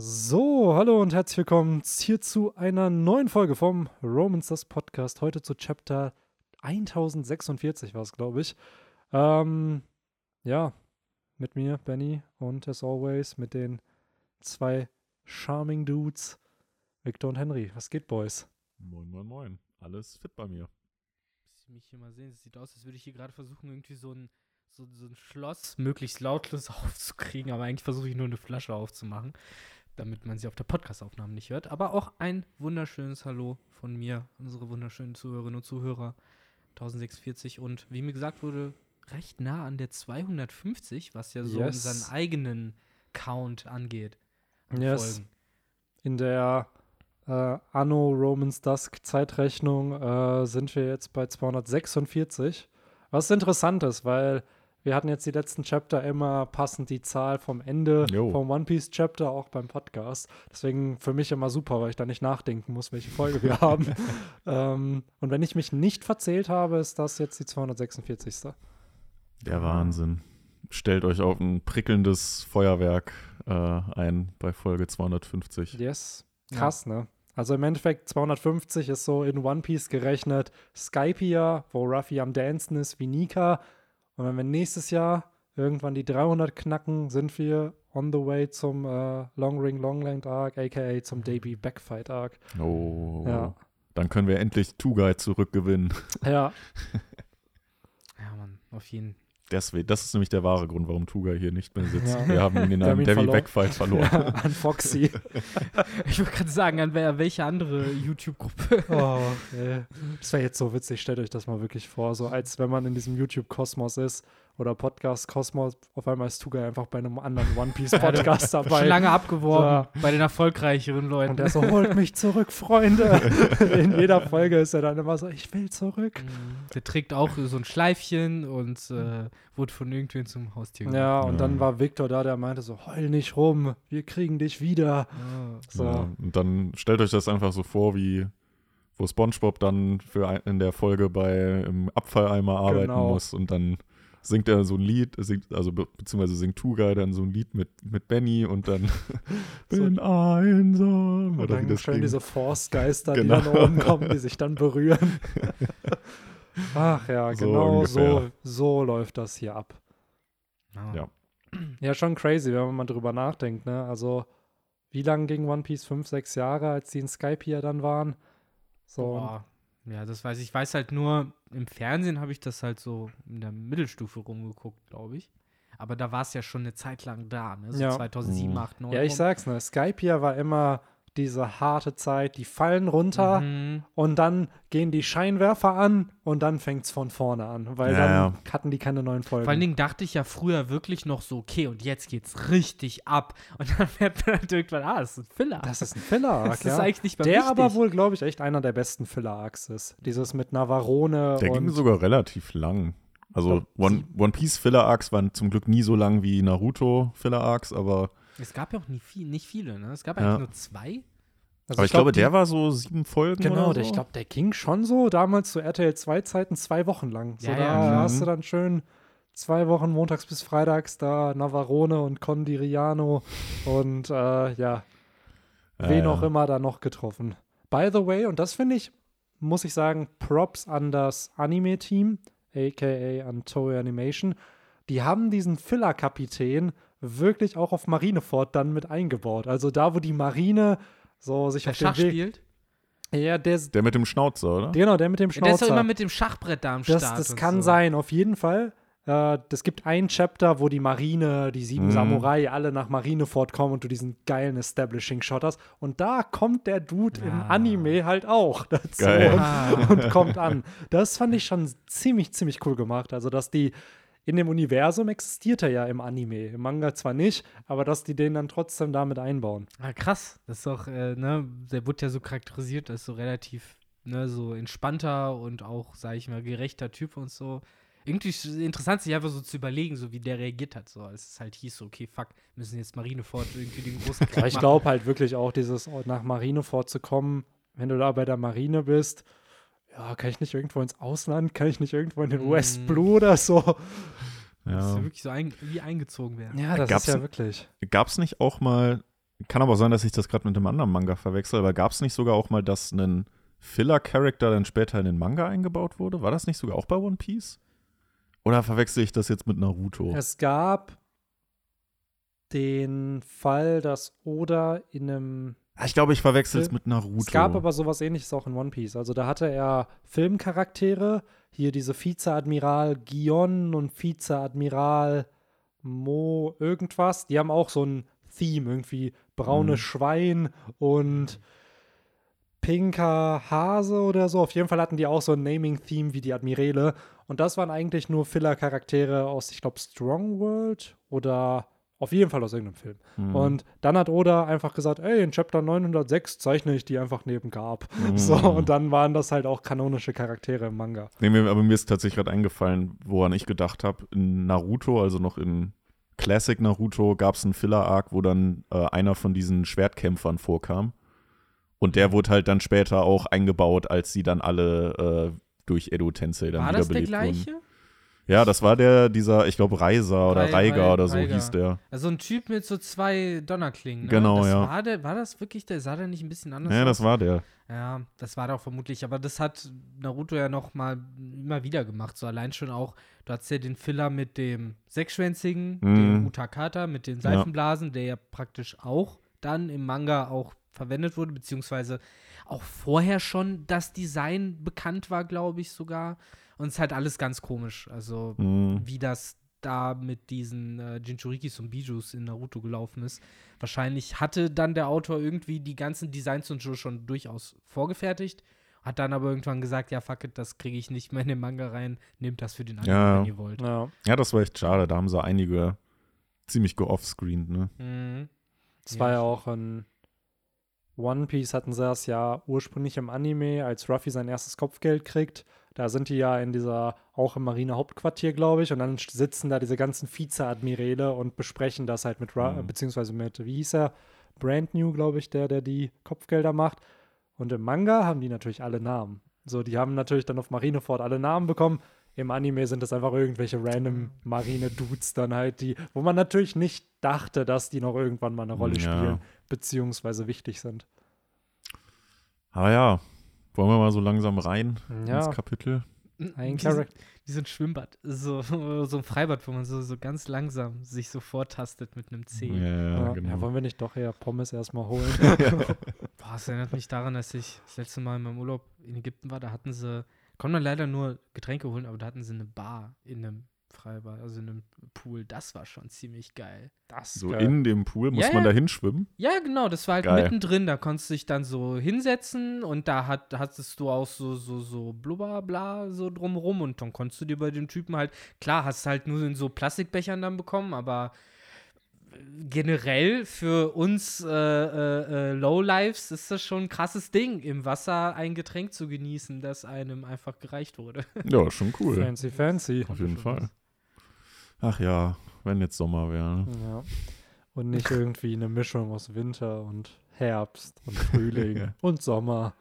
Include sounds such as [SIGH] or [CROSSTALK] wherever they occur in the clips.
So, hallo und herzlich willkommen hier zu einer neuen Folge vom Romans das Podcast. Heute zu Chapter 1046 war es, glaube ich. Ähm, ja, mit mir, Benny, und as always mit den zwei charming Dudes, Victor und Henry. Was geht, Boys? Moin, moin, moin. Alles fit bei mir. Dass mich hier mal sehen, es sieht aus, als würde ich hier gerade versuchen, irgendwie so ein, so, so ein Schloss möglichst lautlos [LAUGHS] aufzukriegen, aber eigentlich versuche ich nur eine Flasche aufzumachen, damit man sie auf der Podcastaufnahme nicht hört. Aber auch ein wunderschönes Hallo von mir, unsere wunderschönen Zuhörerinnen und Zuhörer. 1046 und wie mir gesagt wurde, recht nah an der 250, was ja so Yes. unseren eigenen Count angeht. an Yes. Folgen. In der äh, Anno Romans Dusk Zeitrechnung äh, sind wir jetzt bei 246. Was interessant ist, weil wir hatten jetzt die letzten Chapter immer passend die Zahl vom Ende Jo. vom One Piece Chapter auch beim Podcast. Deswegen für mich immer super, weil ich da nicht nachdenken muss, welche Folge wir [LAUGHS] haben. ähm, und wenn ich mich nicht verzählt habe, ist das jetzt die 246. Der Wahnsinn. Stellt euch auf ein prickelndes Feuerwerk äh, ein bei Folge 250. Yes. Krass, ne? Also im Endeffekt 250 ist so in One Piece gerechnet Skypiea, wo Ruffy am Dancen ist, wie Nika. Und wenn wir nächstes Jahr irgendwann die 300 knacken, sind wir on the way zum äh, Long Ring Long Length Arc, aka zum Davy Backfight Arc. Oh. Ja. Dann können wir endlich Tugai zurückgewinnen. Ja, [LAUGHS] Ja, Mann, auf jeden Deswegen, das ist nämlich der wahre Grund, warum Tugai hier nicht mehr sitzt. Ja. Wir haben ihn in einem Debbie verloren. Backfight verloren. [LAUGHS] ja an Foxy. [LAUGHS] Ich wollte gerade sagen, an welche andere YouTube-Gruppe. Oh, ey. Das wäre jetzt so witzig, stellt euch das mal wirklich vor, so als wenn man in diesem YouTube-Kosmos ist oder Podcast-Kosmos, auf einmal ist Tuga einfach bei einem anderen One Piece-Podcast [LAUGHS] dabei. Schon lange abgeworben bei den erfolgreicheren Leuten. Und er so, holt mich zurück, Freunde. [LAUGHS] In jeder Folge ist er dann immer so, ich will zurück. Mhm. Der trägt auch so ein Schleifchen und äh, wurde von irgendwen zum Haustier gemacht. Ja, und Ja. dann war Victor da, der meinte so, heul nicht rum, wir kriegen dich wieder. Ja. So. Ja. Und dann stellt euch das einfach so vor, wie wo SpongeBob dann für ein, in der Folge bei im Abfalleimer arbeiten Genau. muss und dann singt er so ein Lied, singt, also be beziehungsweise singt Tugai dann so ein Lied mit, mit Benny und dann [LAUGHS] bin einsam. Und Oder wie dann das schön ging. diese Force-Geister, die [LAUGHS] Genau. dann oben kommen, die sich dann berühren. [LAUGHS] Ach ja, So genau so, ungefähr. so läuft das hier ab. Ja. Ja. Ja, schon crazy, wenn man mal drüber nachdenkt, ne? Also, wie lange ging One Piece? Fünf, sechs Jahre, als die in Skype hier dann waren? So, Boah. Ja, das weiß ich. Ich weiß halt nur, im Fernsehen habe ich das halt so in der Mittelstufe rumgeguckt, glaube ich. Aber da war es ja schon eine Zeit lang da, ne? So Ja. 2007, Mhm. 8, 9. ja, ich sag's, ne? Skype hier war immer diese harte Zeit, die fallen runter Mhm. und dann gehen die Scheinwerfer an und dann fängt's von vorne an, weil Ja, dann ja. hatten die keine neuen Folgen. Vor allen Dingen dachte ich ja früher wirklich noch so, okay, und jetzt geht's richtig ab. Und dann [LAUGHS] fährt man halt irgendwann, ah, das ist ein Filler. das ist ein Filler-Arc, [LAUGHS] Das ist ja. eigentlich nicht mehr Der wichtig. aber wohl, glaube ich, echt einer der besten Filler-Arcs ist. Dieses mit Navarone Der und ging sogar relativ lang. Also One, One Piece Filler Arcs waren zum Glück nie so lang wie Naruto Filler Arcs, aber, Es gab ja auch nie viel, nicht viele, ne? Es gab Ja. eigentlich nur zwei. Also aber ich, glaub, glaube, die- der war so sieben Folgen Genau, oder der, so. ich glaube, der ging schon so damals zu RTL 2 Zeiten zwei Wochen lang. So, Ja, da ja, hast du dann schön zwei Wochen montags bis freitags da Navarone und Condiriano und äh, ja, Ja, wen ja. auch immer da noch getroffen. By the way, und das finde ich, muss ich sagen, Props an das Anime-Team, aka an Toei Animation. Die haben diesen Filler-Kapitän wirklich auch auf Marineford dann mit eingebaut. Also da, wo die Marine so sich Der auf den Schach Weg. spielt. Ja, der, Der mit dem Schnauzer, oder? genau, der mit dem Ja, der ist Schnauzer. doch immer mit dem Schachbrett da am Das, Start. das und kann so. sein, auf jeden Fall. Äh, das gibt ein Chapter, wo die Marine, die sieben Mhm. Samurai, alle nach Marineford kommen und du diesen geilen Establishing-Shot hast. Und da kommt der Dude im Ja. Anime halt auch [LAUGHS] dazu und, Ah. und kommt an. Das fand ich schon ziemlich, ziemlich cool gemacht. Also, dass die in dem Universum existiert er ja im Anime. Im Manga zwar nicht, aber dass die den dann trotzdem damit einbauen. Ah, krass. Das ist doch, äh, ne, der wurde ja so charakterisiert, als so relativ, ne, so entspannter und auch, sag ich mal, gerechter Typ und so. Irgendwie ist es interessant, sich einfach so zu überlegen, so wie der reagiert hat, so als es halt hieß, so, okay, fuck, müssen jetzt Marineford irgendwie den großen [LAUGHS] Krieg Aber ich machen. glaube halt wirklich auch, dieses nach Marineford zu kommen, wenn du da bei der Marine bist, ja, kann ich nicht irgendwo ins Ausland, kann ich nicht irgendwo in den Mm. West Blue oder so. Das Ja. ist wirklich so ein, wie eingezogen werden. Ja, das Gab's ist ja wirklich. Gab es nicht auch mal kann aber auch sein, dass ich das gerade mit einem anderen Manga verwechsel, aber gab es nicht sogar auch mal, dass ein Filler-Charakter dann später in den Manga eingebaut wurde? War das nicht sogar auch bei One Piece? Oder verwechsel ich das jetzt mit Naruto? Es gab den Fall, dass Oda in einem ich glaube, ich verwechsel es mit Naruto. Es gab aber sowas ähnliches auch in One Piece. Also da hatte er Filmcharaktere, hier diese Vizeadmiral Gion und Vizeadmiral Mo irgendwas. Die haben auch so ein Theme, irgendwie braunes Mhm. Schwein und pinker Hase oder so. Auf jeden Fall hatten die auch so ein Naming-Theme wie die Admirale. Und das waren eigentlich nur Filler-Charaktere aus, ich glaube, Strong World oder auf jeden Fall aus irgendeinem Film. Mhm. Und dann hat Oda einfach gesagt, ey, in Chapter 906 zeichne ich die einfach neben Gab. Mhm. [LAUGHS] So, und dann waren das halt auch kanonische Charaktere im Manga. Nee, mir, aber mir ist tatsächlich gerade eingefallen, woran ich gedacht habe. In Naruto, also noch in Classic Naruto, gab es einen Filler-Arc, wo dann äh, einer von diesen Schwertkämpfern vorkam. Und der wurde halt dann später auch eingebaut, als sie dann alle äh, durch Edo Tensei dann War das der wiederbelebt gleiche? wurden. Ja, das war der, dieser, ich glaube, Reiser oder Rei- Reiger Rei- oder so Reiger. hieß der. Also ein Typ mit so zwei Donnerklingen. Ne? Genau, das ja. War, der, war das wirklich der? Sah der nicht ein bisschen anders Ja, aus? das war der. Ja, das war doch vermutlich. Aber das hat Naruto ja noch mal immer wieder gemacht. So allein schon auch, du hattest ja den Filler mit dem Sechsschwänzigen, Mhm. dem Utakata, mit den Seifenblasen, der ja praktisch auch dann im Manga auch verwendet wurde, beziehungsweise auch vorher schon das Design bekannt war, glaube ich sogar. Und es ist halt alles ganz komisch. Also Mhm. wie das da mit diesen äh, Jinchurikis und Bijus in Naruto gelaufen ist. Wahrscheinlich hatte dann der Autor irgendwie die ganzen Designs und so schon durchaus vorgefertigt, hat dann aber irgendwann gesagt, ja, fuck it, das kriege ich nicht mehr in den Manga rein, nehmt das für den Anime, Ja. wenn ihr wollt. Ja. Ja, das war echt schade. Da haben sie einige ziemlich geoffscreened, ne? Mhm. Das Ja, war ja auch in One Piece hatten sie das ja ursprünglich im Anime, als Ruffy sein erstes Kopfgeld kriegt. Da sind die ja in dieser, auch im Marine-Hauptquartier, glaube ich, und dann sitzen da diese ganzen Vizeadmirale und besprechen das halt mit, Ru Mhm. beziehungsweise mit, wie hieß er? Brand New, glaube ich, der, der die Kopfgelder macht. Und im Manga haben die natürlich alle Namen. So, die haben natürlich dann auf Marineford alle Namen bekommen. Im Anime sind das einfach irgendwelche random Marine-Dudes dann halt, die, wo man natürlich nicht dachte, dass die noch irgendwann mal eine Rolle Ja. spielen, beziehungsweise wichtig sind. Aber ja, wollen wir mal so langsam rein Ja. ins Kapitel? Ein wie, so, Charakter. wie so ein Schwimmbad, so, [LAUGHS] so ein Freibad, wo man so, so ganz langsam sich so vortastet mit einem Zeh. Ja, ja, genau. ja, wollen wir nicht doch eher Pommes erstmal holen? [LAUGHS] [LAUGHS] Boah, das erinnert mich daran, dass ich das letzte Mal in meinem Urlaub in Ägypten war. Da hatten sie, konnte man leider nur Getränke holen, aber da hatten sie eine Bar in einem Freibad, also in einem Pool. Das war schon ziemlich geil. Das so geil. in dem Pool muss Ja, man ja. da hinschwimmen. Ja, genau, das war halt Geil. mittendrin. Da konntest du dich dann so hinsetzen und da hat, hattest du auch so, so, so blubberbla so drumrum und dann konntest du dir bei dem Typen halt, klar, hast halt nur in so Plastikbechern dann bekommen, aber generell für uns äh, äh, äh, Lowlifes ist das schon ein krasses Ding, im Wasser ein Getränk zu genießen, das einem einfach gereicht wurde. Ja, schon cool. Fancy, fancy. Auf jeden. Fall. Ach ja, wenn jetzt Sommer wäre. ne? Ja. Und nicht irgendwie eine Mischung aus Winter und Herbst und Frühling [LAUGHS] Ja. und Sommer.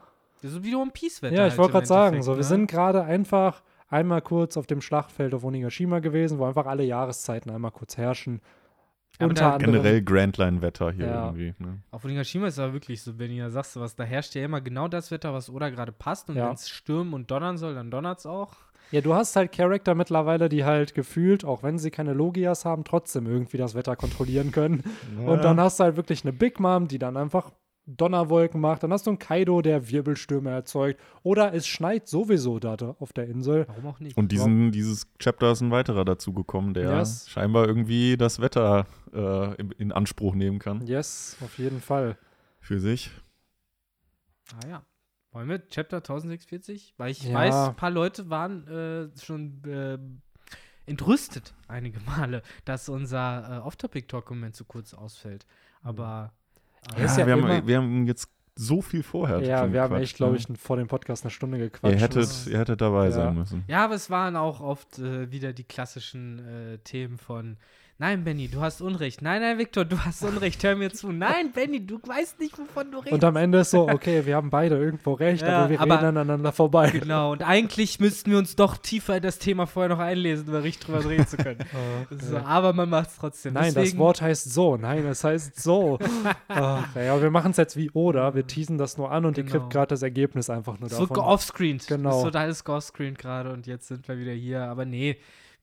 So wie One Piece-Wetter. Ja, ich halt wollte gerade sagen, so, wir ne? sind gerade einfach einmal kurz auf dem Schlachtfeld auf Onigashima gewesen, wo einfach alle Jahreszeiten einmal kurz herrschen. Aber Unter anderem. Generell Grandline-Wetter hier Ja. irgendwie. Ne? Auf Onigashima ist es aber wirklich so, wenn ihr sagst, was da herrscht ja immer genau das Wetter, was Oda gerade passt. Und Ja. wenn es stürmen und donnern soll, dann donnert es auch. Ja, du hast halt Charakter mittlerweile, die halt gefühlt, auch wenn sie keine Logias haben, trotzdem irgendwie das Wetter kontrollieren können. Und dann hast du halt wirklich eine Big Mom, die dann einfach Donnerwolken macht. Dann hast du einen Kaido, der Wirbelstürme erzeugt. Oder es schneit sowieso da da auf der Insel. Warum auch nicht? Und diesen, dieses Chapter ist ein weiterer dazugekommen, der Yes. scheinbar irgendwie das Wetter äh, in, in Anspruch nehmen kann Yes, auf jeden Fall. für sich. ah ja. Wollen wir Chapter 1046? Weil ich Ja. weiß, ein paar Leute waren äh, schon äh, entrüstet einige Male, dass unser äh, Off-Topic-Talk-Moment zu kurz ausfällt. Aber Ja, ist ja wir, haben, wir haben jetzt so viel vorher. Ja, wir haben gequatscht, echt, glaube ne? ich, vor dem Podcast eine Stunde gequatscht. Ihr hättet, ihr hättet dabei Ja. sein müssen. Ja, aber es waren auch oft äh, wieder die klassischen äh, Themen von Nein, Benny, du hast Unrecht. Nein, nein, Victor, du hast Unrecht. Hör mir zu. Nein, [LAUGHS] Benny, du weißt nicht, wovon du redest. Und am Ende ist so, okay, wir haben beide irgendwo recht, Ja, aber wir aber- reden aneinander vorbei. Genau, und eigentlich müssten wir uns doch tiefer in das Thema vorher noch einlesen, um richtig drüber reden zu können. [LAUGHS] so, aber man macht es trotzdem. Nein, Deswegen, das Wort heißt so. Nein, es heißt so. [LAUGHS] Ach, ja, wir machen es jetzt wie oder. Wir teasen das nur an und ihr Genau. kriegt gerade das Ergebnis einfach nur So davon. geoffscreened. Genau. Das ist total geoffscreened gerade und jetzt sind wir wieder hier. Aber nee,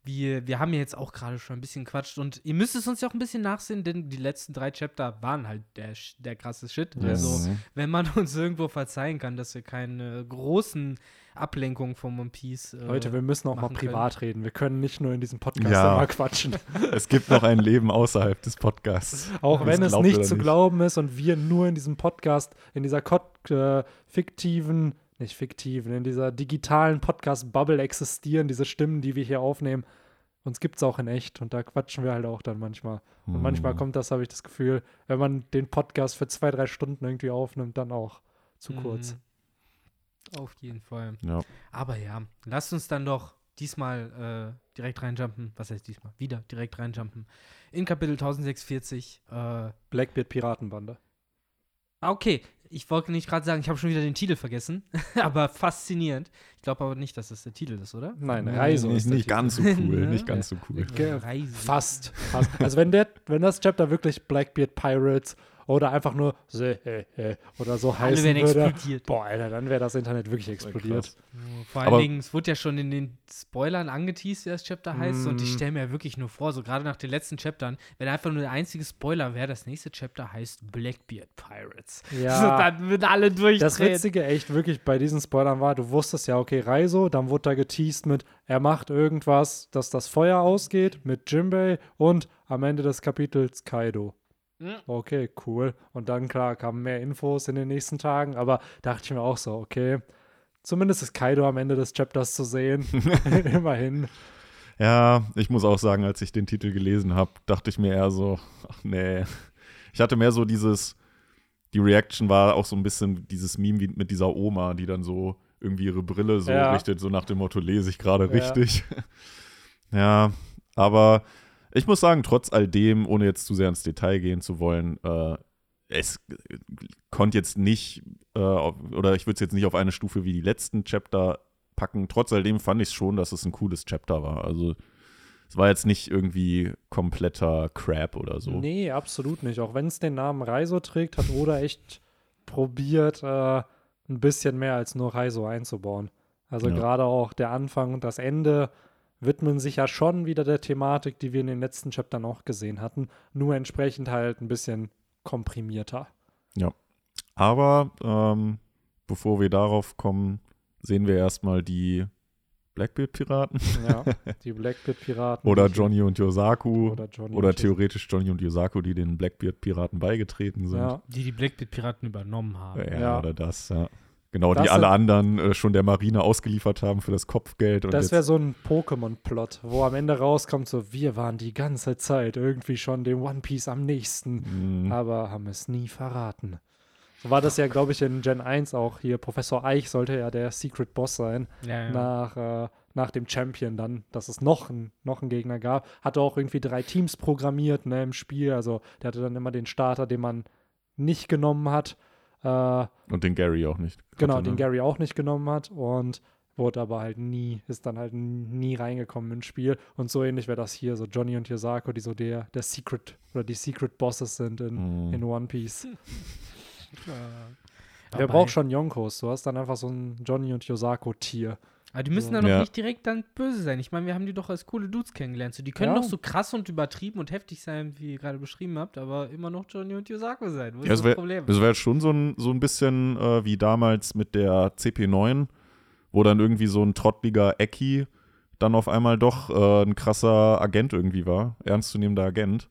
wir, wir haben ja jetzt auch gerade schon ein bisschen quatscht und ihr müsst es uns ja auch ein bisschen nachsehen, denn die letzten drei Chapter waren halt der, der krasse Shit. Yes. Also, Mhm. wenn man [LAUGHS] uns irgendwo verzeihen kann, dass wir keine großen Ablenkungen vom One Piece. Äh, Leute, wir müssen auch mal privat reden. Wir können nicht nur in diesem Podcast Ja. immer quatschen. [LAUGHS] Es gibt noch ein Leben außerhalb des Podcasts. Auch Das wenn es nicht zu glauben ist und wir nur in diesem Podcast, in dieser Kot äh, fiktiven, nicht fiktiven, in dieser digitalen Podcast-Bubble existieren, diese Stimmen, die wir hier aufnehmen. Uns gibt es auch in echt und da quatschen wir halt auch dann manchmal. Und manchmal Hm. kommt das, habe ich das Gefühl, wenn man den Podcast für zwei, drei Stunden irgendwie aufnimmt, dann auch zu kurz. Mhm. Auf jeden Fall. Ja. Aber ja, lasst uns dann doch diesmal äh, direkt reinjumpen. Was heißt diesmal? Wieder direkt reinjumpen. In Kapitel 1046. Äh, ah, Blackbeard Piratenbande. okay, ich wollte nicht gerade sagen, ich habe schon wieder den Titel vergessen. [LAUGHS] aber faszinierend. Ich glaube aber nicht, dass das der Titel ist, oder? Nein, Nee, Reise. Nicht, ist nicht Titel. ganz so cool. [LAUGHS] Nicht ganz so cool. Reise. Fast, fast. Also wenn der, wenn das Chapter wirklich Blackbeard Pirates oder einfach nur äh, äh, oder so Alle heißen werden würde, explodiert. boah, Alter, dann wäre das Internet wirklich explodiert. krass. Vor allen Aber- Dingen, es wurde ja schon in den Spoilern angeteased, wie das Chapter heißt. Und ich Mm. stelle mir ja wirklich nur vor, so gerade nach den letzten Chaptern, wenn einfach nur der einzige Spoiler wäre, das nächste Chapter heißt Blackbeard Pirates. [LAUGHS] Ja. So, dann würden alle durchdrehen. Das Witzige echt wirklich bei diesen Spoilern war, du wusstest ja, okay, Reiso, dann wurde da geteased mit, er macht irgendwas, dass das Feuer ausgeht mit Jimbei und am Ende des Kapitels Kaido. Mhm. Okay, cool. Und dann, klar, kamen mehr Infos in den nächsten Tagen, aber dachte ich mir auch so, okay, zumindest ist Kaido am Ende des Chapters zu sehen. [LAUGHS] [LAUGHS] Immerhin. Ja, ich muss auch sagen, als ich den Titel gelesen habe, dachte ich mir eher so, ach nee. Ich hatte mehr so dieses, die Reaction war auch so ein bisschen dieses Meme mit dieser Oma, die dann so irgendwie ihre Brille so Ja. richtet, so nach dem Motto, lese ich gerade Ja. richtig. [LAUGHS] ja, aber ich muss sagen, trotz all dem, ohne jetzt zu sehr ins Detail gehen zu wollen, äh, es konnte jetzt nicht, äh, oder ich würde es jetzt nicht auf eine Stufe wie die letzten Chapter packen. Trotz all dem fand ich schon, dass es ein cooles Chapter war. Also es war jetzt nicht irgendwie kompletter Crap oder so. Nee, absolut nicht. Auch wenn es den Namen Reiso trägt, hat Oda echt probiert, äh, ein bisschen mehr als nur Reiso einzubauen. Also Ja. gerade auch der Anfang und das Ende widmen sich ja schon wieder der Thematik, die wir in den letzten Chaptern auch gesehen hatten, nur entsprechend halt ein bisschen komprimierter. Aber ähm, bevor wir darauf kommen, sehen wir erstmal die Blackbeard-Piraten Ja, [LAUGHS] die Blackbeard-Piraten. oder Johnny und Yosaku oder Johnny oder und theoretisch Johnny und Yosaku, die den Blackbeard-Piraten beigetreten sind. Ja, Die die Blackbeard-Piraten übernommen haben. Ja, Ja. oder das, ja. Genau, Das die alle anderen äh, schon der Marine ausgeliefert haben für das Kopfgeld. Und das wäre so ein Pokémon-Plot, wo am Ende rauskommt, so wir waren die ganze Zeit irgendwie schon dem One Piece am nächsten. Mhm. aber haben es nie verraten. So war das ja, glaube ich, in Gen 1 auch hier. Professor Eich sollte ja der Secret Boss sein, Ja, ja. nach, äh, nach dem Champion dann, dass es noch, ein, noch einen Gegner gab. Hatte auch irgendwie drei Teams programmiert ne, im Spiel. Also der hatte dann immer den Starter, den man nicht genommen hat. Äh, Und den Gary auch nicht. genau, hatte, den ne? Gary auch nicht genommen hat. Und wurde aber halt nie, ist dann halt nie reingekommen ins Spiel. Und so ähnlich wäre das hier, so Johnny und Yosako, die so der, der Secret oder die Secret Bosses sind in, Mhm. in One Piece. [LAUGHS] Äh, Wer braucht schon Yonkos? Du hast dann einfach so ein Johnny und Yosako-Tier. Aber die müssen dann doch Ja. nicht direkt dann böse sein. Ich meine, wir haben die doch als coole Dudes kennengelernt. So, die können Ja. doch so krass und übertrieben und heftig sein, wie ihr gerade beschrieben habt, aber immer noch Johnny und Yosako sein. Wo ist Ja, es das wär- Problem? Das wäre schon so ein, so ein bisschen äh, wie damals mit der CP9, wo dann irgendwie so ein trottliger Ecki dann auf einmal doch äh, ein krasser Agent irgendwie war, ernstzunehmender Agent.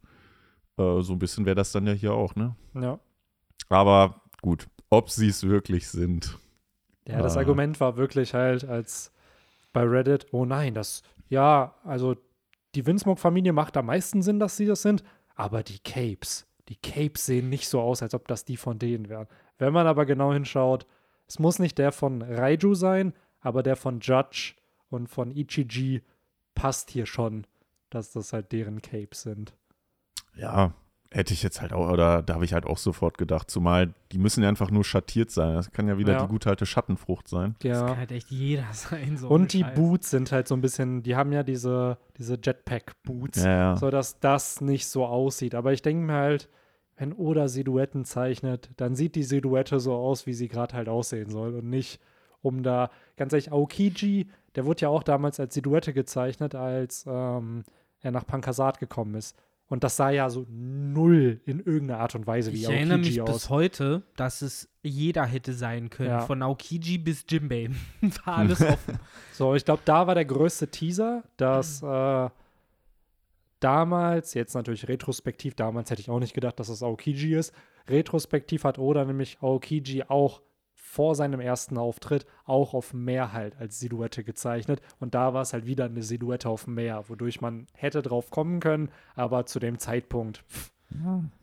Äh, so ein bisschen wäre das dann ja hier auch, ne? Ja. Aber gut, ob sie es wirklich sind. Ja, das Ah. Argument war wirklich halt als bei Reddit, oh nein, das, ja, also die Windsmoke-Familie macht am meisten Sinn, dass sie das sind, aber die Capes, die Capes sehen nicht so aus, als ob das die von denen wären. Wenn man aber genau hinschaut, es muss nicht der von Raiju sein, aber der von Judge und von Ichiji passt hier schon dass das halt deren Capes sind. Ja, hätte ich jetzt halt auch, oder da habe ich halt auch sofort gedacht. Zumal die müssen ja einfach nur schattiert sein. Das kann ja wieder Ja. die gute alte Schattenfrucht sein. Das kann Ja. halt echt jeder [LAUGHS] sein. So Und die Scheiß. Boots sind halt so ein bisschen, die haben ja diese, diese Jetpack-Boots, Ja, ja. so dass das nicht so aussieht. Aber ich denke mir halt, wenn Oda Silhouetten zeichnet, dann sieht die Silhouette so aus, wie sie gerade halt aussehen soll und nicht um da, ganz ehrlich, Aokiji, der wurde ja auch damals als Silhouette gezeichnet, als ähm, er nach Pankasat gekommen ist. Und das sah ja so null in irgendeiner Art und Weise wie Ich erinnere Aokiji mich bis aus. heute, dass es jeder hätte sein können. Ja. Von Aokiji bis Jimbei. [LAUGHS] War [LAUGHS] alles offen. So, ich glaube, da war der größte Teaser, dass äh, damals, jetzt natürlich retrospektiv, damals hätte ich auch nicht gedacht, dass das Aokiji ist. Retrospektiv hat Oda nämlich Aokiji auch vor seinem ersten Auftritt auch auf dem Meer halt als Silhouette gezeichnet. Und da war es halt wieder eine Silhouette auf dem Meer, wodurch man hätte drauf kommen können, aber zu dem Zeitpunkt pff,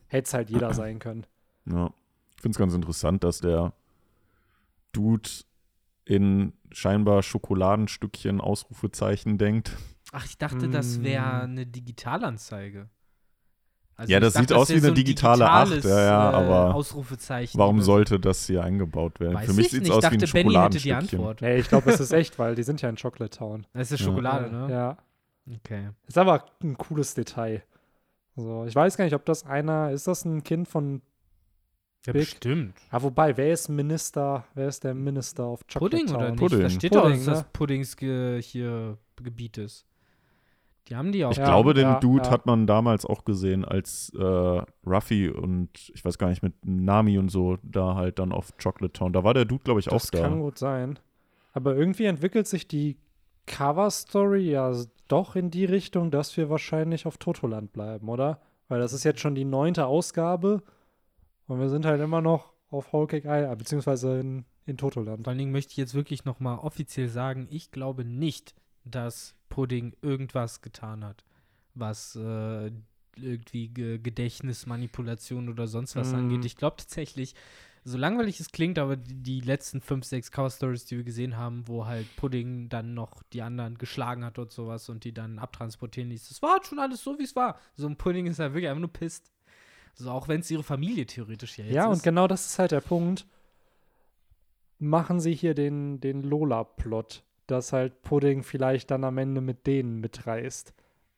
hätte es halt jeder sein können. Ja. Ich finde es ganz interessant, dass der Dude in scheinbar Schokoladenstückchen Ausrufezeichen denkt. Ach, ich dachte, das wäre Mm. eine Digitalanzeige. Also Ja, das dachte, sieht aus wie eine ein digitale Acht, ja, ja, äh, aber Ausrufezeichen. Warum sollte das hier eingebaut werden? Weiß Für mich ich sieht es nicht. aus Ich wie ein dachte, Benny hätte die Schokoladenstückchen. Antwort. Nee, ich glaube, es [LAUGHS] ist echt, weil die sind ja in Chocolate Town. Es ist Ja. Schokolade, ne? Ja. Okay. Ist aber ein cooles Detail. So, ich weiß gar nicht, ob das einer, ist das ein Kind von, Ja, Big. bestimmt. ah, wobei, wer ist Minister, wer ist der Minister auf Chocolate Pudding Town? oder nicht? Pudding. Da steht Pudding, doch, dass das ne? Puddings ge hier Gebiet ist. Die haben die auch. Ich Ja, glaube, den ja, Dude ja. hat man damals auch gesehen, als äh, Ruffy und ich weiß gar nicht, mit Nami und so da halt dann auf Chocolate Town. Da war der Dude, glaube ich, auch Das da. kann gut sein. Aber irgendwie entwickelt sich die Cover-Story ja doch in die Richtung, dass wir wahrscheinlich auf Totoland bleiben, oder? Weil das ist jetzt schon die neunte Ausgabe und wir sind halt immer noch auf Whole Cake Island, beziehungsweise in, in Totoland. Vor allen Dingen möchte ich jetzt wirklich noch mal offiziell sagen, ich glaube nicht, dass Pudding irgendwas getan hat, was äh, irgendwie Ge Gedächtnismanipulation oder sonst was Mm. angeht. Ich glaube tatsächlich, so langweilig es klingt, aber die, die letzten fünf, sechs Cover-Stories, die wir gesehen haben, wo halt Pudding dann noch die anderen geschlagen hat und sowas und die dann abtransportieren ließ, das war halt schon alles so, wie es war. So ein Pudding ist halt wirklich einfach nur pisst. So, auch wenn es ihre Familie theoretisch ja jetzt Ja, ist. und genau das ist halt der Punkt. Machen sie hier den, den Lola-Plot, dass halt Pudding vielleicht dann am Ende mit denen mitreißt.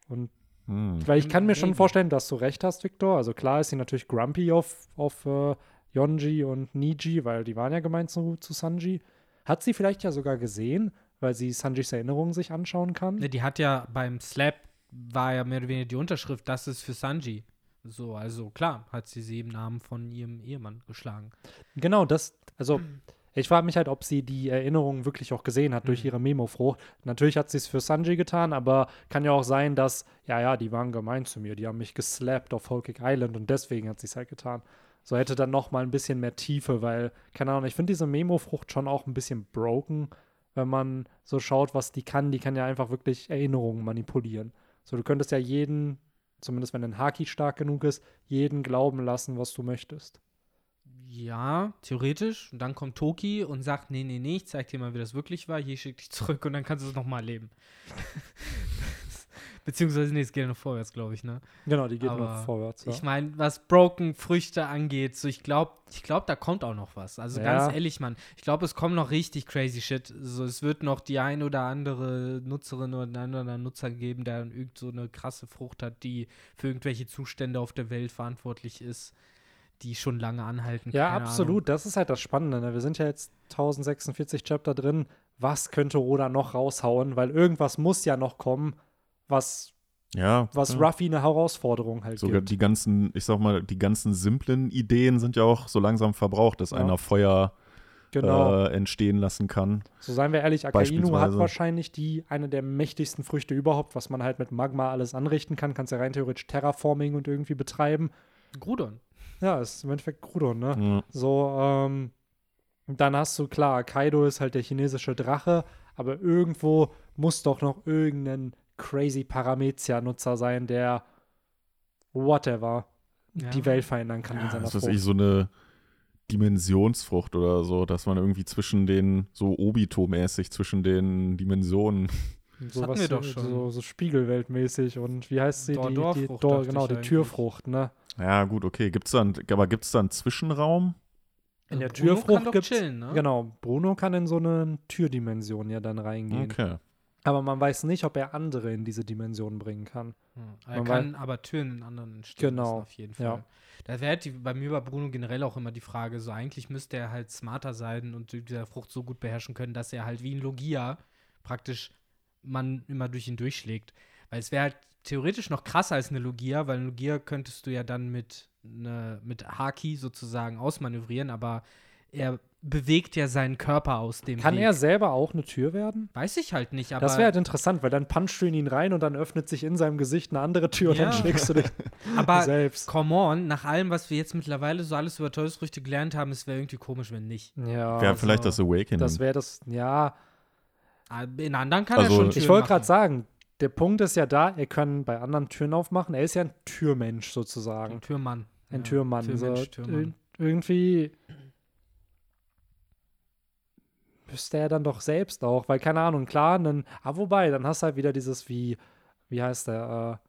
Und Hm. weil ich kann mir schon vorstellen, dass du recht hast, Victor. Also klar ist sie natürlich grumpy auf, auf äh, Yonji und Niji, weil die waren ja gemeint zu, zu Sanji. Hat sie vielleicht ja sogar gesehen, weil sie Sanjis Erinnerungen sich anschauen kann. Ne, die hat ja beim Slap war ja mehr oder weniger die Unterschrift, das ist für Sanji. So, also klar, hat sie sie im Namen von ihrem Ehemann geschlagen. Genau, das, also [CLEARS THROAT] ich frage mich halt, ob sie die Erinnerungen wirklich auch gesehen hat durch Mhm. ihre Memo-Frucht. Natürlich hat sie es für Sanji getan, aber kann ja auch sein, dass, ja, ja, die waren gemein zu mir, die haben mich geslappt auf Whole Cake Island und deswegen hat sie es halt getan. So hätte dann noch mal ein bisschen mehr Tiefe, weil, keine Ahnung, ich finde diese Memo-Frucht schon auch ein bisschen broken, wenn man so schaut, was die kann. Die kann ja einfach wirklich Erinnerungen manipulieren. So, du könntest ja jeden, zumindest wenn ein Haki stark genug ist, jeden glauben lassen, was du möchtest. Ja, theoretisch. Und dann kommt Toki und sagt, nee, nee, nee, ich zeig dir mal, wie das wirklich war. Hier schick dich zurück und dann kannst du es nochmal erleben. [LAUGHS] Beziehungsweise, nee, es geht ja noch vorwärts, glaube ich, ne? Genau, die geht Aber vorwärts. Ja. Ich meine, was Broken Früchte angeht, so ich glaube, ich glaube, da kommt auch noch was. Also Ja. ganz ehrlich, Mann, ich glaube, es kommt noch richtig crazy Shit. So, es wird noch die ein oder andere Nutzerin oder einen anderen Nutzer geben, der dann irgend so eine krasse Frucht hat, die für irgendwelche Zustände auf der Welt verantwortlich ist, die schon lange anhalten. Ja, keine absolut. Das ist halt das Spannende. Ne? Wir sind ja jetzt 1046 Chapter drin. Was könnte Oda noch raushauen? Weil irgendwas muss ja noch kommen, was, Ja. was ja. Ruffy eine Herausforderung halt Sogar gibt. die ganzen, ich sag mal, die ganzen simplen Ideen sind ja auch so langsam verbraucht, dass Ja. einer Feuer Genau. äh, entstehen lassen kann. so seien wir ehrlich, Akainu hat wahrscheinlich die eine der mächtigsten Früchte überhaupt, was man halt mit Magma alles anrichten kann. Kannst ja rein theoretisch Terraforming und irgendwie betreiben. Ahnung. Grudon. Ja, ist im Endeffekt Grudon, ne? Ja. So, ähm, dann hast du, klar, Kaido ist halt der chinesische Drache, aber irgendwo muss doch noch irgendein crazy Paramezia-Nutzer sein, der whatever Ja. die Welt verändern kann in Ja, seiner das Frucht. ich, so eine Dimensionsfrucht oder so, dass man irgendwie zwischen den, so Obito-mäßig, zwischen den Dimensionen So, hatten was wir doch so- schon. So, so Spiegelweltmäßig und wie heißt sie? Die, die, Dor-Dor-Frucht, Dor, genau, die. Türfrucht, ne? Ja, gut, okay. Gibt's dann, aber gibt es da einen Zwischenraum? In der Bruno Türfrucht gibt's- chillen, ne? Genau, Bruno kann in so eine Türdimension ja dann reingehen. Okay. Aber man weiß nicht, ob er andere in diese Dimension bringen kann. Hm. Er Man kann aber Türen in anderen stehen Genau, auf jeden Fall. ja. Da wäre bei mir bei Bruno generell auch immer die Frage, so eigentlich müsste er halt smarter sein und die- dieser Frucht so gut beherrschen können, dass er halt wie ein Logia praktisch man immer durch ihn durchschlägt. Weil es wäre halt theoretisch noch krasser als eine Logia, weil eine Logia könntest du ja dann mit, ne, mit Haki sozusagen ausmanövrieren, aber er bewegt ja seinen Körper aus dem Kann Weg. er selber auch eine Tür werden? Weiß ich halt nicht, aber das wäre halt interessant, weil dann punchst du in ihn rein und dann öffnet sich in seinem Gesicht eine andere Tür und Ja. dann schlägst du dich [LAUGHS] aber selbst. Come on, nach allem, was wir jetzt mittlerweile so alles über Teufelsfrüchte gelernt haben, es wäre irgendwie komisch, wenn nicht. Ja, Wäre vielleicht also, das Awakening. das wäre das, ja. Ah, In anderen kann Also- er schon Ich Türen wollte gerade sagen, der Punkt ist ja da, er kann bei anderen Türen aufmachen. Er ist ja ein Türmensch sozusagen. Ein Türmann. Ein Ja, Türmann. Türmensch, so, Türmann. ir- irgendwie müsste er dann doch selbst auch, weil keine Ahnung, klar, dann, ah, wobei, dann hast du halt wieder dieses wie, wie heißt der, äh,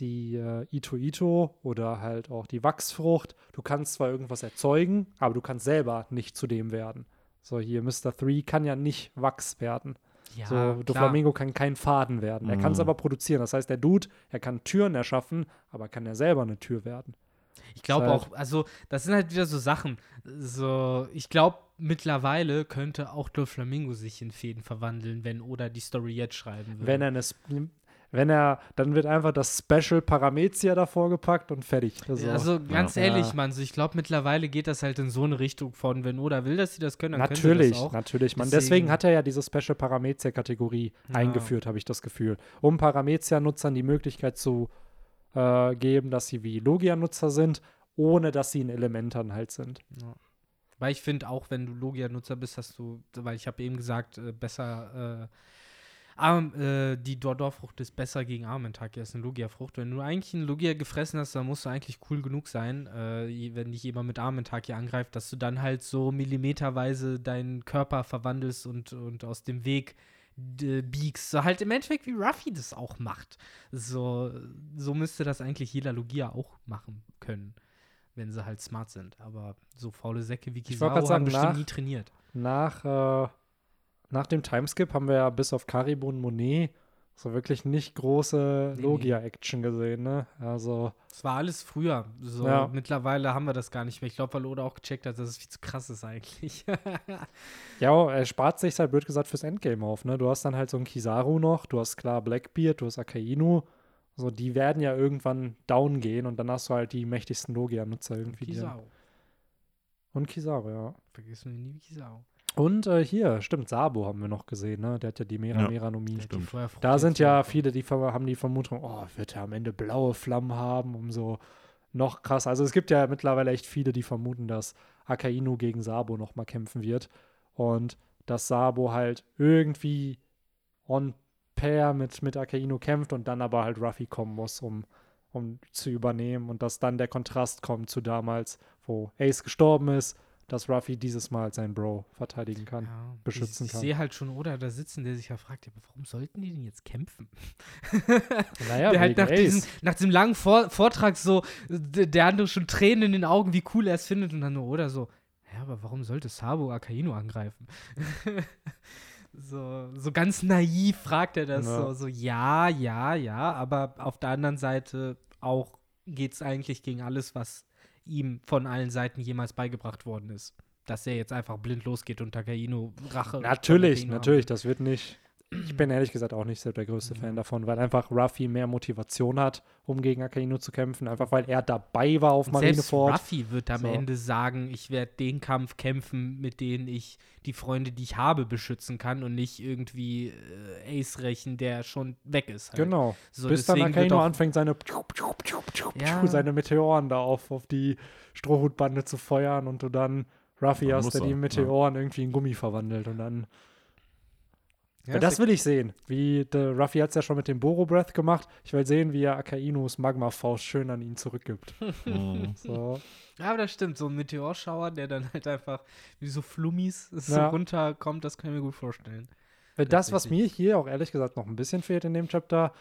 die äh, Ito Ito oder halt auch die Wachsfrucht. Du kannst zwar irgendwas erzeugen, aber du kannst selber nicht zu dem werden. So, hier Mr. Three kann ja nicht Wachs werden. Ja, so. Doflamingo kann kein Faden werden. Er kann es Mhm. aber produzieren. Das heißt, der Dude, er kann Türen erschaffen, aber kann er selber eine Tür werden. Ich glaube halt- auch, also das sind halt wieder so Sachen. So, ich glaube, mittlerweile könnte auch Doflamingo sich in Fäden verwandeln, wenn Oda die Story jetzt schreiben würde. Wenn er eine, wenn er, dann wird einfach das Special Paramezia davor gepackt und fertig. Also, Also ganz Ja. ehrlich, Ja. Mann, so, ich glaube mittlerweile geht das halt in so eine Richtung von, wenn Oda will, dass sie das können, dann können natürlich, sie das auch. natürlich. Man, Deswegen- deswegen hat er ja diese Special Paramezia-Kategorie Ja. eingeführt, habe ich das Gefühl. Um Paramezia-Nutzern die Möglichkeit zu äh, geben, dass sie wie Logia-Nutzer sind, ohne dass sie in Elementern halt sind. Ja. Weil ich finde, auch wenn du Logia-Nutzer bist, hast du, weil ich habe eben gesagt, äh, besser, äh, Arm, äh, die Dordor-Frucht ist besser gegen Armentaki als eine Logia-Frucht. Wenn du eigentlich einen Logia gefressen hast, dann musst du eigentlich cool genug sein, äh, wenn dich jemand mit Armentaki angreift, dass du dann halt so millimeterweise deinen Körper verwandelst und, und aus dem Weg biegst. So halt im Endeffekt wie Ruffy das auch macht. So, so müsste das eigentlich jeder Logia auch machen können, wenn sie halt smart sind. Aber so faule Säcke wie sagen, haben bestimmt nach- nie trainiert. Nach, äh, nach dem Timeskip haben wir ja bis auf Karibu und Monet so wirklich nicht große. Logia-Action gesehen, ne? Also, Das war alles früher. So, Ja. Mittlerweile haben wir das gar nicht mehr. Ich glaube, weil Oda auch gecheckt hat, dass es viel zu krass ist eigentlich. [LAUGHS] ja, er spart sich halt, blöd gesagt, fürs Endgame auf, ne? Du hast dann halt so einen Kizaru noch, du hast klar Blackbeard, du hast Akainu. So, die werden ja irgendwann down gehen und dann hast du halt die mächtigsten Logia-Nutzer irgendwie. dann- Kizaru. Und Kizaru, ja. Vergiss mir nie Kizaru. Und äh, hier, stimmt, Sabo haben wir noch gesehen, ne? Der hat ja die Mera Ja. Stimmt. Feuerfrucht Da sind ja wieder- viele, die haben die Vermutung, oh, wird er am Ende blaue Flammen haben, um so noch krass. Also es gibt ja mittlerweile echt viele, die vermuten, dass Akainu gegen Sabo noch mal kämpfen wird und dass Sabo halt irgendwie on pair mit, mit Akainu kämpft und dann aber halt Ruffy kommen muss, um, um zu übernehmen und dass dann der Kontrast kommt zu damals, wo Ace gestorben ist, dass Ruffy dieses Mal seinen Bro verteidigen kann. ja, beschützen ich, ich kann. sehe halt schon Oda da sitzen, der sich ja fragt, ja, aber warum sollten die denn jetzt kämpfen? [LAUGHS] Naja, der halt nach, diesem, nach diesem langen Vor Vortrag so, der andere schon Tränen in den Augen, wie cool er es findet und dann nur Oda so, ja, aber warum sollte Sabo Akainu angreifen? [LAUGHS] so, so ganz naiv fragt er das Ja. so, so, ja, ja, ja, aber auf der anderen Seite auch geht es eigentlich gegen alles, was ihm von allen Seiten jemals beigebracht worden ist. Dass er jetzt einfach blind losgeht und Akainu Rache. Natürlich, natürlich, das wird nicht. Ich bin ehrlich gesagt auch nicht so der größte Mhm. Fan davon, weil einfach Ruffy mehr Motivation hat, um gegen Akainu zu kämpfen, einfach weil er dabei war auf Und Selbst Marineford. Ruffy wird am So. Ende sagen, ich werde den Kampf kämpfen, mit denen ich die Freunde, die ich habe, beschützen kann und nicht irgendwie äh, Ace rächen, der schon weg ist. Halt. Genau. So, Bis dann Akainu anfängt, seine, Ja. seine Meteoren da auf, auf die Strohhutbande zu feuern und du dann Ruffy Ja, hast, der die er, Meteoren irgendwie in Gummi verwandelt und dann. Ja, das will ich sehen. Wie der Ruffy hat es ja schon mit dem Boro Breath gemacht. Ich will sehen, wie er Akainus Magma-Faust schön an ihn zurückgibt. [LAUGHS] Mhm. So. Ja, aber das stimmt. So ein Meteorschauer, der dann halt einfach wie so Flummis so [LAUGHS] Ja. runterkommt, das kann ich mir gut vorstellen. Weil das, was mir hier auch ehrlich gesagt noch ein bisschen fehlt in dem Chapter,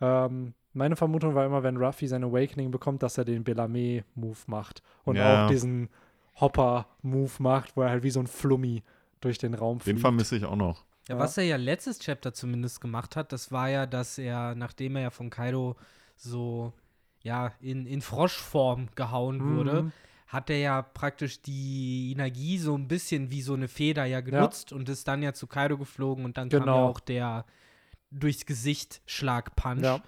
ähm, meine Vermutung war immer, wenn Ruffy sein Awakening bekommt, dass er den Belame-Move macht. Und Ja. auch diesen Hopper-Move macht, wo er halt wie so ein Flummi durch den Raum Den fliegt. vermisse ich auch noch. Ja, Ja. was er ja letztes Chapter zumindest gemacht hat, das war ja, dass er, nachdem er ja von Kaido so, ja, in, in Froschform gehauen wurde, Mhm. hat er ja praktisch die Energie so ein bisschen wie so eine Feder ja genutzt und ist dann ja zu Kaido geflogen und dann kam ja Genau. auch der durchs Gesicht Schlag-Punch. Ja.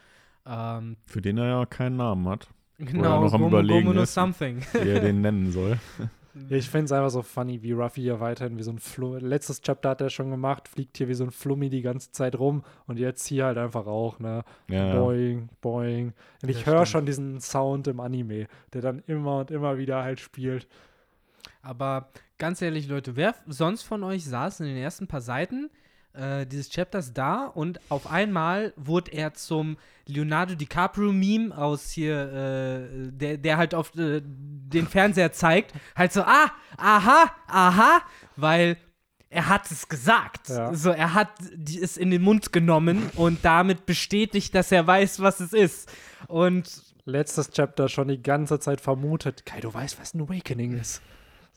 Ähm, Für den er ja keinen Namen hat, genau, noch am Gomu Überlegen Gomu no something. wie er den [LAUGHS] nennen soll. Ich finde es einfach so funny, wie Ruffy hier weiterhin wie so ein Flu Letztes Chapter hat er schon gemacht, fliegt hier wie so ein Flummi die ganze Zeit rum und jetzt hier halt einfach auch, ne? Ja, Boing, boing. Und ich Ja, höre schon diesen Sound im Anime, der dann immer und immer wieder halt spielt. Aber ganz ehrlich, Leute, wer sonst von euch saß in den ersten paar Seiten äh, dieses Chapters da und auf einmal wurde er zum Leonardo DiCaprio-Meme aus hier, äh, der, der halt auf äh, den Fernseher zeigt, halt so, ah, aha, aha, weil er hat es gesagt. Ja. So, er hat es in den Mund genommen und damit bestätigt, dass er weiß, was es ist. Und Letztes Chapter schon die ganze Zeit vermutet, Kaido weiß, was ein Awakening ist.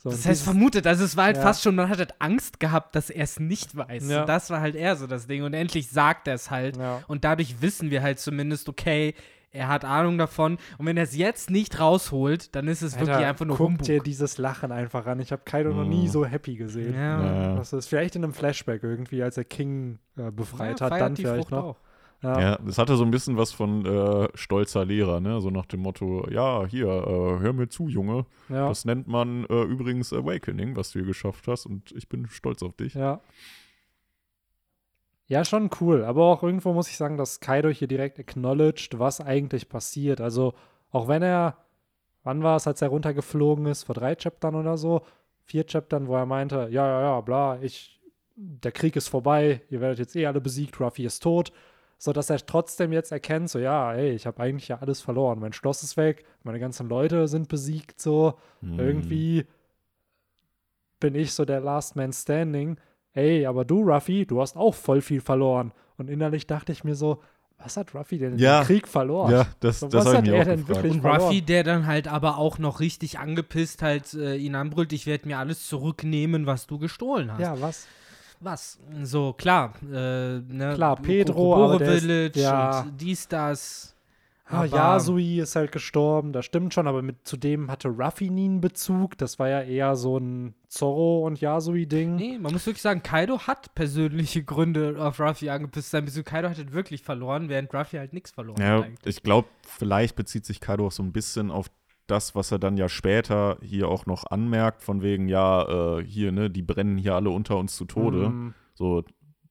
So, Das heißt dieses- vermutet, also es war halt Ja. fast schon, man hat halt Angst gehabt, dass er es nicht weiß. Ja. Das war halt eher so das Ding. Und endlich sagt er es halt. Ja. Und dadurch wissen wir halt zumindest, okay, er hat Ahnung davon. Und wenn er es jetzt nicht rausholt, dann ist es wirklich Alter, einfach nur guck Humbug. dir dieses Lachen einfach an. Ich habe Kaido noch nie Mhm. so happy gesehen. ja. Ja. Das ist vielleicht in einem Flashback irgendwie, als er King äh, befreit Ja, hat, dann die vielleicht Frucht noch. auch. Ja. Ja, das hatte so ein bisschen was von äh, stolzer Lehrer, ne? So nach dem Motto, ja, hier, äh, hör mir zu, Junge. Ja. Das nennt man äh, übrigens Awakening, was du hier geschafft hast und ich bin stolz auf dich. Ja. Ja, schon cool. Aber auch irgendwo muss ich sagen, dass Kaido hier direkt acknowledged, was eigentlich passiert. Also, auch wenn er, wann war es, als er runtergeflogen ist? Vor drei Chaptern oder so? Vier Chaptern, wo er meinte, ja, ja, ja, bla, ich, der Krieg ist vorbei, ihr werdet jetzt eh alle besiegt, Ruffy ist tot. So dass er trotzdem jetzt erkennt, so, ja, ey, ich habe eigentlich ja alles verloren. Mein Schloss ist weg, meine ganzen Leute sind besiegt, so. Hm. Irgendwie bin ich so der Last Man Standing. Ey, aber du, Ruffy, du hast auch voll viel verloren. Und innerlich dachte ich mir so, was hat Ruffy denn Ja. im Krieg verloren? Ja, das, So, das was hat mir er auch denn gefragt. wirklich- Und verloren. Ruffy, der dann halt aber auch noch richtig angepisst halt äh, ihn anbrüllt, ich werde mir alles zurücknehmen, was du gestohlen hast. Ja, was? Was? So, klar. Äh, ne, Klar, Pedro, Kokobore aber der ist- Village ja. und dies, das. Ah, Yasui ist halt gestorben, das stimmt schon, aber mit, zudem hatte Ruffy nie einen Bezug. Das war ja eher so ein Zorro- und Yasui-Ding. Nee, man muss wirklich sagen, Kaido hat persönliche Gründe, auf Ruffy angepisst zu sein. Beziehungsweise Kaido hat halt wirklich verloren, während Ruffy halt nichts verloren Ja, hat. eigentlich. ich glaube, vielleicht bezieht sich Kaido auch so ein bisschen auf das, was er dann ja später hier auch noch anmerkt, von wegen, ja, äh, hier, ne, die brennen hier alle unter uns zu Tode. Mm, So,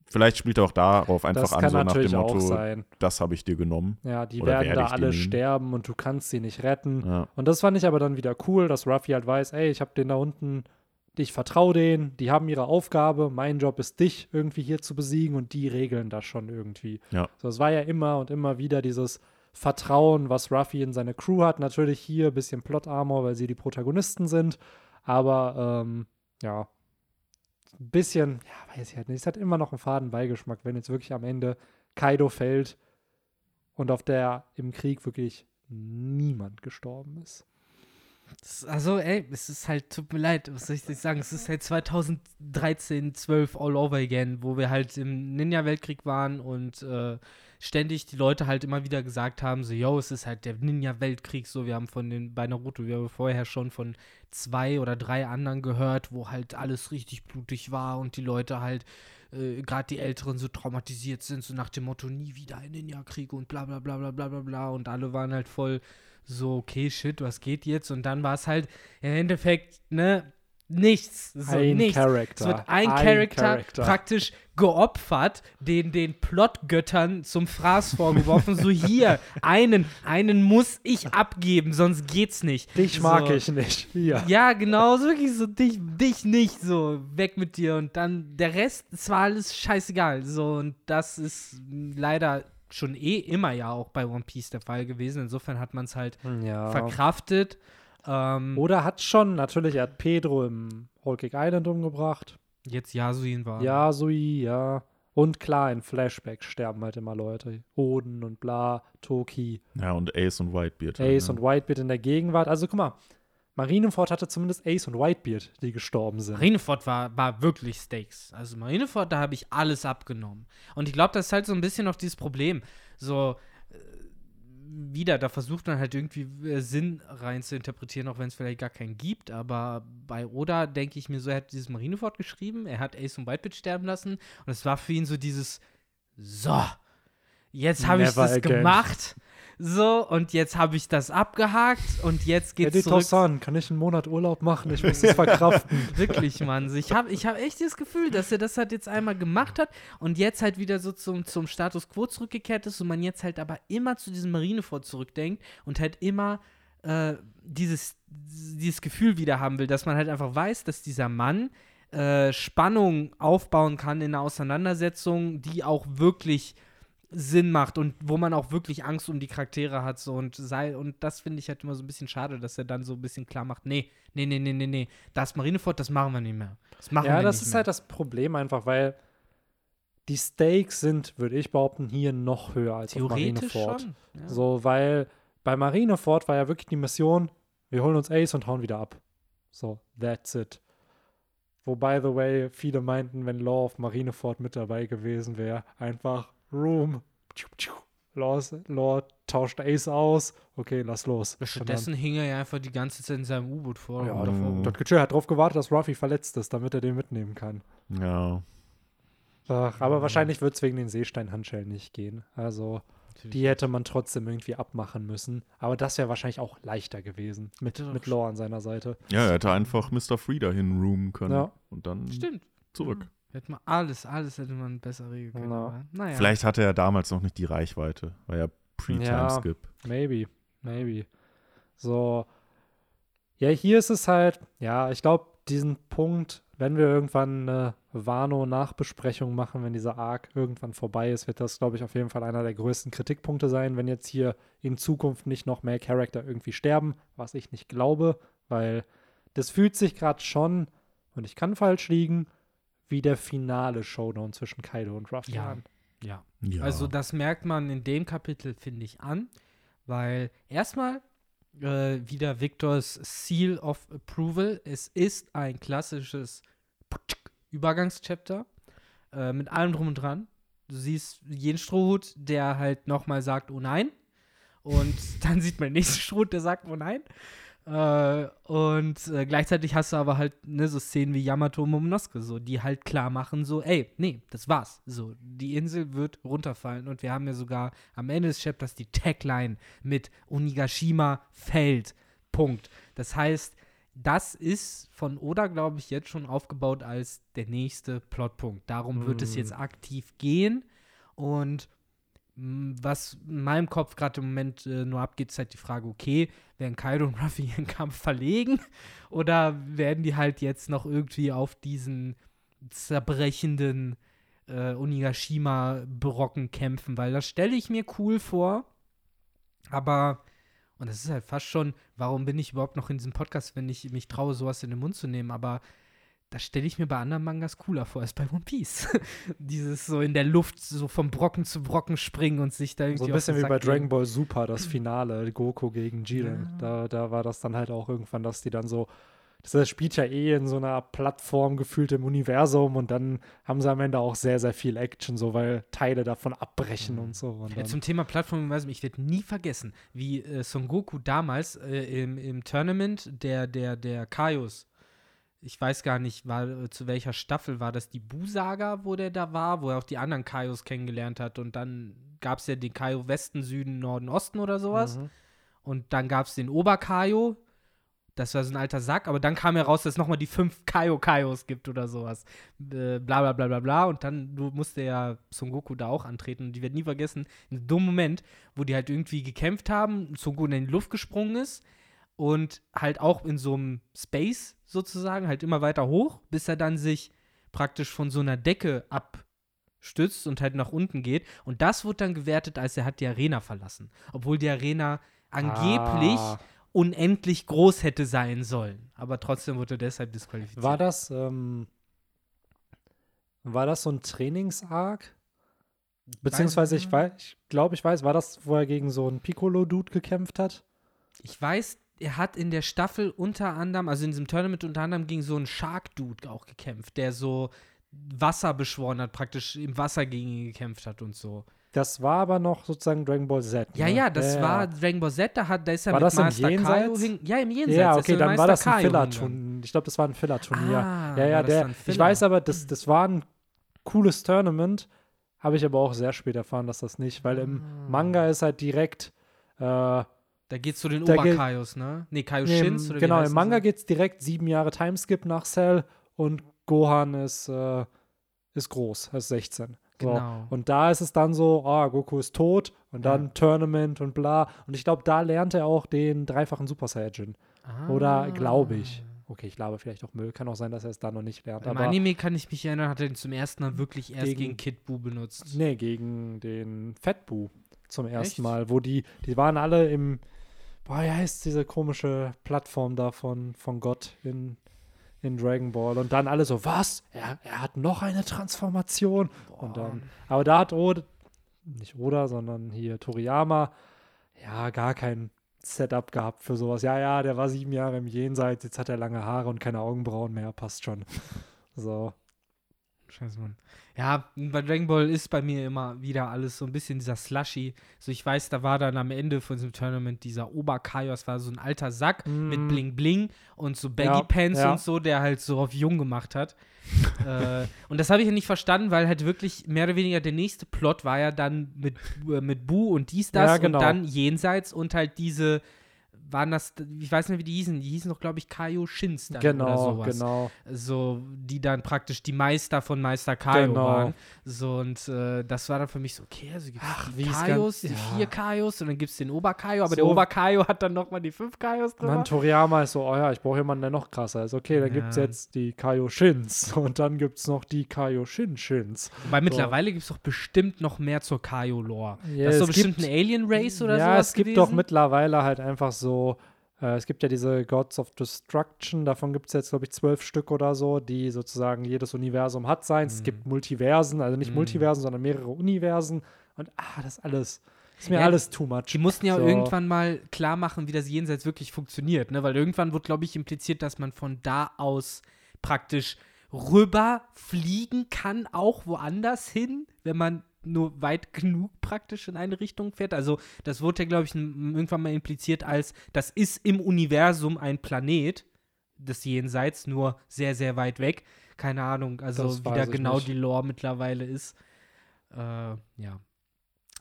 vielleicht spielt er auch darauf einfach das an, kann so nach natürlich dem auch Motto, sein. das habe ich dir genommen. Ja, die Oder werden werde da alle sterben und du kannst sie nicht retten. Ja. Und das fand ich aber dann wieder cool, dass Ruffy halt weiß, ey, ich habe den da unten, ich vertraue denen, die haben ihre Aufgabe, mein Job ist dich irgendwie hier zu besiegen und die regeln das schon irgendwie. Ja. So, es war ja immer und immer wieder dieses Vertrauen, was Ruffy in seine Crew hat. Natürlich hier ein bisschen Plot-Armor, weil sie die Protagonisten sind, aber ähm, ja, ein bisschen, ja, weiß ich halt nicht, es hat immer noch einen faden Beigeschmack, wenn jetzt wirklich am Ende Kaido fällt und auf der im Krieg wirklich niemand gestorben ist. Also, ey, es ist halt, tut mir leid, was soll ich sagen? Es ist halt 2013, 12 all over again, wo wir halt im Ninja-Weltkrieg waren und äh, ständig die Leute halt immer wieder gesagt haben, so, yo, es ist halt der Ninja-Weltkrieg, so, wir haben von den, bei Naruto, wir haben vorher schon von zwei oder drei anderen gehört, wo halt alles richtig blutig war und die Leute halt, äh, gerade die Älteren so traumatisiert sind, so nach dem Motto, nie wieder ein Ninja-Krieg und bla bla bla bla bla bla bla und alle waren halt voll so, okay, shit, was geht jetzt? Und dann war es halt im Endeffekt, ne, nichts. So, ein nichts. Charakter. Es wird ein, Charakter, praktisch geopfert, den, den Plotgöttern zum Fraß vorgeworfen. so hier, einen, einen muss ich abgeben, sonst geht's nicht. Dich mag so. ich nicht. Hier. Ja, genau, so wirklich so, dich, dich nicht, so, weg mit dir. Und dann der Rest, es war alles scheißegal. So, und das ist leider schon eh immer ja auch bei One Piece der Fall gewesen. Insofern hat man es halt Ja. verkraftet. Ähm, Oder hat schon, natürlich, er hat Pedro im Whole Cake Island umgebracht. jetzt Yasuin war. Yasui, ja. Und klar, in Flashbacks sterben halt immer Leute. Oden und bla, Toki, Ja, und Ace und Whitebeard. Ace halt, und Whitebeard in der Gegenwart. Also guck mal, Marineford hatte zumindest Ace und Whitebeard, die gestorben sind. Marineford war, war wirklich Stakes. Also Marineford, da habe ich alles abgenommen. Und ich glaube, das ist halt so ein bisschen noch dieses Problem. So, wieder, da versucht man halt irgendwie äh, Sinn rein zu interpretieren, auch wenn es vielleicht gar keinen gibt. Aber bei Oda denke ich mir so, er hat dieses Marineford geschrieben, er hat Ace und Whitebeard sterben lassen. Und es war für ihn so dieses, so, jetzt habe ich das again. gemacht. So, und jetzt habe ich das abgehakt und jetzt geht's Editor zurück San, kann ich einen Monat Urlaub machen? Ich muss es verkraften. [LAUGHS] Wirklich, Mann. Ich habe ich hab echt das Gefühl, dass er das halt jetzt einmal gemacht hat und jetzt halt wieder so zum, zum Status quo zurückgekehrt ist und man jetzt halt aber immer zu diesem Marineford zurückdenkt und halt immer äh, dieses, dieses Gefühl wieder haben will, dass man halt einfach weiß, dass dieser Mann äh, Spannung aufbauen kann in einer Auseinandersetzung, die auch wirklich Sinn macht und wo man auch wirklich Angst um die Charaktere hat so und sei und das finde ich halt immer so ein bisschen schade, dass er dann so ein bisschen klar macht, nee, nee, nee, nee, nee, nee, das Marineford, das machen wir nicht mehr. Das machen ja, wir das nicht ist mehr. halt das Problem einfach, weil die Stakes sind, würde ich behaupten, hier noch höher als auf Marineford. schon. Ja. So, weil bei Marineford war ja wirklich die Mission, wir holen uns Ace und hauen wieder ab. So, that's it. Wo, by the way, viele meinten, wenn Law of Marineford mit dabei gewesen wäre, einfach Room. Laws, Law tauscht Ace aus. Okay, lass los. Stattdessen hing er ja einfach die ganze Zeit in seinem U-Boot vor. ja, Mhm. Dot Couture hat darauf gewartet, dass Ruffy verletzt ist, damit er den mitnehmen kann. Ja. Ach, aber wahrscheinlich wird es wegen den Seesteinhandschellen nicht gehen. Also, Natürlich. die hätte man trotzdem irgendwie abmachen müssen. Aber das wäre wahrscheinlich auch leichter gewesen. Mit, mit Law an seiner Seite. Ja, er hätte einfach Mr. Free dahin roomen können. Ja. Und dann Stimmt. zurück. Hätte man alles, alles hätte man besser regeln können. Ja. aber Naja. Vielleicht hatte er damals noch nicht die Reichweite. War ja Pre-Time-Skip. Maybe, maybe. So. Ja, hier ist es halt, ja, ich glaube, diesen Punkt, wenn wir irgendwann eine Wano-Nachbesprechung machen, wenn dieser Arc irgendwann vorbei ist, wird das, glaube ich, auf jeden Fall einer der größten Kritikpunkte sein, wenn jetzt hier in Zukunft nicht noch mehr Charakter irgendwie sterben, was ich nicht glaube, weil das fühlt sich gerade schon, und ich kann falsch liegen, wie der finale Showdown zwischen Kaido und Ruffy Ja. an. ja. Ja. Also das merkt man in dem Kapitel, finde ich, an, weil erstmal äh, wieder Victors Seal of Approval. Es ist ein klassisches Übergangschapter äh, mit allem drum und dran. Du siehst jeden Strohhut, der halt nochmal sagt, oh nein. Und [LAUGHS] dann sieht man den nächsten Strohhut, der sagt, oh nein. Äh, und äh, gleichzeitig hast du aber halt ne, so Szenen wie Yamato und Momonosuke, so, die halt klar machen, so, ey, nee, das war's. So, die Insel wird runterfallen und wir haben ja sogar am Ende des Chapters die Tagline mit Onigashima fällt. Punkt. Das heißt, das ist von Oda, glaube ich, jetzt schon aufgebaut als der nächste Plotpunkt. Darum wird es Mm. jetzt aktiv gehen. Und was in meinem Kopf gerade im Moment äh, nur abgeht, ist halt die Frage, okay, werden Kaido und Ruffy [LAUGHS] ihren Kampf verlegen oder werden die halt jetzt noch irgendwie auf diesen zerbrechenden äh, Onigashima-Brocken kämpfen? Weil das stelle ich mir cool vor, aber und das ist halt fast schon, warum bin ich überhaupt noch in diesem Podcast, wenn ich mich traue, sowas in den Mund zu nehmen, aber das stelle ich mir bei anderen Mangas cooler vor als bei One Piece. [LAUGHS] Dieses so in der Luft, so vom Brocken zu Brocken springen und sich da irgendwie So ein bisschen wie bei gehen. Dragon Ball Super, das Finale, Goku gegen Jiren. Ja. Da, da war das dann halt auch irgendwann, dass die dann so, das spielt ja eh in so einer Plattform gefühlt im Universum und dann haben sie am Ende auch sehr, sehr viel Action, so weil Teile davon abbrechen und so. Und Ja, zum Thema Plattformuniversum, ich werde nie vergessen, wie äh, Son Goku damals äh, im, im Tournament der, der, der Kaios, ich weiß gar nicht, war, äh, zu welcher Staffel war das die Bu-Saga, wo der da war, wo er auch die anderen Kaios kennengelernt hat und dann gab es ja den Kaio Westen, Süden, Norden, Osten oder sowas Mhm. und dann gab es den Oberkaio, das war so ein alter Sack, aber dann kam heraus, dass es nochmal die fünf Kaio-Kaios gibt oder sowas. Äh, bla bla bla bla bla. Und dann musste ja Son Goku da auch antreten. Und die wird nie vergessen, in einem dummen Moment, wo die halt irgendwie gekämpft haben, Son Goku in die Luft gesprungen ist und halt auch in so einem Space sozusagen, halt immer weiter hoch, bis er dann sich praktisch von so einer Decke abstützt und halt nach unten geht. Und das wurde dann gewertet, als er hat die Arena verlassen. Obwohl die Arena angeblich Ah. unendlich groß hätte sein sollen. Aber trotzdem wurde er deshalb disqualifiziert. War das, ähm, War das so ein Trainingsarg? Beziehungsweise, ich weiß, ich glaube, ich weiß, war das, wo er gegen so einen Piccolo-Dude gekämpft hat? Ich weiß, er hat in der Staffel unter anderem, also in diesem Tournament unter anderem gegen so einen Shark-Dude auch gekämpft, der so Wasser beschworen hat, praktisch im Wasser gegen ihn gekämpft hat und so. Das war aber noch sozusagen Dragon Ball Z. Ja, ne? ja, das ja, war ja. Dragon Ball Z, da, hat, da ist er War mit das im Master Kaio Jenseits? hin. Ja, im Jenseits. Ja, okay, dann war das ein Kaio Filler-Turnier. Ich glaube, das war ein Filler-Turnier. Ah, ja, ja, der. Ich weiß aber, das, das war ein cooles Tournament. Habe ich aber auch sehr spät erfahren, dass das nicht, weil im Ah. Manga ist halt direkt. Äh, Da geht's zu den Oberkaios, ne? Nee, nee, Kaioshins oder wie genau, im Manga sie? geht es direkt sieben Jahre Timeskip nach Cell und Gohan ist, äh, ist groß, ist 16. So. Genau. Und da ist es dann so, ah, Goku ist tot und dann Ja. Tournament und bla. Und ich glaube, da lernt er auch den dreifachen Super Saiyajin. Oder glaube ich. Okay, ich glaube vielleicht auch Müll. Kann auch sein, dass er es da noch nicht lernt. Im Anime kann ich mich erinnern, hat er den zum ersten Mal wirklich erst Gegen- gegen, Kid Buu benutzt. nee, gegen den Fettbu zum ersten Echt? Mal, wo die, die waren alle im, boah, wie heißt diese komische Plattform da von, von Gott in, in Dragon Ball und dann alle so, was? Er, er hat noch eine Transformation und dann, aber da hat Oda, nicht Oda, sondern hier Toriyama, ja, gar kein Setup gehabt für sowas. Ja, ja, der war sieben Jahre im Jenseits, jetzt hat er lange Haare und keine Augenbrauen mehr, passt schon. So. Scheiße, Mann. Ja, bei Dragon Ball ist bei mir immer wieder alles so ein bisschen dieser Slushy. So, ich weiß, da war dann am Ende von diesem Tournament dieser Oberkaio, das war so ein alter Sack mit Mm. Bling Bling und so Baggy Ja, Pants ja. und so, der halt so auf jung gemacht hat. [LAUGHS] äh, und das habe ich ja nicht verstanden, weil halt wirklich mehr oder weniger der nächste Plot war ja dann mit, äh, mit Bu und dies, das Ja, genau. und dann jenseits und halt diese, waren das, ich weiß nicht, wie die hießen, die hießen doch, glaube ich, Kaio Shins dann oder Genau, sowas genau. so, die dann praktisch die Meister von Meister Kaio Genau. waren. So, und äh, das war dann für mich so, okay, also gibt es Kaios, die ja. vier Kaios und dann gibt es den Oberkaio, aber So. der Oberkaio hat dann nochmal die fünf Kaios drin. Dann Toriyama ist so, oh ja, ich brauche jemanden, der noch krasser ist. Okay, dann gibt es Ja. jetzt die Kaioshins [LAUGHS] und dann gibt es noch die Kaioshin-Shins. Weil mittlerweile gibt es doch bestimmt noch mehr zur Kaio-Lore. Ja, das ist doch es bestimmt gibt- eine Alien-Race oder ja, sowas es gibt gewesen. doch mittlerweile halt einfach so, äh, es gibt ja diese Gods of Destruction, davon gibt es jetzt, glaube ich, zwölf Stück oder so, die sozusagen jedes Universum hat sein. Es Mhm. gibt Multiversen, also nicht Mhm. Multiversen, sondern mehrere Universen. Und ah, das alles, ist mir Ja, alles too much. Die mussten ja So. irgendwann mal klar machen, wie das Jenseits wirklich funktioniert, ne? Weil irgendwann wurde, glaube ich, impliziert, dass man von da aus praktisch rüber fliegen kann, auch woanders hin, wenn man nur weit genug praktisch in eine Richtung fährt. Also, das wurde ja, glaube ich, irgendwann mal impliziert als, das ist im Universum ein Planet des Jenseits, nur sehr, sehr weit weg. Keine Ahnung, also Das wie da genau nicht. die Lore mittlerweile ist. Äh, ja.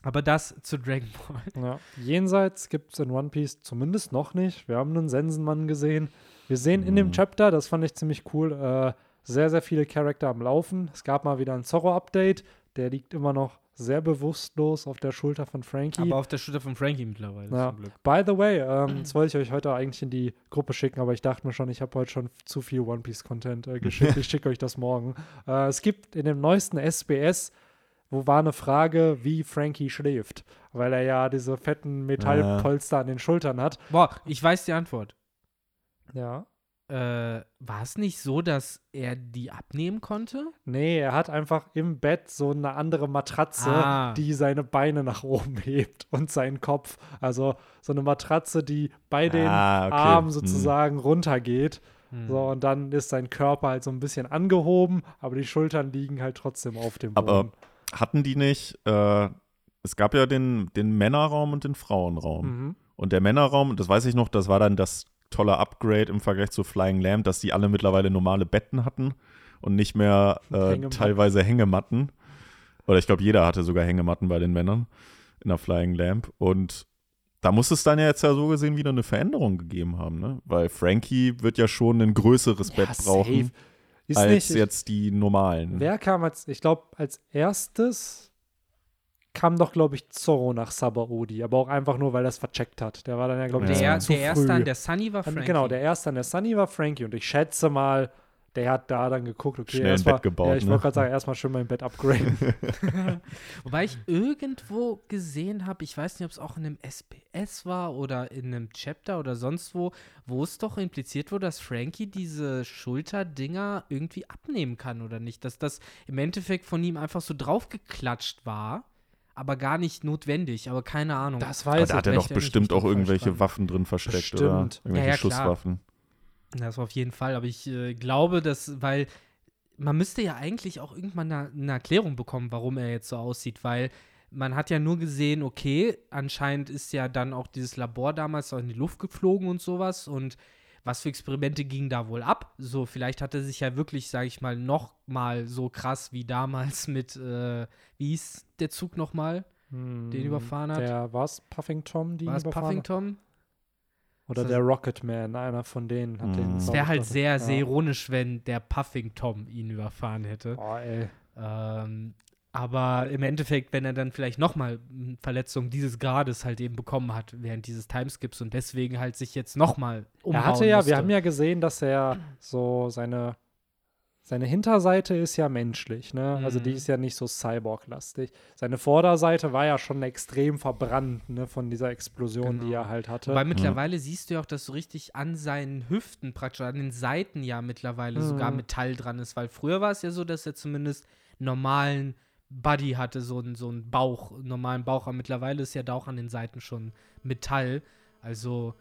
Aber das zu Dragon Ball. Ja. Jenseits gibt es in One Piece zumindest noch nicht. Wir haben einen Sensenmann gesehen. Wir sehen in dem Mhm. Chapter, das fand ich ziemlich cool, äh, sehr, sehr viele Charakter am Laufen. Es gab mal wieder ein Zorro-Update. Der liegt immer noch sehr bewusstlos auf der Schulter von Frankie. Aber auf der Schulter von Frankie mittlerweile, Ja. zum Glück. By the way, ähm, das wollte ich euch heute eigentlich in die Gruppe schicken, aber ich dachte mir schon, ich habe heute schon zu viel One Piece Content äh, geschickt. ich [LAUGHS] schicke euch das morgen. Äh, es gibt in dem neuesten SBS, wo war eine Frage, wie Frankie schläft, weil er ja diese fetten Metallpolster an den Schultern hat. Boah, ich weiß die Antwort. Ja. Äh, war es nicht so, dass er die abnehmen konnte? Nee, er hat einfach im Bett so eine andere Matratze, Ah. die seine Beine nach oben [LAUGHS] hebt und seinen Kopf. Also so eine Matratze, die bei den Ah, okay. Armen Hm. sozusagen runtergeht. Hm. So, und dann ist sein Körper halt so ein bisschen angehoben, aber die Schultern liegen halt trotzdem auf dem Boden. Aber hatten die nicht, äh, es gab ja den, den Männerraum und den Frauenraum. mhm. Und der Männerraum, das weiß ich noch, das war dann das tolle Upgrade im Vergleich zu Flying Lamb, dass die alle mittlerweile normale Betten hatten und nicht mehr äh, Hängematten. teilweise Hängematten. Oder ich glaube, jeder hatte sogar Hängematten bei den Männern in der Flying Lamp. Und da muss es dann ja jetzt ja so gesehen wieder eine Veränderung gegeben haben, ne? Weil Frankie wird ja schon ein größeres Bett brauchen als nicht, jetzt die normalen. wer kam als, ich glaube, als erstes kam doch, glaube ich, Zorro nach Sabaody, aber auch einfach nur, weil er es vercheckt hat. Der war dann ja, glaube ich, Ja. der zu der früh. erste an der Sunny war Frankie. Genau, der erste an der Sunny war Frankie und ich schätze mal, der hat da dann geguckt, okay, Schnell erstmal, Bett gebaut, ja, ich ne? wollte gerade sagen, erstmal schön mein Bett upgraden. [LAUGHS] [LAUGHS] Wobei ich irgendwo gesehen habe, ich weiß nicht, ob es auch in einem SPS war oder in einem Chapter oder sonst wo, wo es doch impliziert wurde, dass Frankie diese Schulterdinger irgendwie abnehmen kann oder nicht. Dass das im Endeffekt von ihm einfach so draufgeklatscht war, aber gar nicht notwendig, aber keine Ahnung. Das Aber weiß da ich. hat er doch bestimmt auch da irgendwelche. Waffen drin versteckt, oder? Bestimmt. Irgendwelche Ja, ja, klar. Schusswaffen. Das auf jeden Fall, aber ich äh, glaube, dass, weil man müsste ja eigentlich auch irgendwann eine, eine Erklärung bekommen, warum er jetzt so aussieht, weil man hat ja nur gesehen, okay, anscheinend ist ja dann auch dieses Labor damals auch in die Luft geflogen und sowas und was für Experimente gingen da wohl ab? So, vielleicht hat er sich ja wirklich, sage ich mal, noch mal so krass wie damals [LAUGHS] mit, äh, wie hieß der Zug noch mal? Hm, den überfahren hat? Der war es Puffing Tom, die ihn War es überfahren hat? Puffington? Oder der das- Rocket Man, einer von denen hat Hm. den. Es Es wäre halt sehr, ja. sehr ironisch, wenn der Puffington ihn überfahren hätte. Oh, ey. Ähm, aber im Endeffekt, wenn er dann vielleicht nochmal Verletzungen dieses Grades halt eben bekommen hat während dieses Timeskips und deswegen halt sich jetzt nochmal umhauen Er hatte ja, musste. wir haben ja gesehen, dass er so seine, seine Hinterseite ist ja menschlich, ne? Also die Mhm. ist ja nicht so Cyborg-lastig. Seine Vorderseite war ja schon extrem verbrannt, ne, von dieser Explosion, die Genau. er halt hatte. Weil mittlerweile siehst du ja auch, dass so richtig an seinen Hüften praktisch, an den Seiten ja mittlerweile sogar Mhm. Metall dran ist. Weil früher war es ja so, dass er zumindest normalen Body hatte, so einen so einen Bauch, einen normalen Bauch. Aber mittlerweile ist ja da auch an den Seiten schon Metall. Also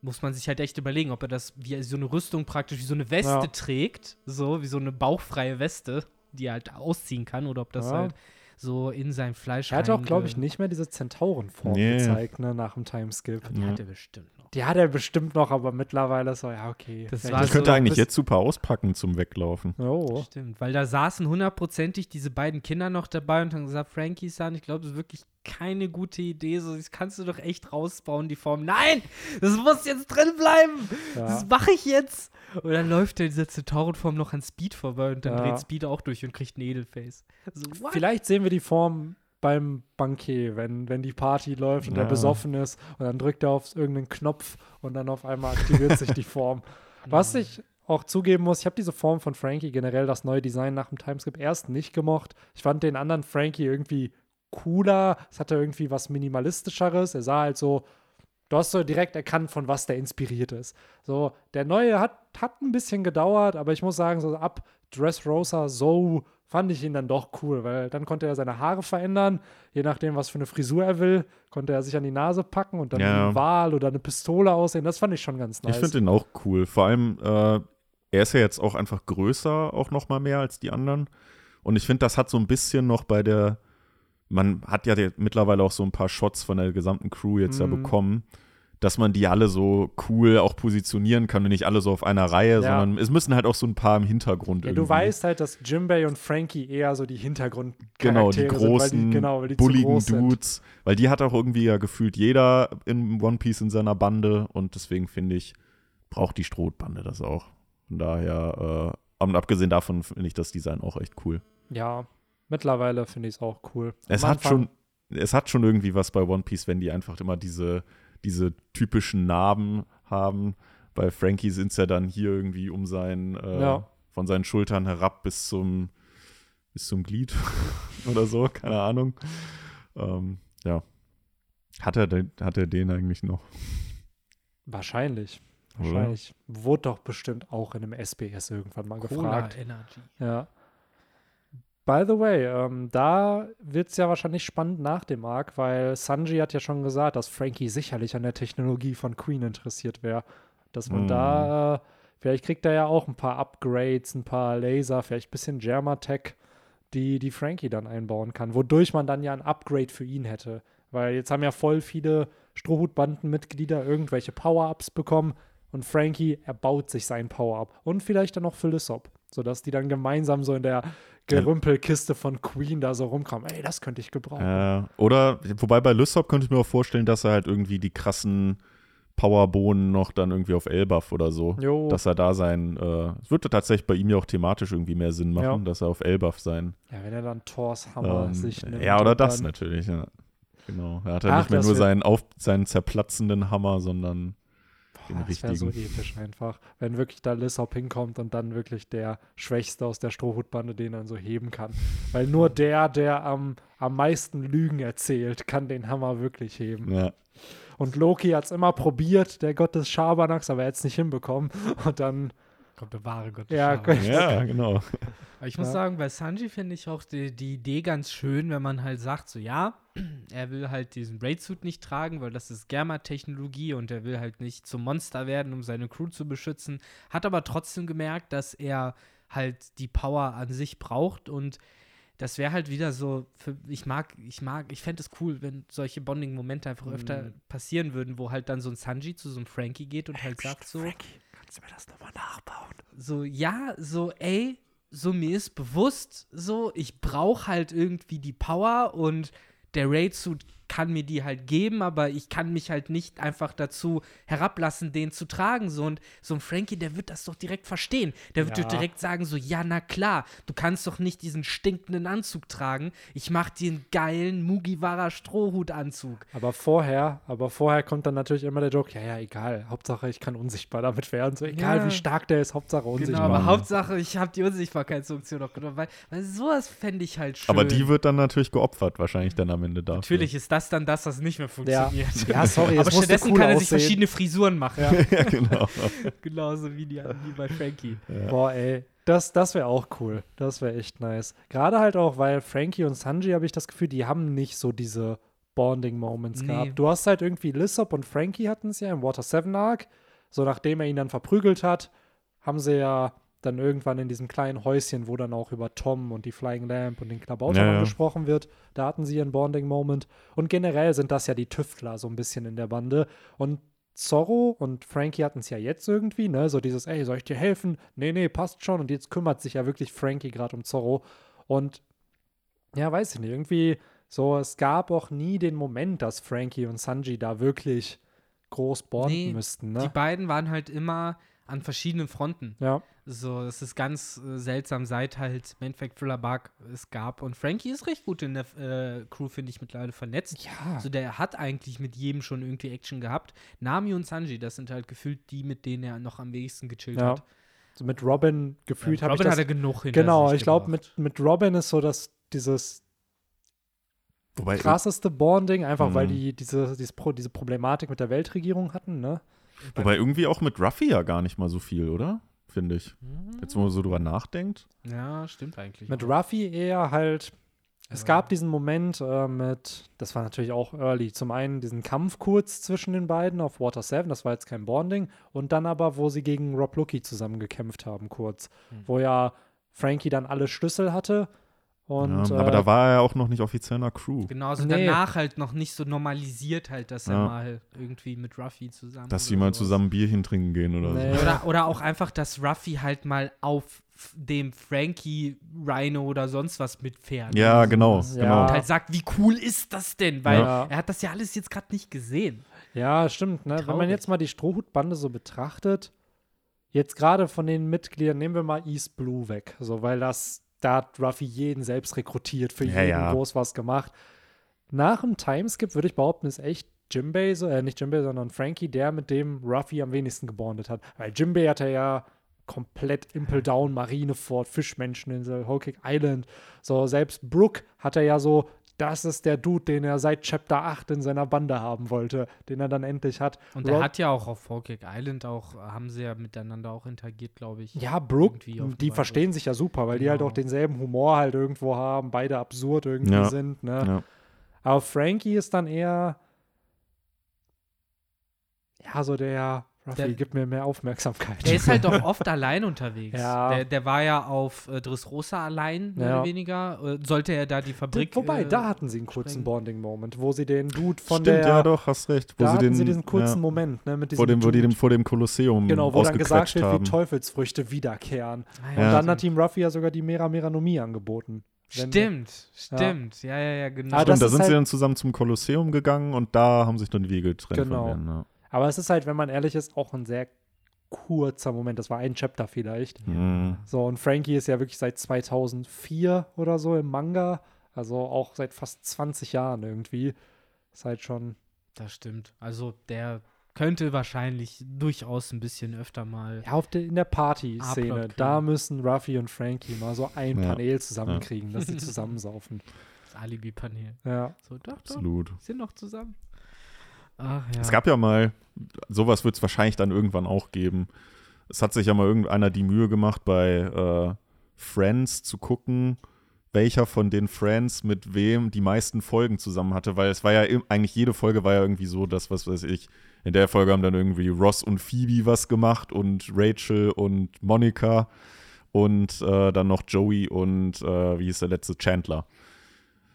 muss man sich halt echt überlegen, ob er das wie so eine Rüstung praktisch wie so eine Weste Ja. trägt, so wie so eine bauchfreie Weste, die er halt ausziehen kann oder ob das Ja. halt so in sein Fleisch er hat auch, glaube ich, nicht mehr diese Zentaurenform Nee. gezeigt, ne, nach dem Timeskip. Die Ja. hat er bestimmt noch. Die hat er bestimmt noch, aber mittlerweile so, ja, okay. Das so könnte er eigentlich jetzt super auspacken zum Weglaufen. Oh. Stimmt, weil da saßen hundertprozentig diese beiden Kinder noch dabei und haben gesagt, Frankie San, ich glaube, das ist wirklich keine gute Idee. So, das kannst du doch echt rausbauen, die Form. Nein, das muss jetzt drin bleiben. Ja. Das mache ich jetzt. Und dann läuft er diese Zentaurenform noch an Speed vorbei und dann Ja. dreht Speed auch durch und kriegt ein Edelface. So? Vielleicht sehen wir die Form beim Bankier, wenn, wenn die Party läuft und Ja. er besoffen ist und dann drückt er auf irgendeinen Knopf und dann auf einmal aktiviert sich die Form. [LAUGHS] Was ich auch zugeben muss, ich habe diese Form von Frankie, generell das neue Design nach dem Timeskip erst nicht gemocht. Ich fand den anderen Frankie irgendwie cooler. Es hatte irgendwie was Minimalistischeres. Er sah halt so, du hast so direkt erkannt, von was der inspiriert ist. So, der neue hat, hat ein bisschen gedauert, aber ich muss sagen, so ab Dressrosa so fand ich ihn dann doch cool, weil dann konnte er seine Haare verändern, je nachdem, was für eine Frisur er will, konnte er sich an die Nase packen und dann Ja. wie ein Wal oder eine Pistole aussehen. Das fand ich schon ganz nice. Ich finde den auch cool. Vor allem, äh, er ist ja jetzt auch einfach größer, auch noch mal mehr als die anderen. Und ich finde, das hat so ein bisschen noch bei der, man hat ja mittlerweile auch so ein paar Shots von der gesamten Crew jetzt ja Mhm. bekommen, dass man die alle so cool auch positionieren kann und nicht alle so auf einer Reihe, Ja. sondern es müssen halt auch so ein paar im Hintergrund ja, irgendwie. du weißt halt, dass Jimbei und Frankie eher so die Hintergrundcharaktere Genau, die sind, großen, weil die, genau, weil die bulligen groß sind. Dudes, weil die hat auch irgendwie ja gefühlt jeder in One Piece in seiner Bande und deswegen finde ich, braucht die Strohbande das auch. Von daher, äh, und abgesehen davon finde ich das Design auch echt cool. Ja, mittlerweile finde ich es auch cool. Es hat schon, es hat schon irgendwie was bei One Piece, wenn die einfach immer diese, diese typischen Narben haben. Bei Frankie sind es ja dann hier irgendwie um sein, äh, Ja. von seinen Schultern herab bis zum, bis zum Glied [LAUGHS] oder so, keine Ahnung. Ähm, ja. Hat er, den, hat er den eigentlich noch? Wahrscheinlich. Oder? Wahrscheinlich. Wurde doch bestimmt auch in einem SBS irgendwann mal Cola gefragt. Energy. Ja. By the way, ähm, da wird es ja wahrscheinlich spannend nach dem Arc, weil Sanji hat ja schon gesagt, dass Frankie sicherlich an der Technologie von Queen interessiert wäre. Dass man Hm. da, äh, vielleicht kriegt er ja auch ein paar Upgrades, ein paar Laser, vielleicht ein bisschen Germatech, die, die Frankie dann einbauen kann, wodurch man dann ja ein Upgrade für ihn hätte. Weil jetzt haben ja voll viele Strohhutbandenmitglieder irgendwelche Power-Ups bekommen und Frankie erbaut sich sein Power-Up. Und vielleicht dann noch für Lysop, sodass die dann gemeinsam so in der Gerümpelkiste von Queen da so rumkommen. Ey, das könnte ich gebrauchen. Äh, oder, wobei bei Lysop könnte ich mir auch vorstellen, dass er halt irgendwie die krassen Powerbohnen noch dann irgendwie auf Elbaf oder so. Jo. Dass er da sein, äh, es würde tatsächlich bei ihm ja auch thematisch irgendwie mehr Sinn machen, Ja. dass er auf Elbaf sein. ja, wenn er dann Thors Hammer Ähm, sich nimmt. ja, oder das natürlich, ja. Genau. Er hat ja Ach, nicht mehr nur seinen, auf, seinen zerplatzenden Hammer, sondern Den das wäre so episch einfach. Wenn wirklich da Lissop hinkommt und dann wirklich der Schwächste aus der Strohhutbande den dann so heben kann. Weil nur der, der am, am meisten Lügen erzählt, kann den Hammer wirklich heben. Ja. Und Loki hat es immer probiert, der Gott des Schabernacks, aber er hat es nicht hinbekommen. Und dann, Kommt der wahre Gott. Ja, ja, genau. Aber ich muss Ja. sagen, bei Sanji finde ich auch die, die Idee ganz schön, wenn man halt sagt, so ja, [CLEARS THROAT] er will halt diesen Raid-Suit nicht tragen, weil das ist Germa-Technologie und er will halt nicht zum Monster werden, um seine Crew zu beschützen. Hat aber trotzdem gemerkt, dass er halt die Power an sich braucht und das wäre halt wieder so, für, ich mag, ich mag, ich fände es cool, wenn solche Bonding-Momente einfach öfter Mhm. passieren würden, wo halt dann so ein Sanji zu so einem Frankie geht und halt sagt so, kannst du mir das nochmal nachbauen? so, ja, so, ey, so mir ist bewusst, so, ich brauche halt irgendwie die Power und der Raid-Suit kann mir die halt geben, aber ich kann mich halt nicht einfach dazu herablassen, den zu tragen. So, und so ein Frankie, der wird das doch direkt verstehen. Der wird Ja. doch direkt sagen, so, ja, na klar, du kannst doch nicht diesen stinkenden Anzug tragen. Ich mach dir einen geilen Mugiwara Strohhutanzug. Aber vorher, aber vorher kommt dann natürlich immer der Joke, ja, ja, egal, Hauptsache ich kann unsichtbar damit werden. So egal Ja. wie stark der ist, Hauptsache Genau, unsichtbar. aber machen. Hauptsache, ich habe die Unsichtbarkeitsfunktion noch genommen, weil, weil sowas fände ich halt schön. Aber die wird dann natürlich geopfert, wahrscheinlich dann am Ende dafür. Natürlich ist das dann das, was nicht mehr funktioniert. Ja, sorry, es Aber stattdessen cool kann er sich aussehen. verschiedene Frisuren machen. Ja. [LAUGHS] ja, genau. [LAUGHS] Genauso wie, die, wie bei Frankie. Boah, ey, das, das wäre auch cool. Das wäre echt nice. Gerade halt auch, weil Frankie und Sanji, habe ich das Gefühl, die haben nicht so diese Bonding-Moments Nee. gehabt. Du hast halt irgendwie Lissop und Frankie hatten es ja im Water 7 Arc. So nachdem er ihn dann verprügelt hat, haben sie ja dann irgendwann in diesem kleinen Häuschen, wo dann auch über Tom und die Flying Lamp und den Klabauter Ja, ja. gesprochen wird, da hatten sie ihren Bonding-Moment. Und generell sind das ja die Tüftler so ein bisschen in der Bande. Und Zorro und Frankie hatten es ja jetzt irgendwie, ne? So dieses, ey, soll ich dir helfen? Nee, nee, passt schon. Und jetzt kümmert sich ja wirklich Frankie gerade um Zorro. Und ja, weiß ich nicht, irgendwie so, es gab auch nie den Moment, dass Frankie und Sanji da wirklich groß bonden Nee, müssten, Die ne? beiden waren halt immer an verschiedenen Fronten. Ja, So, es ist ganz äh, seltsam, seit halt Main Fact Thriller Bark es gab. Und Frankie ist recht gut in der äh, Crew, finde ich, mittlerweile vernetzt. ja. Also der hat eigentlich mit jedem schon irgendwie Action gehabt. Nami und Sanji, das sind halt gefühlt die, mit denen er noch am wenigsten gechillt Ja. hat. So mit Robin gefühlt Ja, habe ich Robin das. hat er genug hinter Genau, sich ich glaube, mit, mit Robin ist so das, dieses Wobei, krasseste Bonding, einfach weil Mhm. die diese, diese, Pro, diese Problematik mit der Weltregierung hatten, ne? Wobei irgendwie auch mit Ruffy ja gar nicht mal so viel, oder? Finde ich. Jetzt, wo man so drüber nachdenkt. Ja, stimmt eigentlich. Mit auch. Ruffy eher halt. Es Ja. gab diesen Moment äh, mit, das war natürlich auch early, zum einen diesen Kampf kurz zwischen den beiden auf Water 7, das war jetzt kein Bonding, und dann aber, wo sie gegen Rob Lucky zusammen gekämpft haben, kurz, Hm. wo ja Frankie dann alle Schlüssel hatte und ja, äh, aber da war er auch noch nicht offiziell in der Crew. Genau, so Nee. danach halt noch nicht so normalisiert halt, dass er Ja. mal irgendwie mit Ruffy zusammen Dass sie mal sowas. zusammen Bierchen trinken gehen oder Nee. so. Oder, oder auch einfach, dass Ruffy halt mal auf dem Frankie, Rhino oder sonst was mitfährt. Ja, genau. Ja. genau. Und halt sagt, wie cool ist das denn? Weil Ja. er hat das ja alles jetzt gerade nicht gesehen. Ja, stimmt. Ne? Wenn man jetzt mal die Strohhutbande so betrachtet, jetzt gerade von den Mitgliedern, nehmen wir mal East Blue weg, so weil das, da hat Ruffy jeden selbst rekrutiert, für Ja, jeden ja. groß was gemacht. Nach dem Timeskip würde ich behaupten, ist echt Jimbei, so, äh, nicht Jimbei, sondern Frankie, der mit dem Ruffy am wenigsten gebondet hat. Weil Jimbei hatte ja komplett Impel Down, Marineford, Fischmenscheninsel, Whole Cake Island. So, selbst Brooke hat er ja so, das ist der Dude, den er seit Chapter 8 in seiner Bande haben wollte, den er dann endlich hat. Und Rob- er hat ja auch auf Forkick Island auch, haben sie ja miteinander auch interagiert, glaube ich. Ja, Brooke, die verstehen sich ja super, weil die halt Genau. auch denselben Humor halt irgendwo haben, beide absurd irgendwie Ja. sind. Ne? Ja. Aber Frankie ist dann eher, ja, so der, Ruffy, Der- gib mir mehr Aufmerksamkeit. Der ist halt auch [LAUGHS] oft allein unterwegs. Ja. Der, der war ja auf äh, Dressrosa allein, mehr Ja. oder weniger. Äh, sollte er da die Fabrik. Wobei, äh, da hatten sie einen kurzen. Bonding-Moment, wo sie den Dude von Stimmt, der, ja doch, hast recht. Wo da sie hatten den, sie diesen kurzen ja, Moment, ne, mit diesem vor dem, wo die dem, vor dem Kolosseum Genau, wo dann gesagt ausgequetscht wird, haben. wie Teufelsfrüchte wiederkehren. Ah, Und Ja. dann hat Team Ruffy ja sogar die Mera Meranomie angeboten. Wenn- Stimmt, stimmt. Ja, ja, ja, genau. Ah, Stimmt, da sind sie halt- dann zusammen zum Kolosseum gegangen und da haben sich dann die Wege getrennt Genau. von denen. Ja. Aber es ist halt, wenn man ehrlich ist, auch ein sehr kurzer Moment. Das war ein Chapter vielleicht. Mhm. So, und Frankie ist ja wirklich seit 2004 oder so im Manga. Also auch seit fast 20 Jahren irgendwie. Ist halt schon. Das stimmt. Also der, könnte wahrscheinlich durchaus ein bisschen öfter mal. Ja, auf de, in der Party-Szene, da müssen Ruffy und Frankie mal so ein Ja. Panel zusammenkriegen, dass sie zusammensaufen. Das Alibi-Panel. Ja. So, doch, doch, Absolut. sind noch zusammen. Ach ja. Es gab ja mal, sowas wird es wahrscheinlich dann irgendwann auch geben. Es hat sich ja mal irgendeiner die Mühe gemacht, bei äh, Friends zu gucken, welcher von den Friends mit wem die meisten Folgen zusammen hatte, weil es war ja eigentlich jede Folge war ja irgendwie so, dass, was weiß ich, in der Folge haben dann irgendwie Ross und Phoebe was gemacht und Rachel und Monica und äh, dann noch Joey und äh, wie hieß der letzte Chandler.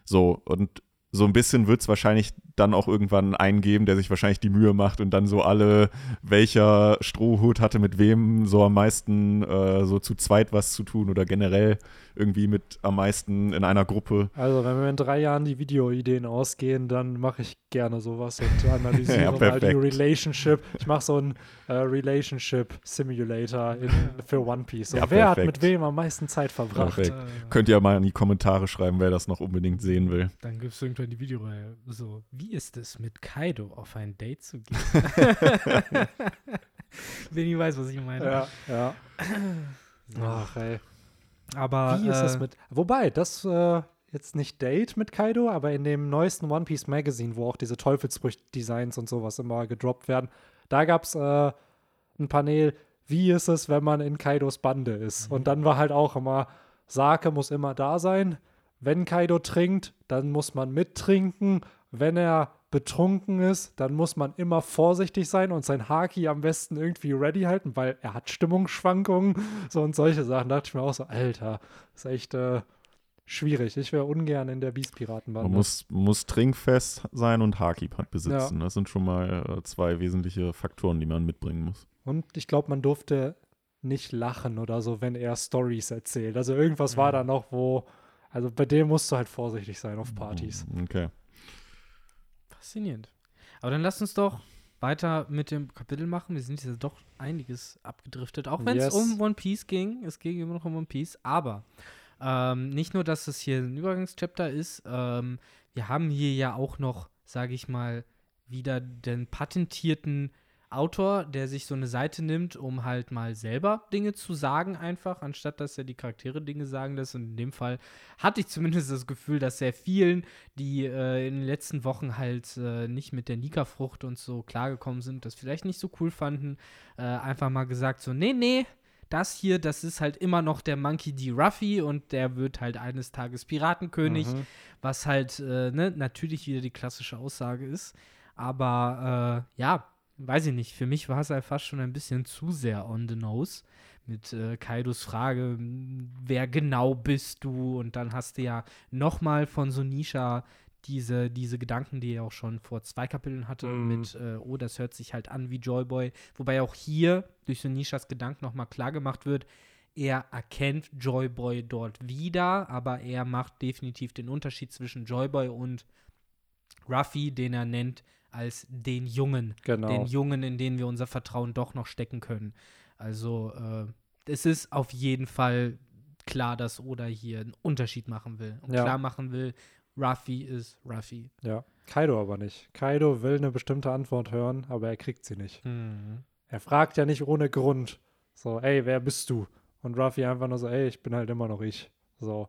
So, und so ein bisschen wird es wahrscheinlich dann auch irgendwann einen geben, der sich wahrscheinlich die Mühe macht und dann so alle, welcher Strohhut hatte mit wem so am meisten äh, so zu zweit was zu tun oder generell irgendwie mit am meisten in einer Gruppe. Also, wenn mir in drei Jahren die Videoideen ausgehen, dann mache ich gerne sowas und [LAUGHS] analysiere Ja, mal die. Relationship. Ich mache so einen äh, Relationship Simulator in, für One Piece. So, Ja, wer hat perfekt. mit wem am meisten Zeit verbracht? Perfekt. Äh, Könnt ihr mal in die Kommentare schreiben, wer das noch unbedingt sehen will. Dann gibt es irgendwann die Videoreihe. So, wie ist es mit Kaido auf ein Date zu gehen? [LAUGHS] Wenn ich weiß, was ich meine. Ja, ja. Ach, ey. Aber Wie ist das äh, mit. Wobei, das äh, jetzt nicht Date mit Kaido, aber in dem neuesten One Piece Magazine, wo auch diese Teufelsfrucht-Designs und sowas immer gedroppt werden, da gab es äh, ein Panel, wie ist es, wenn man in Kaidos Bande ist? Und dann war halt auch immer, Sake muss immer da sein. Wenn Kaido trinkt, dann muss man mittrinken. Wenn er betrunken ist, dann muss man immer vorsichtig sein und sein Haki am besten irgendwie ready halten, weil er hat Stimmungsschwankungen. So und solche Sachen. Da dachte ich mir auch so, Alter, ist echt äh, schwierig. Ich wäre ungern in der Beast-Piratenbande. Man muss, muss trinkfest sein und Haki besitzen. Das sind schon mal äh, zwei wesentliche Faktoren, die man mitbringen muss. Und ich glaube, man durfte nicht lachen oder so, wenn er Stories erzählt. Also irgendwas war Mhm. da noch, wo, also bei dem musst du halt vorsichtig sein auf Partys. Okay. Faszinierend. Aber dann lasst uns doch weiter mit dem Kapitel machen. Wir sind jetzt doch einiges abgedriftet, auch wenn es Yes. um One Piece ging. Es ging immer noch um One Piece, aber ähm, nicht nur, dass es hier ein Übergangschapter ist, ähm, wir haben hier ja auch noch, sage ich mal, wieder den patentierten Autor, der sich so eine Seite nimmt, um halt mal selber Dinge zu sagen, einfach, anstatt dass er die Charaktere Dinge sagen lässt. Und in dem Fall hatte ich zumindest das Gefühl, dass sehr vielen, die äh, in den letzten Wochen halt äh, nicht mit der Nika-Frucht und so klargekommen sind, das vielleicht nicht so cool fanden, äh, einfach mal gesagt so, nee, nee, das hier, das ist halt immer noch der Monkey D. Ruffy und der wird halt eines Tages Piratenkönig, Mhm. was halt äh, ne, natürlich wieder die klassische Aussage ist. Aber äh, ja, weiß ich nicht, für mich war es halt fast schon ein bisschen zu sehr on the nose mit äh, Kaidos Frage, wer genau bist du? Und dann hast du ja nochmal von Sonisha diese, diese Gedanken, die er auch schon vor zwei Kapiteln hatte, Mhm. mit, äh, oh, das hört sich halt an wie Joyboy. Wobei auch hier durch Sonishas Gedanken nochmal klar gemacht wird, er erkennt Joyboy dort wieder, aber er macht definitiv den Unterschied zwischen Joyboy und Ruffy, den er nennt als den Jungen. Genau. Den Jungen, in den wir unser Vertrauen doch noch stecken können. Also, äh, es ist auf jeden Fall klar, dass Oda hier einen Unterschied machen will. Und Ja. klar machen will, Ruffy ist Ruffy. Ja. Kaido aber nicht. Kaido will eine bestimmte Antwort hören, aber er kriegt sie nicht. Er fragt ja nicht ohne Grund. So, ey, wer bist du? Und Ruffy einfach nur so, ey, ich bin halt immer noch ich. So.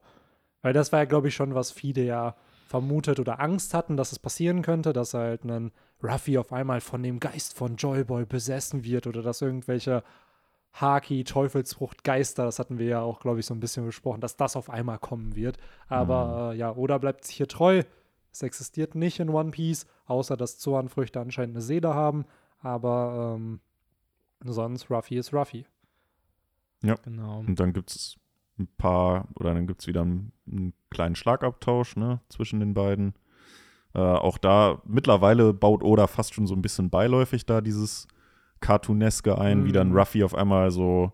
Weil das war ja, glaube ich, schon, was viele ja vermutet oder Angst hatten, dass es passieren könnte, dass halt ein Ruffy auf einmal von dem Geist von Joyboy besessen wird oder dass irgendwelche Haki, Teufelsfrucht, Geister, das hatten wir ja auch, glaube ich, so ein bisschen besprochen, dass das auf einmal kommen wird. Aber äh, ja, Oda bleibt sich hier treu. Es existiert nicht in One Piece, außer dass Zoan-Früchte anscheinend eine Seele haben. Aber ähm, sonst Ruffy ist Ruffy. Genau. Und dann gibt es ein paar, oder dann gibt es wieder einen, einen kleinen Schlagabtausch ne, zwischen den beiden. Äh, auch da, mittlerweile baut Oda fast schon so ein bisschen beiläufig da dieses Cartooneske ein, wie dann Mhm. Ruffy auf einmal so,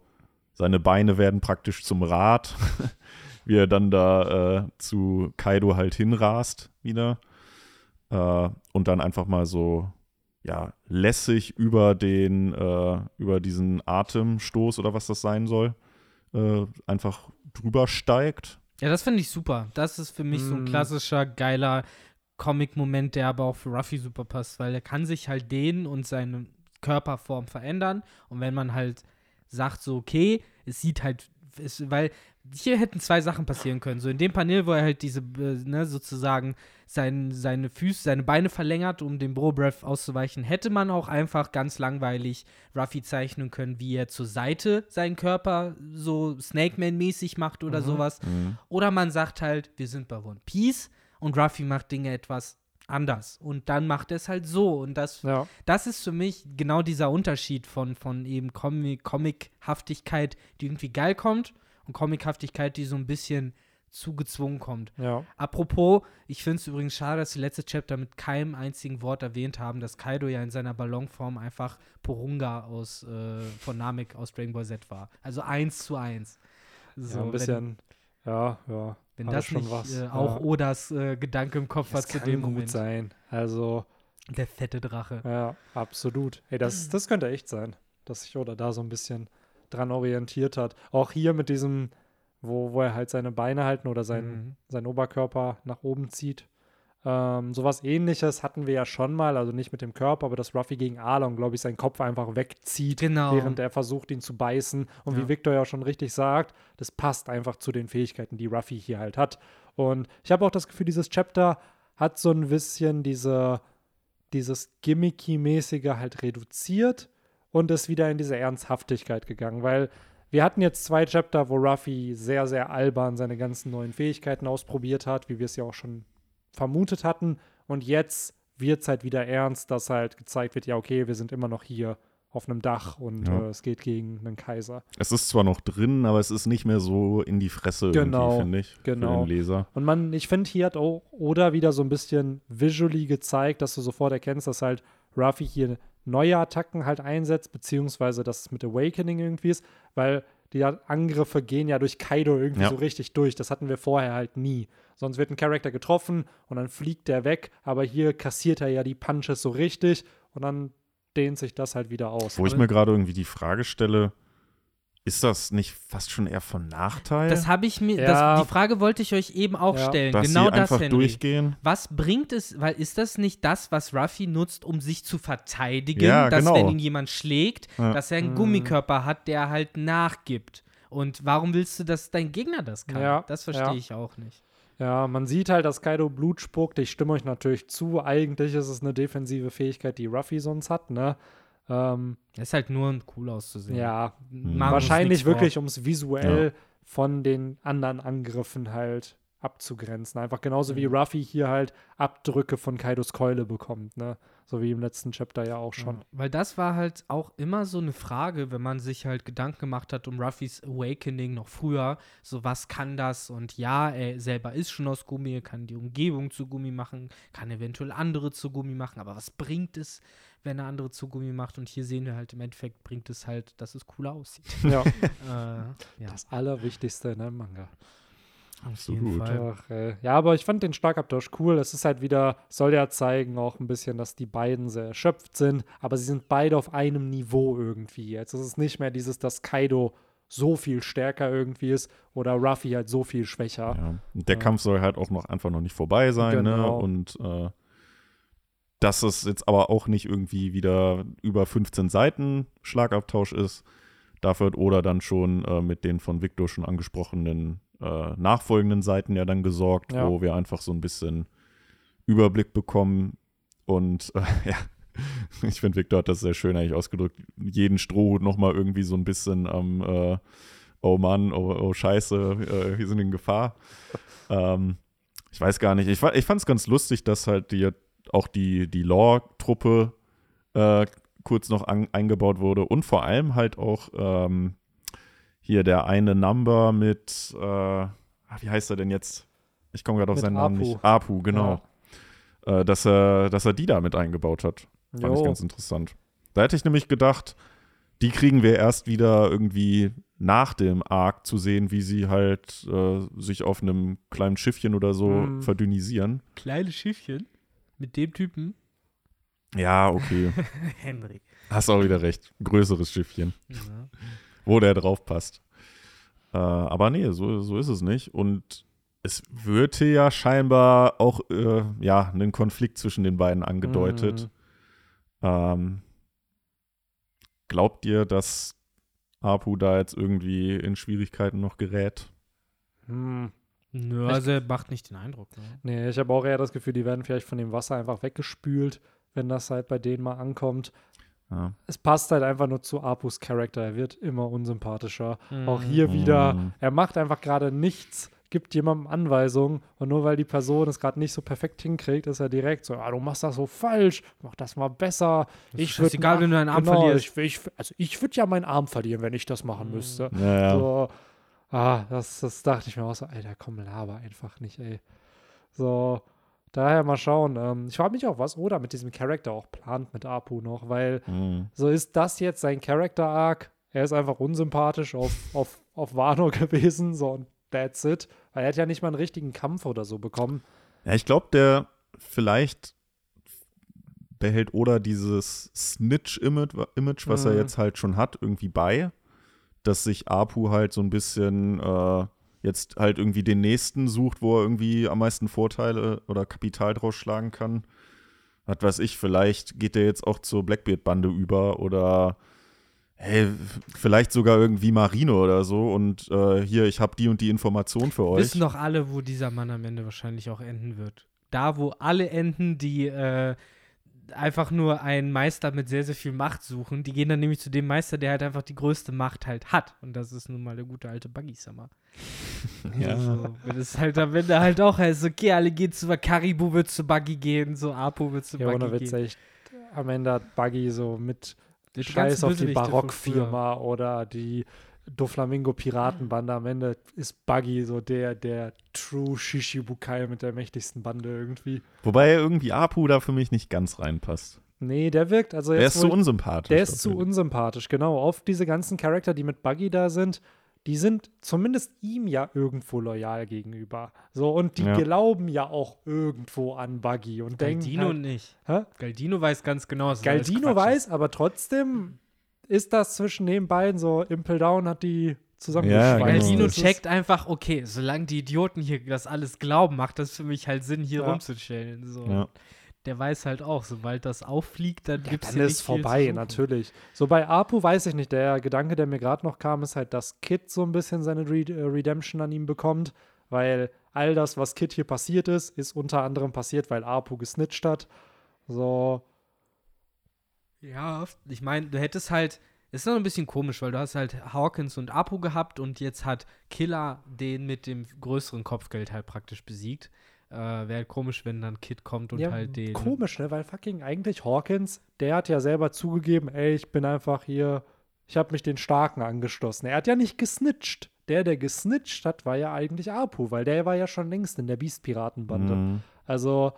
seine Beine werden praktisch zum Rad, [LAUGHS] wie er dann da äh, zu Kaido halt hinrast wieder. Äh, und dann einfach mal so, ja, lässig über den, äh, über diesen Atemstoß oder was das sein soll, äh, einfach drüber steigt. Ja, das finde ich super. Das ist für mich so ein Mm. klassischer, geiler Comic-Moment, der aber auch für Ruffy super passt, weil er kann sich halt dehnen und seine, Körperform verändern. Und wenn man halt sagt, so, okay, es sieht halt, es, weil hier hätten zwei Sachen passieren können. So in dem Panel, wo er halt diese, äh, ne, sozusagen sein, seine Füße, seine Beine verlängert, um dem Bro Breath auszuweichen, hätte man auch einfach ganz langweilig Ruffy zeichnen können, wie er zur Seite seinen Körper so Snake Man-mäßig macht oder Mhm. sowas. Mhm. Oder man sagt halt, wir sind bei One Piece und Ruffy macht Dinge etwas anders. Und dann macht er es halt so. Und das Ja. das ist für mich genau dieser Unterschied von, von eben Comic- Comic-Haftigkeit, die irgendwie geil kommt und Comic-Haftigkeit, die so ein bisschen zugezwungen kommt. Ja. Apropos, ich finde es übrigens schade, dass die letzte Chapter mit keinem einzigen Wort erwähnt haben, dass Kaido ja in seiner Ballonform einfach Porunga aus, äh, von Namek aus Dragon Ball Z war. Also eins zu eins. So, ja, ein bisschen. ja, ja. Wenn, wenn hat das schon nicht was. äh, Ja. auch Odas äh, Gedanke im Kopf Das zu kann dem gut Moment. sein. Also, Der fette Drache. ja, absolut. Ey, das, das könnte echt sein, dass sich Oda da so ein bisschen dran orientiert hat. Auch hier mit diesem, wo, wo er halt seine Beine halten oder sein, Mhm. seinen Oberkörper nach oben zieht. Ähm, sowas ähnliches hatten wir ja schon mal, also nicht mit dem Körper, aber dass Ruffy gegen Arlong, glaube ich, seinen Kopf einfach wegzieht, Genau. während er versucht, ihn zu beißen. Und Ja. wie Victor ja schon richtig sagt, das passt einfach zu den Fähigkeiten, die Ruffy hier halt hat. Und ich habe auch das Gefühl, dieses Chapter hat so ein bisschen diese, dieses Gimmicky-mäßige halt reduziert und ist wieder in diese Ernsthaftigkeit gegangen, weil wir hatten jetzt zwei Chapter, wo Ruffy sehr, sehr albern seine ganzen neuen Fähigkeiten ausprobiert hat, wie wir es ja auch schon vermutet hatten. Und jetzt wird es halt wieder ernst, dass halt gezeigt wird, ja, okay, wir sind immer noch hier auf einem Dach und Ja. äh, es geht gegen einen Kaiser. Es ist zwar noch drin, aber es ist nicht mehr so in die Fresse Genau, irgendwie, finde ich, genau. für den Leser. Und man, ich finde, hier hat auch Oda wieder so ein bisschen visually gezeigt, dass du sofort erkennst, dass halt Ruffy hier neue Attacken halt einsetzt, beziehungsweise dass es mit Awakening irgendwie ist, weil die Angriffe gehen ja durch Kaido irgendwie Ja. so richtig durch. Das hatten wir vorher halt nie. Sonst wird ein Charakter getroffen und dann fliegt der weg, aber hier kassiert er ja die Punches so richtig und dann dehnt sich das halt wieder aus. Wo ich mir gerade irgendwie die Frage stelle, ist das nicht fast schon eher von Nachteil? Das habe ich mir, Ja. das, die Frage wollte ich euch eben auch Ja. stellen. dass genau sie das, einfach Henry. durchgehen? Was bringt es, weil ist das nicht das, was Ruffy nutzt, um sich zu verteidigen, Ja, dass genau. wenn ihn jemand schlägt, Ja. dass er einen Mm. Gummikörper hat, der halt nachgibt. Und warum willst du, dass dein Gegner das kann? Ja, das verstehe ja. ich auch nicht. Ja, man sieht halt, dass Kaido Blut spuckt. Ich stimme euch natürlich zu. Eigentlich ist es eine defensive Fähigkeit, die Ruffy sonst hat, ne? Ähm, ist halt nur cool auszusehen. ja, uns wahrscheinlich wirklich, um es visuell von den anderen Angriffen halt abzugrenzen. Einfach genauso wie Mhm. Ruffy hier halt Abdrücke von Kaidos Keule bekommt, ne? So wie im letzten Chapter ja auch schon. Ja, weil das war halt auch immer so eine Frage, wenn man sich halt Gedanken gemacht hat um Ruffys Awakening noch früher. So, was kann das? Und ja, er selber ist schon aus Gummi, er kann die Umgebung zu Gummi machen, kann eventuell andere zu Gummi machen, aber was bringt es, wenn er andere zu Gummi macht? Und hier sehen wir halt im Endeffekt, bringt es halt, dass es cooler aussieht. [LAUGHS] Ja, [LAUGHS] äh, ja, das Allerwichtigste in einem Manga. auf jeden Absolut. Fall. Ach, ey. Ja, aber ich fand den Schlagabtausch cool. Es ist halt wieder, soll ja zeigen auch ein bisschen, dass die beiden sehr erschöpft sind, aber sie sind beide auf einem Niveau irgendwie. Jetzt ist es nicht mehr dieses, dass Kaido so viel stärker irgendwie ist oder Ruffy halt so viel schwächer. Ja. Der Ja. Kampf soll halt auch noch einfach noch nicht vorbei sein, ne? Genau. Und äh, dass es jetzt aber auch nicht irgendwie wieder über 15 Seiten Schlagabtausch ist. Dafür Oda dann schon äh, mit den von Victor schon angesprochenen äh, nachfolgenden Seiten ja dann gesorgt, Ja. wo wir einfach so ein bisschen Überblick bekommen. Und äh, [LAUGHS] ja, ich finde, Victor hat das sehr schön eigentlich ausgedrückt. Jeden Strohhut nochmal irgendwie so ein bisschen am, äh, oh Mann, oh, oh Scheiße, äh, wir sind in Gefahr. ähm, ich weiß gar nicht. Ich, ich fand es ganz lustig, dass halt die, auch die, die Lore-Truppe äh, kurz noch an, eingebaut wurde und vor allem halt auch ähm, hier der eine Number mit, äh, ah, wie heißt er denn jetzt? Ich komme gerade auf Mit seinen Namen Apu. nicht. Apu, genau. Äh, dass, er, dass er die da mit eingebaut hat. Fand ich Jo. ganz interessant. Da hätte ich nämlich gedacht, die kriegen wir erst wieder irgendwie nach dem Arc zu sehen, wie sie halt äh, sich auf einem kleinen Schiffchen oder so Mhm. verdünnisieren. Kleine Schiffchen mit dem Typen. Ja, okay. [LAUGHS] Henry. Hast auch wieder recht. Größeres Schiffchen, Ja. wo der drauf passt. Äh, aber nee, so, so ist es nicht. Und es wird hier ja scheinbar auch äh, ja, einen Konflikt zwischen den beiden angedeutet. Mhm. Ähm, glaubt ihr, dass Apu da jetzt irgendwie in Schwierigkeiten noch gerät? Hm. Nö, also er macht nicht den Eindruck. Ne? Nee, ich habe auch eher das Gefühl, die werden vielleicht von dem Wasser einfach weggespült, wenn das halt bei denen mal ankommt. Ja. Es passt halt einfach nur zu Apus Charakter. Er wird immer unsympathischer. Auch Mhm. hier wieder, Mhm. er macht einfach gerade nichts, gibt jemandem Anweisungen und nur weil die Person es gerade nicht so perfekt hinkriegt, ist er direkt so, ah, du machst das so falsch, mach das mal besser. Ich ist egal, wenn du einen Arm genau, verlierst. Ich, ich, also ich würde ja meinen Arm verlieren, wenn ich das machen müsste. Ja, ja. So, ah, das, das dachte ich mir auch so, Alter, komm, laber einfach nicht, ey. So, daher mal schauen. Ähm, ich frage mich auch, was Oda mit diesem Charakter auch plant mit Apu noch, weil Mhm. so ist das jetzt sein Character-Arc. Er ist einfach unsympathisch auf, auf, auf Wano [LAUGHS] gewesen, so und that's it. Weil er hat ja nicht mal einen richtigen Kampf oder so bekommen. Ja, ich glaube, der vielleicht behält Oda dieses Snitch-Image, Image, was er Mhm. jetzt halt schon hat, irgendwie bei, dass sich Apu halt so ein bisschen äh, jetzt halt irgendwie den nächsten sucht, wo er irgendwie am meisten Vorteile oder Kapital draus schlagen kann. Was weiß ich, vielleicht geht der jetzt auch zur Blackbeard-Bande über oder hey, vielleicht sogar irgendwie Marino oder so und äh, hier, ich habe die und die Information für euch. Wissen doch alle, wo dieser Mann am Ende wahrscheinlich auch enden wird. Da, wo alle enden, die äh, einfach nur einen Meister mit sehr, sehr viel Macht suchen, die gehen dann nämlich zu dem Meister, der halt einfach die größte Macht halt hat. Und das ist nun mal der gute alte Buggy-Summer. [LAUGHS] Ja. So, wenn es halt am Ende halt auch heißt, okay, alle gehen zu Karibu wird zu Buggy gehen, so Apu wird zu Ja, ohne Buggy Witz, gehen. echt. Am Ende hat Buggy so mit Die Scheiß auf die Barockfirma oder die Doflamingo Piratenbande. Am Ende ist Buggy so der, der True Shishibukai mit der mächtigsten Bande irgendwie. Wobei irgendwie Apu da für mich nicht ganz reinpasst. Nee, der wirkt, also Der ist zu unsympathisch. Der ist zu unsympathisch, genau. Oft diese ganzen Charakter, die mit Buggy da sind, die sind zumindest ihm ja irgendwo loyal gegenüber. So, und die Ja. glauben ja auch irgendwo an Buggy und denken. Galdino Halt, nicht. hä? Galdino weiß ganz genau, alles Galdino weiß, aber trotzdem ist das zwischen den beiden so, Impel Down hat die Ja, zusammengeschweißt. genau. Galdino Das ist- checkt einfach, okay, solange die Idioten hier das alles glauben, macht das für mich halt Sinn, hier Ja. rumzuchillen. So. Ja. Der weiß halt auch, sobald das auffliegt, dann Ja, hier ist nicht viel zu vorbei, natürlich. So bei Apu weiß ich nicht. Der Gedanke, der mir gerade noch kam, ist halt, dass Kid so ein bisschen seine Re äh, Redemption an ihm bekommt, weil all das, was Kid hier passiert ist, ist unter anderem passiert, weil Apu gesnitcht hat. So, Ja, ich meine, du hättest halt, ist noch ein bisschen komisch, weil du hast halt Hawkins und Apu gehabt und jetzt hat Killer den mit dem größeren Kopfgeld halt praktisch besiegt. Äh, Wäre halt komisch, wenn dann Kid kommt und ja, halt den. komisch, ne? Weil fucking eigentlich Hawkins, der hat ja selber zugegeben, ey, ich bin einfach hier, ich habe mich den Starken angeschlossen. Er hat ja nicht gesnitcht. Der, der gesnitcht hat, war ja eigentlich Apu, weil der war ja schon längst in der Beast-Piratenbande. Mhm. Also,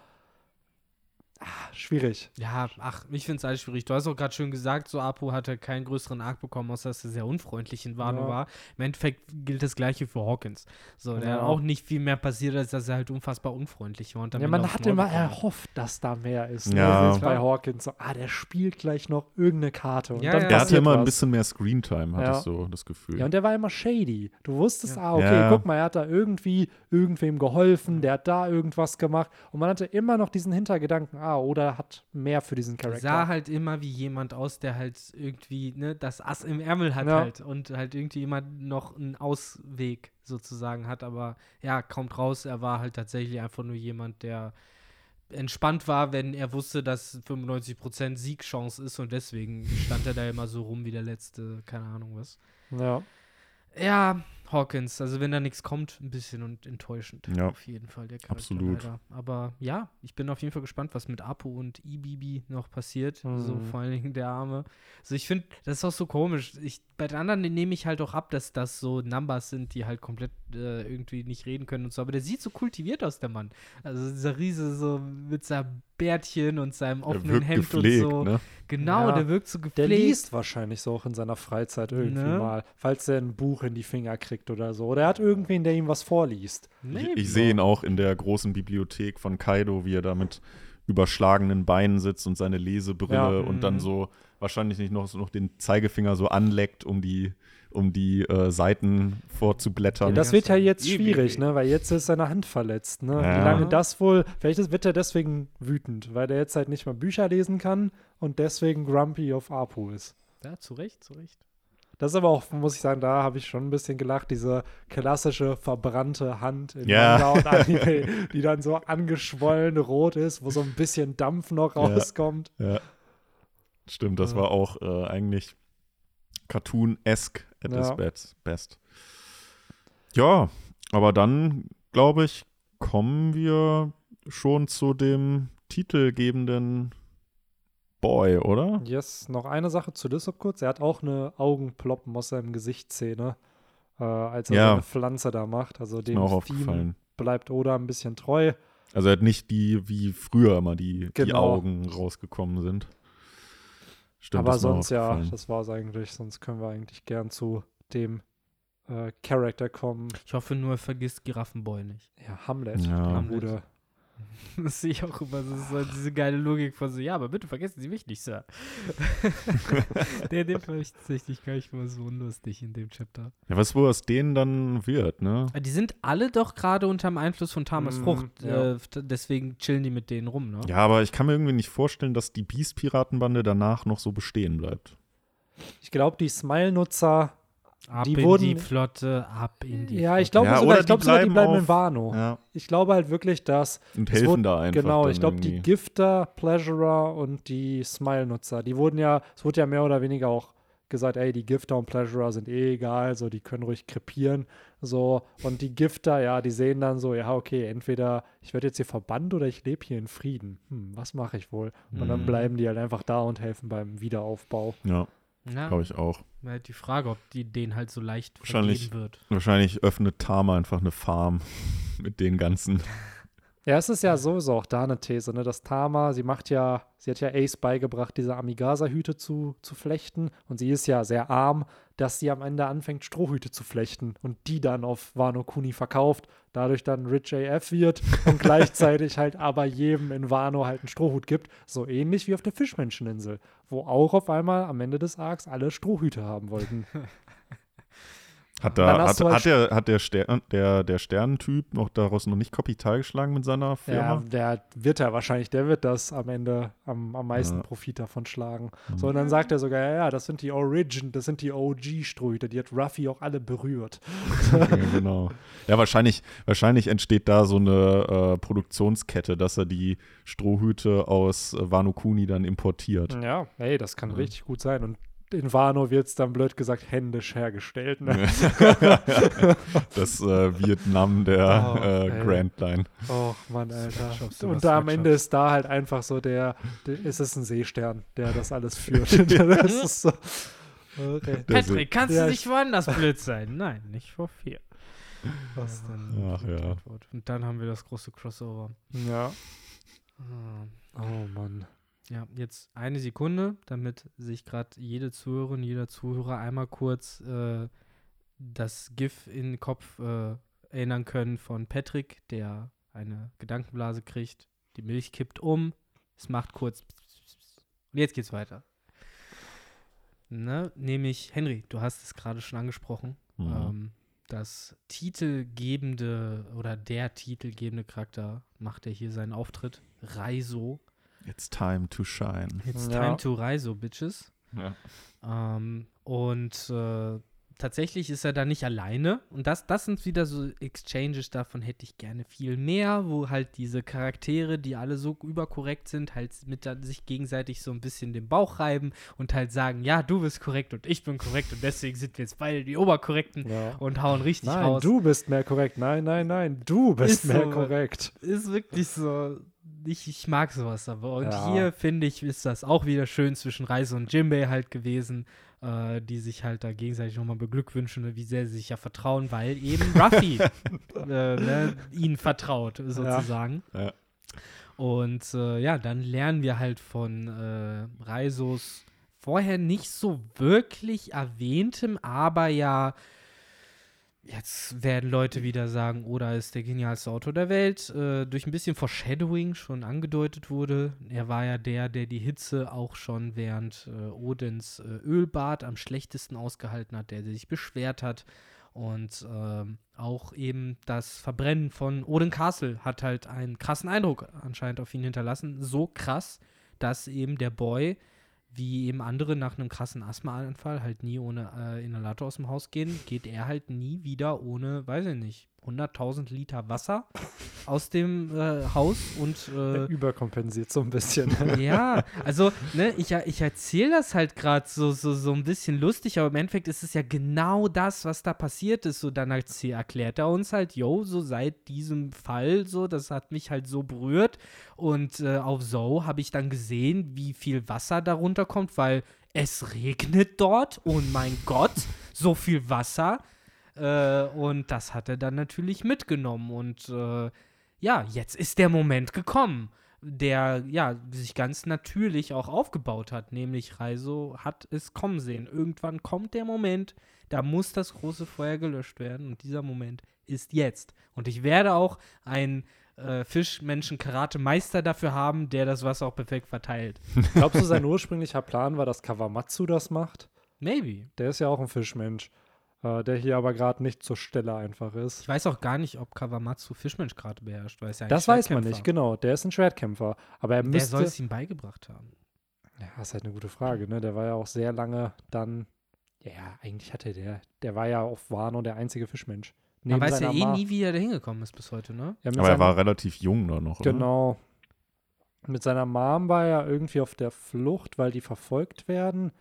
ah, schwierig. Ja, ach, ich finde es alles schwierig. Du hast auch gerade schön gesagt, so Apu hatte keinen größeren Arc bekommen, außer dass er sehr unfreundlich in Wano Ja. war. Im Endeffekt gilt das Gleiche für Hawkins. So, der Ja. hat auch nicht viel mehr passiert, als dass er halt unfassbar unfreundlich war. Ja, man aufs hat Maul immer erhofft, dass da mehr ist. Ne? Ja. Jetzt bei. Hawkins so, ah, der spielt gleich noch irgendeine Karte. Und Ja, dann ja. Der hatte immer ein was. bisschen mehr Screentime, hatte Ja. ich so das Gefühl. Ja, und der war immer shady. Du wusstest, Ja. ah, okay, Ja. guck mal, er hat da irgendwie irgendwem geholfen, der hat da irgendwas gemacht. Und man hatte immer noch diesen Hintergedanken, ah, oder hat mehr für diesen Er Charakter. sah halt immer wie jemand aus, der halt irgendwie ne, das Ass im Ärmel hat Ja. halt und halt irgendwie immer noch einen Ausweg sozusagen hat, aber ja, kommt raus, er war halt tatsächlich einfach nur jemand, der entspannt war, wenn er wusste, dass 95% Siegchance ist und deswegen stand er da immer so rum wie der letzte, keine Ahnung was. ja. Ja, Hawkins, also wenn da nichts kommt, ein bisschen und enttäuschend. Ja. Auf jeden Fall, der Charakter Absolut. leider. Aber ja, ich bin auf jeden Fall gespannt, was mit Apu und Ibibi noch passiert. So Mhm. vor allen Dingen der Arme. Also ich finde, das ist auch so komisch. Ich, bei den anderen nehme ich halt auch ab, dass das so Numbers sind, die halt komplett äh, irgendwie nicht reden können und so. Aber der sieht so kultiviert aus, der Mann. Also dieser Riese so mit seinem Bärtchen und seinem Der offenen wirkt Hemd gepflegt, und so. ne? Genau, Ja. der wirkt so Der gepflegt. liest wahrscheinlich so auch in seiner Freizeit irgendwie Ne? mal, falls er ein Buch in die Finger kriegt oder so. Oder er hat irgendwen, der ihm was vorliest. Ich, Nee, ich sehe ihn auch in der großen Bibliothek von Kaido, wie er da mit überschlagenen Beinen sitzt und seine Lesebrille Ja. und dann Mhm. so wahrscheinlich nicht noch, so noch den Zeigefinger so anleckt, um die, um die äh, Seiten Ja, vorzublättern. das wird ja jetzt schwierig, ne? weil jetzt ist seine Hand verletzt. Ne? Wie Ja. lange das wohl, vielleicht wird er deswegen wütend, weil er jetzt halt nicht mal Bücher lesen kann und deswegen grumpy auf Apu ist. Ja, zu Recht, zu Recht. Das ist aber auch, muss ich sagen, da habe ich schon ein bisschen gelacht, diese klassische verbrannte Hand in Ja. Manga und [LAUGHS] Anime, die dann so angeschwollen rot ist, wo so ein bisschen Dampf noch Ja. rauskommt. Ja. Stimmt, das Ja. war auch äh, eigentlich Cartoon-esque at its Ja. best- best. Ja, aber dann, glaube ich, kommen wir schon zu dem titelgebenden Boy, oder? Yes, noch eine Sache zu Lissop kurz. Er hat auch eine Augenploppen aus seinem Gesichtszähne, äh, als er Ja. seine Pflanze da macht. Also dem aufgefallen. bleibt Oda ein bisschen treu. Also er hat nicht die, wie früher immer die, die Genau. Augen rausgekommen sind. Stimmt, aber sonst ja, das war es eigentlich. Sonst können wir eigentlich gern zu dem äh, Charakter kommen. Ich hoffe nur, er vergisst Giraffenboy nicht. Ja, Hamlet. Ja. Hamlet. Bruder. [LAUGHS] Das sehe ich auch immer. Das ist so diese geile Logik von so, ja, aber bitte vergessen Sie mich nicht, Sir. [LAUGHS] der, den fand ich tatsächlich gar nicht mal so lustig in dem Chapter. Ja, was wohl aus denen dann wird, ne? Die sind alle doch gerade unter dem Einfluss von Tamas Mm, Frucht. ja. Äh, deswegen chillen die mit denen rum, ne? Ja, aber ich kann mir irgendwie nicht vorstellen, dass die Beast-Piratenbande danach noch so bestehen bleibt. Ich glaube, die Smile-Nutzer, Ab Die in wurden- die Flotte, ab in die ja, ich Flotte. glaube Ja, sogar, ich glaub die sogar, die bleiben bleiben in auf- Wano. Ja. Ich glaube halt wirklich, dass Und helfen wurde- da einfach. Genau, dann ich glaube, die. Gifter, Pleasurer und die Smile-Nutzer, die wurden ja, es wurde ja mehr oder weniger auch gesagt, ey, die Gifter und Pleasurer sind eh egal, so, die können ruhig krepieren, so, und die Gifter, ja, die sehen dann so, ja, okay, entweder ich werde jetzt hier verbannt oder ich lebe hier in Frieden. Hm, was mache ich wohl? Und dann Mhm. bleiben die halt einfach da und helfen beim Wiederaufbau. Ja, glaube ich auch. halt die Frage, ob die denen halt so leicht Wahrscheinlich. vergeben wird. Wahrscheinlich öffnet Tama einfach eine Farm [LAUGHS] mit den ganzen. Ja, es ist ja sowieso auch da eine These, ne, dass Tama, sie macht ja, sie hat ja Ace beigebracht, diese Amigasa-Hüte zu, zu flechten und sie ist ja sehr arm, dass sie am Ende anfängt, Strohhüte zu flechten und die dann auf Wano Kuni verkauft, dadurch dann Rich AF wird und gleichzeitig halt aber jedem in Wano halt einen Strohhut gibt, so ähnlich wie auf der Fischmenscheninsel, wo auch auf einmal am Ende des Arcs alle Strohhüte haben wollten. [LAUGHS] Hat, da, hat, halt hat, der, hat der, Stern, der, der Sternentyp noch daraus noch nicht Kapital geschlagen mit seiner Ja, Firma? der wird er wahrscheinlich, der wird das am Ende am, am meisten Ja. Profit davon schlagen. Mhm. So, und dann sagt er sogar, ja, ja, das sind die Origin, das sind die OG-Ströte, die hat Ruffy auch alle berührt. ja, genau. Ja, wahrscheinlich, wahrscheinlich entsteht da so eine äh, Produktionskette, dass er die Strohhüte aus äh, Wano Kuni dann importiert. Ja, ey, das kann Ja. richtig gut sein. Und in Wano wird es dann blöd gesagt händisch hergestellt. Ne? [LAUGHS] das äh, Vietnam der Oh, äh. Grand Line. Och, Mann, Alter. Und da am. Ende ist da halt einfach so der, der ist es ein Seestern, der das alles [LAUGHS] führt. [LAUGHS] das ist so. Okay. Patrick, kannst Ja, du ich- nicht woanders blöd sein? Nein, nicht vor vier. Das ist dann Ach die ja. Antwort. Und dann haben wir das große Crossover. Ja. Ah. Oh Mann. Ja, jetzt eine Sekunde, damit sich gerade jede Zuhörerin, jeder Zuhörer einmal kurz äh, das GIF in den Kopf äh, erinnern können von Patrick, der eine Gedankenblase kriegt, die Milch kippt um, es macht kurz und jetzt geht's weiter. Ne? Nämlich, Henry, du hast es gerade schon angesprochen, Mhm. ähm, das titelgebende oder der titelgebende Charakter macht er hier seinen Auftritt, Raizo. It's time to shine. It's Ja. time to Raizo, Bitches. Ja. Ähm, und äh, tatsächlich ist er da nicht alleine. Und das, das sind wieder so Exchanges, davon hätte ich gerne viel mehr, wo halt diese Charaktere, die alle so überkorrekt sind, halt mit sich gegenseitig so ein bisschen den Bauch reiben und halt sagen, ja, du bist korrekt und ich bin korrekt und deswegen sind wir jetzt beide die Oberkorrekten Ja. und hauen richtig Nein, raus. du bist mehr korrekt. Nein, nein, nein, du bist Ist mehr so. korrekt. ist wirklich so. Ich, ich mag sowas aber. Und Ja. hier finde ich, ist das auch wieder schön zwischen Reise und Jimbei halt gewesen, äh, die sich halt da gegenseitig nochmal beglückwünschen, wie sehr sie sich ja vertrauen, weil eben [LAUGHS] Ruffy äh, ne, ihnen vertraut, sozusagen. Ja. Und äh, ja, dann lernen wir halt von äh, Reisos vorher nicht so wirklich erwähntem, aber ja, jetzt werden Leute wieder sagen, Oda ist der genialste Autor der Welt, äh, durch ein bisschen Foreshadowing schon angedeutet wurde. Er war ja der, der die Hitze auch schon während äh, Odins äh, Ölbad am schlechtesten ausgehalten hat, der sich beschwert hat. Und ähm, auch eben das Verbrennen von Odin Castle hat halt einen krassen Eindruck anscheinend auf ihn hinterlassen. So krass, dass eben der Boy wie eben andere nach einem krassen Asthmaanfall halt nie ohne äh, Inhalator aus dem Haus gehen, geht er halt nie wieder ohne, weiß ich nicht, 100.000 Liter Wasser aus dem äh, Haus und äh, [LAUGHS] überkompensiert so ein bisschen. [LAUGHS] ja, also ne, ich, ich erzähle das halt gerade so, so, so ein bisschen lustig, aber im Endeffekt ist es ja genau das, was da passiert ist. So dann erklärt er uns halt, yo, so seit diesem Fall, so, das hat mich halt so berührt. Und äh, auf So habe ich dann gesehen, wie viel Wasser darunter kommt, weil es regnet dort und mein Gott, so viel Wasser. Äh, und das hat er dann natürlich mitgenommen. Und äh, ja, jetzt ist der Moment gekommen, der ja sich ganz natürlich auch aufgebaut hat. Nämlich Reiso hat es kommen sehen. Irgendwann kommt der Moment, da muss das große Feuer gelöscht werden. Und dieser Moment ist jetzt. Und ich werde auch einen äh, Fischmenschen-Karate-Meister dafür haben, der das Wasser auch perfekt verteilt. Glaubst du, sein ursprünglicher Plan war, dass Kawamatsu das macht? Maybe. Der ist ja auch ein Fischmensch, äh, der hier aber gerade nicht zur Stelle einfach ist. Ich weiß auch gar nicht, ob Kawamatsu Fischmensch gerade beherrscht, weil es ja ein Das weiß man nicht, genau. Der ist ein Schwertkämpfer. Aber er Wer müsste. soll es ihm beigebracht haben? Ja, ist halt eine gute Frage, ne? Der war ja auch sehr lange dann. Ja, eigentlich hatte der. Der war ja auf Wano der einzige Fischmensch. Man weiß ja eh Ma- nie, wie er da hingekommen ist bis heute, ne? Ja, Aber er war relativ jung da noch, oder? Genau. Mit seiner Mom war er irgendwie auf der Flucht, weil die verfolgt werden.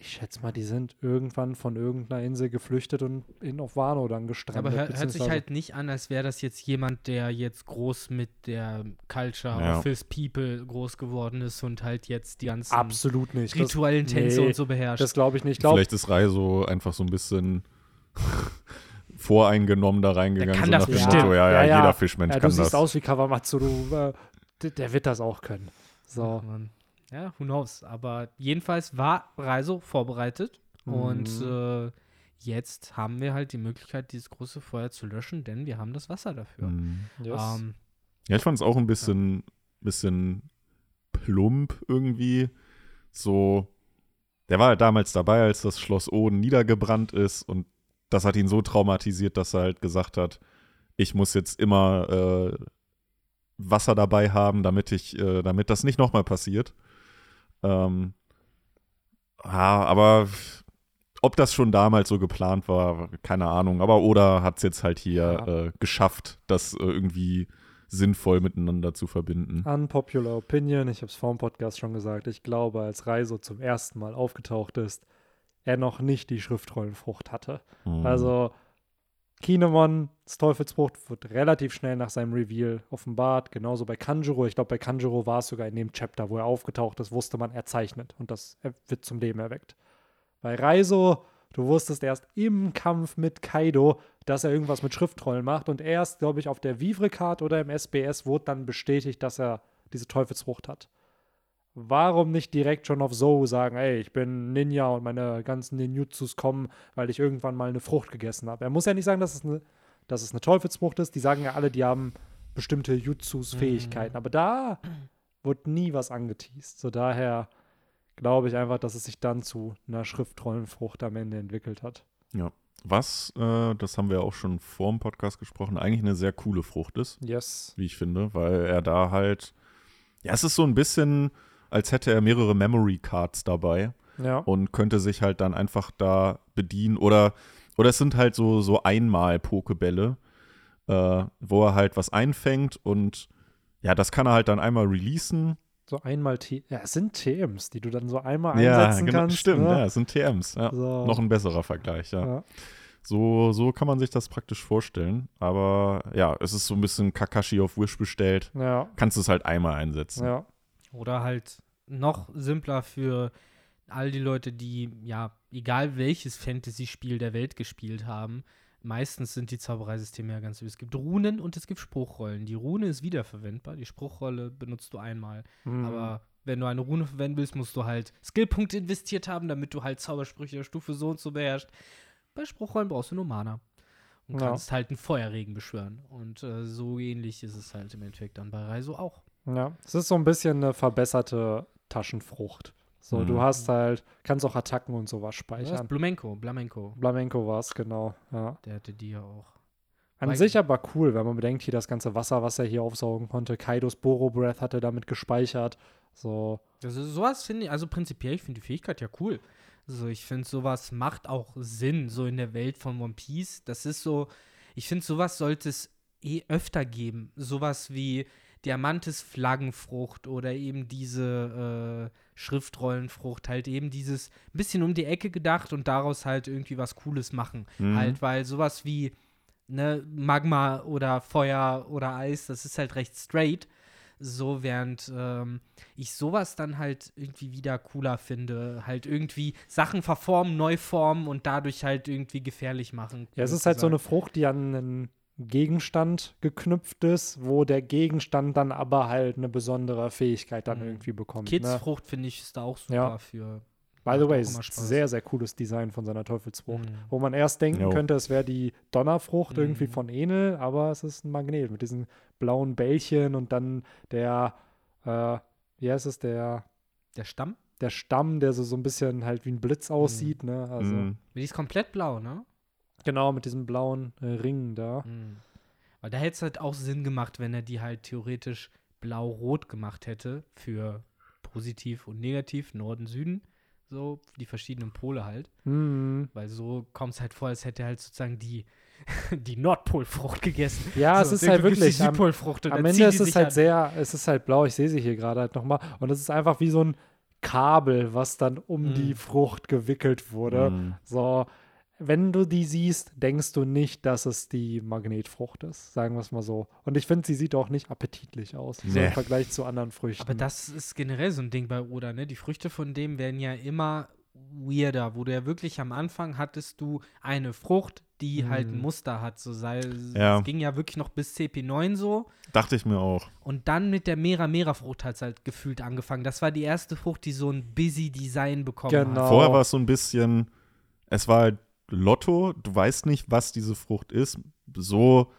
Ich schätze mal, die sind irgendwann von irgendeiner Insel geflüchtet und in auf Wano dann gestrandet. Aber hör, hört sich halt nicht an, als wäre das jetzt jemand, der jetzt groß mit der Culture Ja. of his people groß geworden ist und halt jetzt die ganzen Absolut nicht. Das, rituellen Tänze nee, und so beherrscht. das glaube ich nicht. Ich glaube, Vielleicht ist Reiso einfach so ein bisschen [LAUGHS] voreingenommen da reingegangen. Der kann so das nach dem bestimmt. Motto, ja, ja, Ja, ja. jeder Fischmensch ja, du kann siehst das. aus wie Kawamatsu. Du, äh, der wird das auch können. So. Mann. Ja, who knows. Aber jedenfalls war Reiso vorbereitet und Mhm. äh, jetzt haben wir halt die Möglichkeit, dieses große Feuer zu löschen, denn wir haben das Wasser dafür. Mhm. Yes. Ähm, Ja, ich fand es auch ein bisschen, bisschen plump irgendwie. So, der war halt damals dabei, als das Schloss Oden niedergebrannt ist und das hat ihn so traumatisiert, dass er halt gesagt hat, ich muss jetzt immer äh, Wasser dabei haben, damit ich, äh, damit das nicht nochmal passiert. Ähm, ja, aber ob das schon damals so geplant war, keine Ahnung. Aber Oda hat es jetzt halt hier Ja. äh, geschafft, das äh, irgendwie sinnvoll miteinander zu verbinden. Unpopular Opinion, ich habe es vor dem Podcast schon gesagt, ich glaube, als Reiso zum ersten Mal aufgetaucht ist, er noch nicht die Schriftrollenfrucht hatte. Mhm. Also Kinemon, das Teufelsfrucht, wird relativ schnell nach seinem Reveal offenbart. Genauso bei Kanjuro. Ich glaube, bei Kanjuro war es sogar in dem Chapter, wo er aufgetaucht ist, wusste man, er zeichnet und das wird zum Leben erweckt. Bei Reiso, du wusstest erst im Kampf mit Kaido, dass er irgendwas mit Schriftrollen macht und erst, glaube ich, auf der Vivre-Card oder im SBS wurde dann bestätigt, dass er diese Teufelsfrucht hat. Warum nicht direkt schon auf So sagen, ey, ich bin Ninja und meine ganzen Ninjutsus kommen, weil ich irgendwann mal eine Frucht gegessen habe. Er muss ja nicht sagen, dass es eine, dass es eine Teufelsfrucht ist. Die sagen ja alle, die haben bestimmte Jutsus-Fähigkeiten. Aber da wird nie was angeteased. So daher glaube ich einfach, dass es sich dann zu einer Schriftrollenfrucht am Ende entwickelt hat. Was, äh, das haben wir auch schon vor dem Podcast gesprochen, eigentlich eine sehr coole Frucht ist, Yes. wie ich finde, weil er da halt, ja, es ist so ein bisschen, als hätte er mehrere Memory Cards dabei Ja. und könnte sich halt dann einfach da bedienen oder, oder es sind halt so, so Einmal-Pokebälle, äh, wo er halt was einfängt und ja, das kann er halt dann einmal releasen. So einmal T. Ja, es sind TMs, die du dann so einmal Ja, einsetzen genau, kannst. stimmt, ne? ja, es sind TMs. Ja. So. Noch ein besserer Vergleich, ja. ja. So, so kann man sich das praktisch vorstellen. Aber ja, es ist so ein bisschen Kakashi auf Wish bestellt. Ja. Kannst es halt einmal einsetzen. Ja. Oder halt noch simpler für all die Leute, die, ja, egal welches Fantasy-Spiel der Welt gespielt haben, meistens sind die Zaubereisysteme ja ganz. Es gibt Runen und es gibt Spruchrollen. Die Rune ist wiederverwendbar, die Spruchrolle benutzt du einmal. Mhm. Aber wenn du eine Rune verwenden willst, musst du halt Skillpunkte investiert haben, damit du halt Zaubersprüche der Stufe so und so beherrschst. Bei Spruchrollen brauchst du nur Mana. Und Ja. kannst halt einen Feuerregen beschwören. Und äh, so ähnlich ist es halt im Endeffekt dann bei Reiso auch. Ja, es ist so ein bisschen eine verbesserte Taschenfrucht. So, Mhm. du hast halt, kannst auch Attacken und sowas Das ist speichern. Blamenko, Blamenko. Flamenco war es, genau. Ja. Der hatte die ja auch. An Weil- sich aber cool, wenn man bedenkt, hier das ganze Wasser, was er hier aufsaugen konnte. Kaidos Boro Breath hat er damit gespeichert. So, Also sowas finde ich, also prinzipiell, ich finde die Fähigkeit ja cool. Also ich finde, sowas macht auch Sinn, so in der Welt von One Piece. Das ist so, ich finde, sowas sollte es eh öfter geben. Sowas wie Diamantes Flaggenfrucht oder eben diese äh, Schriftrollenfrucht, halt eben dieses bisschen um die Ecke gedacht und daraus halt irgendwie was Cooles machen. Mhm. Halt, weil sowas wie ne, Magma oder Feuer oder Eis, das ist halt recht straight. So, während ähm, ich sowas dann halt irgendwie wieder cooler finde. Halt irgendwie Sachen verformen, neu formen und dadurch halt irgendwie gefährlich machen. ja, es ist halt so eine. Frucht, die an einen Gegenstand geknüpft ist, wo der Gegenstand dann aber halt eine besondere Fähigkeit dann Mhm. irgendwie bekommt. Ne? Kidsfrucht finde ich ist da auch super Ja. für. By the way, ist sehr, sehr cooles Design von seiner Teufelsfrucht. Mhm. Wo man erst denken Jo. könnte, es wäre die Donnerfrucht irgendwie Mhm. von Enel, aber es ist ein Magnet mit diesen blauen Bällchen und dann der, äh, wie heißt es, der, Der Stamm? der Stamm, der so, so ein bisschen halt wie ein Blitz aussieht, ne? Also Mhm. Die ist komplett blau, ne? Genau mit diesem blauen äh, Ring da. Mhm. Weil da hätte es halt auch Sinn gemacht, wenn er die halt theoretisch blau-rot gemacht hätte für positiv und negativ, Norden, Süden. So, die verschiedenen Pole halt. Mhm. Weil so kommt es halt vor, als hätte er halt sozusagen die, [LAUGHS] die Nordpolfrucht gegessen. Ja, so, es ist halt wirklich Die am, Südpolfrucht am Ende ist es halt an. sehr, es ist halt blau, ich sehe sie hier gerade halt nochmal und es ist einfach wie so ein Kabel, was dann um Mhm. die Frucht gewickelt wurde. Mhm. So, wenn du die siehst, denkst du nicht, dass es die Magnetfrucht ist, sagen wir es mal so. Und ich finde, sie sieht auch nicht appetitlich aus, so Nee. im Vergleich zu anderen Früchten. Aber das ist generell so ein Ding bei Oda, ne? Die Früchte von dem werden ja immer weirder, wo du ja wirklich am Anfang hattest du eine Frucht, die halt ein. Muster hat. So sei, Ja. Es ging ja wirklich noch bis CP9 so. Dachte ich mir auch. Und dann mit der Mera Mera Frucht hat es halt gefühlt angefangen. Das war die erste Frucht, die so ein busy Design bekommen Genau. hat. Vorher war es so ein bisschen, es war halt Lotto, du weißt nicht, was diese Frucht ist. So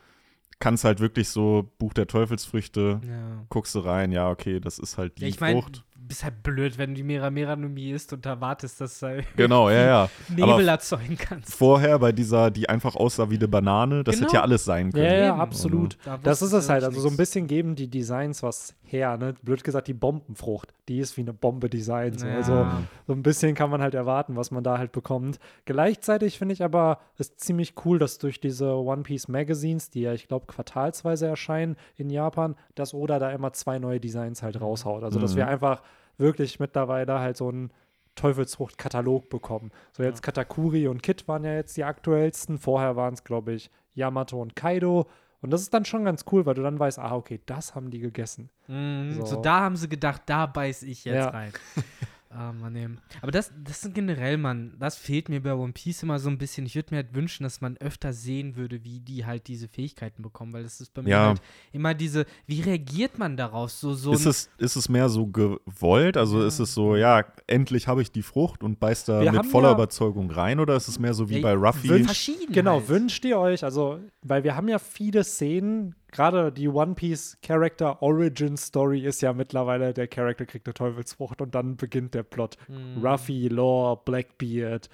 kann es halt wirklich so Buch der Teufelsfrüchte, Ja. guckst du rein, ja, okay, das ist halt die Ja, ich meine, Frucht. Bist halt blöd, wenn du die Mera Mera Nummi isst und erwartest, dass du Genau, ja, ja. Nebel Aber erzeugen kannst. vorher bei dieser, die einfach aussah wie eine Banane, das Genau. hätte ja alles sein können. ja, ja, absolut. Da Das ist es halt. Also so ein bisschen geben die Designs was her, ne? Blöd gesagt, die Bombenfrucht, die ist wie eine Bombe Design. Ja. Also so ein bisschen kann man halt erwarten, was man da halt bekommt. Gleichzeitig finde ich aber es ziemlich cool, dass durch diese One Piece Magazines, die ja, ich glaube, quartalsweise erscheinen in Japan, dass Oda da immer zwei neue Designs halt raushaut. Also, dass Mhm. wir einfach wirklich mittlerweile halt so einen Teufelsfrucht-Katalog bekommen. So jetzt Katakuri und Kid waren ja jetzt die aktuellsten. Vorher waren es, glaube ich, Yamato und Kaido. Und das ist dann schon ganz cool, weil du dann weißt, ah, okay, das haben die gegessen. Mhm, so. So. da haben sie gedacht, da beiß ich jetzt Ja. rein. [LAUGHS] ah, Mann, ey. Aber das, das ist generell, Mann, das fehlt mir bei One Piece immer so ein bisschen. Ich würde mir halt wünschen, dass man öfter sehen würde, wie die halt diese Fähigkeiten bekommen, weil das ist bei mir Ja. halt immer diese, wie reagiert man darauf? So, so Ist es, ist es mehr so gewollt? Also ist es so, ja, endlich habe ich die Frucht und beiß da Wir mit voller ja- Überzeugung rein? Oder ist es mehr so wie Ja, bei Ruffy? Genau, halt. wünscht ihr euch, also, weil wir haben ja viele Szenen, gerade die One Piece Character Origin Story ist ja mittlerweile, der Charakter kriegt eine Teufelsfrucht und dann beginnt der Plot. Mhm. Ruffy, Law, Blackbeard,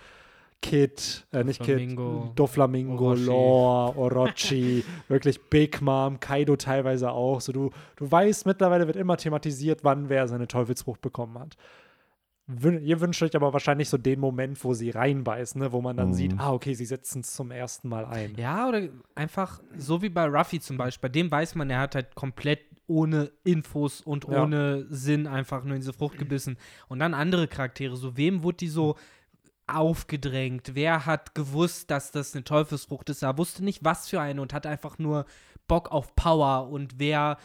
Kid, äh, nicht Doflamingo, Kid, Doflamingo, Orochi. Law, Orochi, [LAUGHS] wirklich Big Mom, Kaido teilweise auch. So, du, du weißt, mittlerweile wird immer thematisiert, wann wer seine Teufelsfrucht bekommen hat. Ihr wünscht euch aber wahrscheinlich so den Moment, wo sie reinbeißen, ne? wo man dann Mhm. sieht, ah, okay, sie setzen es zum ersten Mal ein. Ja, oder einfach so wie bei Ruffy zum Beispiel. Bei dem weiß man, er hat halt komplett ohne Infos und Ja. ohne Sinn einfach nur in diese Frucht gebissen. Und dann andere Charaktere, so wem wurde die so aufgedrängt? Wer hat gewusst, dass das eine Teufelsfrucht ist? Er wusste nicht, was für eine und hat einfach nur Bock auf Power. Und wer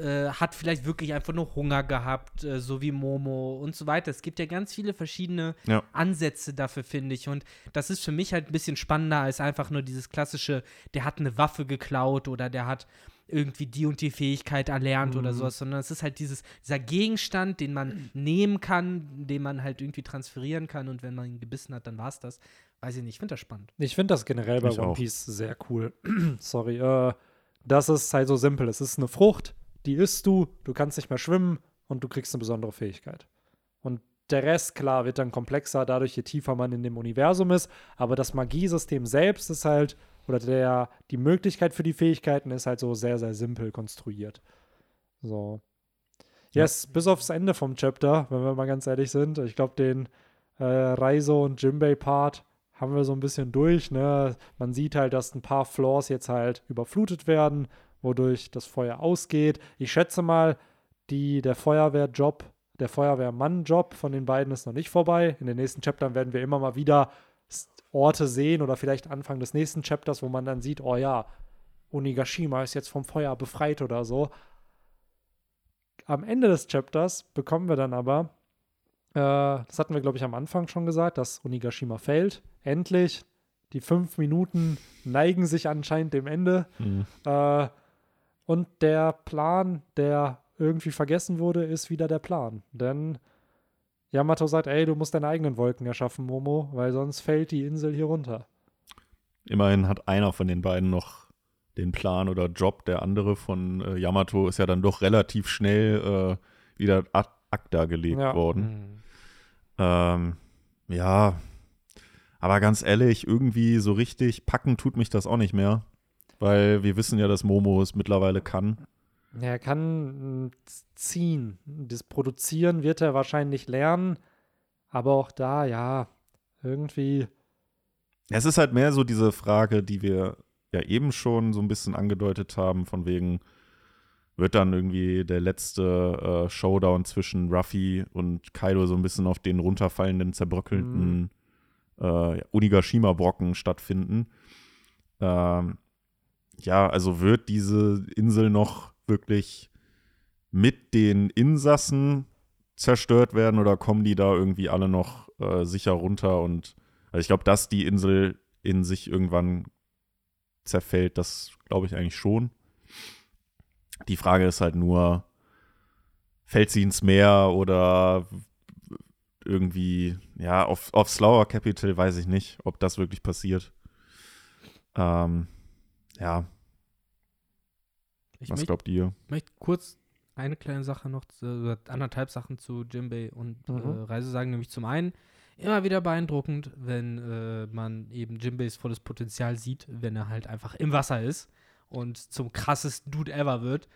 äh, hat vielleicht wirklich einfach nur Hunger gehabt, äh, so wie Momo und so weiter. Es gibt ja ganz viele verschiedene Ja. Ansätze dafür, finde ich. Und das ist für mich halt ein bisschen spannender als einfach nur dieses klassische, der hat eine Waffe geklaut oder der hat irgendwie die und die Fähigkeit erlernt oder Mhm. sowas, sondern es ist halt dieses, dieser Gegenstand, den man nehmen kann, den man halt irgendwie transferieren kann und wenn man ihn gebissen hat, dann war es das. Weiß ich nicht, ich finde das spannend. Ich finde das generell bei Ich One auch. Piece sehr cool. [CLEARS THROAT] Sorry. Äh, das ist halt so simpel. Es ist eine Frucht, die isst du, du kannst nicht mehr schwimmen und du kriegst eine besondere Fähigkeit. Und der Rest, klar, wird dann komplexer, dadurch, je tiefer man in dem Universum ist. Aber das Magiesystem selbst ist halt oder der, die Möglichkeit für die Fähigkeiten ist halt so sehr, sehr simpel konstruiert. So. Yes, bis aufs Ende vom Chapter, wenn wir mal ganz ehrlich sind. Ich glaube, den äh, Reiso und Jimbei-Part haben wir so ein bisschen durch. Ne? Man sieht halt, dass ein paar Floors jetzt halt überflutet werden, wodurch das Feuer ausgeht. Ich schätze mal, die, der Feuerwehrjob, der Feuerwehrmann-Job von den beiden ist noch nicht vorbei. In den nächsten Chaptern werden wir immer mal wieder Orte sehen oder vielleicht Anfang des nächsten Chapters, wo man dann sieht, oh ja, Onigashima ist jetzt vom Feuer befreit oder so. Am Ende des Chapters bekommen wir dann aber, äh, das hatten wir, glaube ich, am Anfang schon gesagt, dass Onigashima fällt. Endlich. Die fünf Minuten neigen sich anscheinend dem Ende. Mhm. Äh, und der Plan, der irgendwie vergessen wurde, ist wieder der Plan. Denn Yamato sagt, ey, du musst deine eigenen Wolken erschaffen, Momo, weil sonst fällt die Insel hier runter. Immerhin hat einer von den beiden noch den Plan oder Job. Der andere von äh, Yamato ist ja dann doch relativ schnell äh, wieder ad acta gelegt Ja. worden. Mhm. Ähm, ja, aber ganz ehrlich, irgendwie so richtig packen tut mich das auch nicht mehr. Weil wir wissen ja, dass Momo es mittlerweile kann. Er kann mm, ziehen. Das Produzieren wird er wahrscheinlich lernen. Aber auch da, ja, irgendwie. Es ist halt mehr so diese Frage, die wir ja eben schon so ein bisschen angedeutet haben, von wegen, wird dann irgendwie der letzte äh, Showdown zwischen Ruffy und Kaido so ein bisschen auf den runterfallenden, zerbröckelnden äh, ja, Onigashima-Brocken stattfinden. Ähm, ja, also wird diese Insel noch wirklich mit den Insassen zerstört werden oder kommen die da irgendwie alle noch äh, sicher runter und also ich glaube, dass die Insel in sich irgendwann zerfällt, das glaube ich eigentlich schon. Die Frage ist halt nur, fällt sie ins Meer oder irgendwie, ja, auf, auf Slower Capital weiß ich nicht, ob das wirklich passiert. Ähm, ja, Ich was möcht- glaubt ihr? möchte kurz eine kleine Sache noch, zu, oder anderthalb Sachen zu Jimbei und Mhm. äh, Reise sagen. Nämlich zum einen, immer wieder beeindruckend, wenn äh, man eben Jimbeis volles Potenzial sieht, wenn er halt einfach im Wasser ist und zum krassesten Dude ever wird.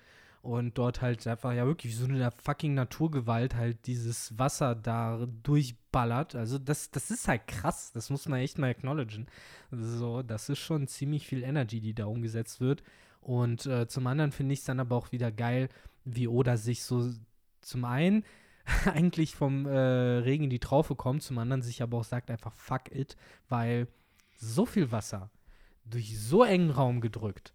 Und dort halt einfach, ja wirklich, so eine fucking Naturgewalt halt dieses Wasser da durchballert. Also das, das ist halt krass. Das muss man echt mal acknowledgen. So, das ist schon ziemlich viel Energy, die da umgesetzt wird. Und äh, zum anderen finde ich es dann aber auch wieder geil, wie Oda sich so zum einen [LAUGHS] eigentlich vom äh, Regen in die Traufe kommt, zum anderen sich aber auch sagt einfach fuck it, weil so viel Wasser durch so engen Raum gedrückt,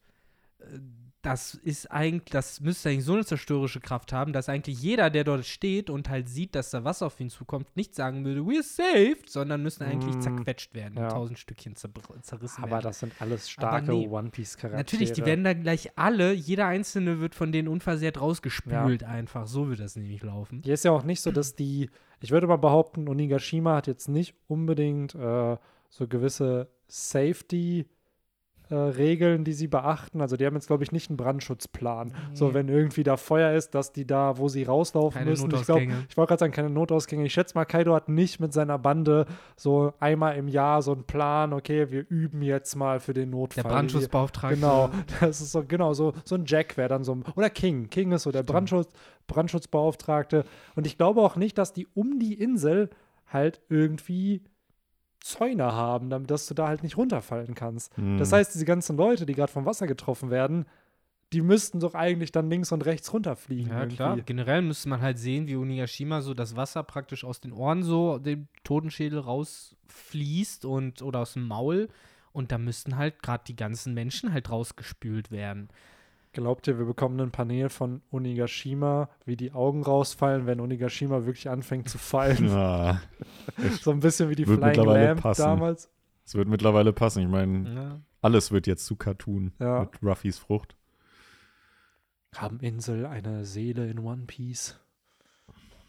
äh, das ist eigentlich, das müsste eigentlich so eine zerstörerische Kraft haben, dass eigentlich jeder, der dort steht und halt sieht, dass da Wasser auf ihn zukommt, nicht sagen würde, we're saved, sondern müssen eigentlich Mm, zerquetscht werden, in ja. tausend Stückchen zerrissen Aber werden. das sind alles starke nee. One Piece-Charaktere. Natürlich, die werden da gleich alle, jeder einzelne wird von denen unversehrt rausgespült einfach. So wird das nämlich laufen. Hier ist ja auch nicht so, dass die, ich würde mal behaupten, Onigashima hat jetzt nicht unbedingt äh, so gewisse Safety- äh, Regeln, die sie beachten. Also die haben jetzt, glaube ich, nicht einen Brandschutzplan. So, Nee. wenn irgendwie da Feuer ist, dass die da, wo sie rauslaufen Keine müssen. Ich glaube, ich wollte gerade sagen, keine Notausgänge. Ich schätze mal, Kaido hat nicht mit seiner Bande so einmal im Jahr so einen Plan, okay, wir üben jetzt mal für den Notfall. Der Brandschutzbeauftragte. Genau, [LAUGHS] das ist so, genau, so, so ein Jack wäre dann so, ein- oder King. King ist so der Brandschutz, Brandschutzbeauftragte. Und ich glaube auch nicht, dass die um die Insel halt irgendwie Zäune haben, damit dass du da halt nicht runterfallen kannst. Hm. Das heißt, diese ganzen Leute, die gerade vom Wasser getroffen werden, die müssten doch eigentlich dann links und rechts runterfliegen. Ja, irgendwie. klar. Generell müsste man halt sehen, wie Onigashima so das Wasser praktisch aus den Ohren so dem Totenschädel rausfließt und oder aus dem Maul. Und da müssten halt gerade die ganzen Menschen halt rausgespült werden. Glaubt ihr, wir bekommen ein Panel von Onigashima, wie die Augen rausfallen, wenn Onigashima wirklich anfängt zu fallen? Ja, [LAUGHS] so ein bisschen wie die Wird Flying mittlerweile Lamp passen. damals. es wird mittlerweile passen. Ich meine, Ja. alles wird jetzt zu Cartoon Ja. mit Ruffys Frucht. Haben Insel eine Seele in One Piece?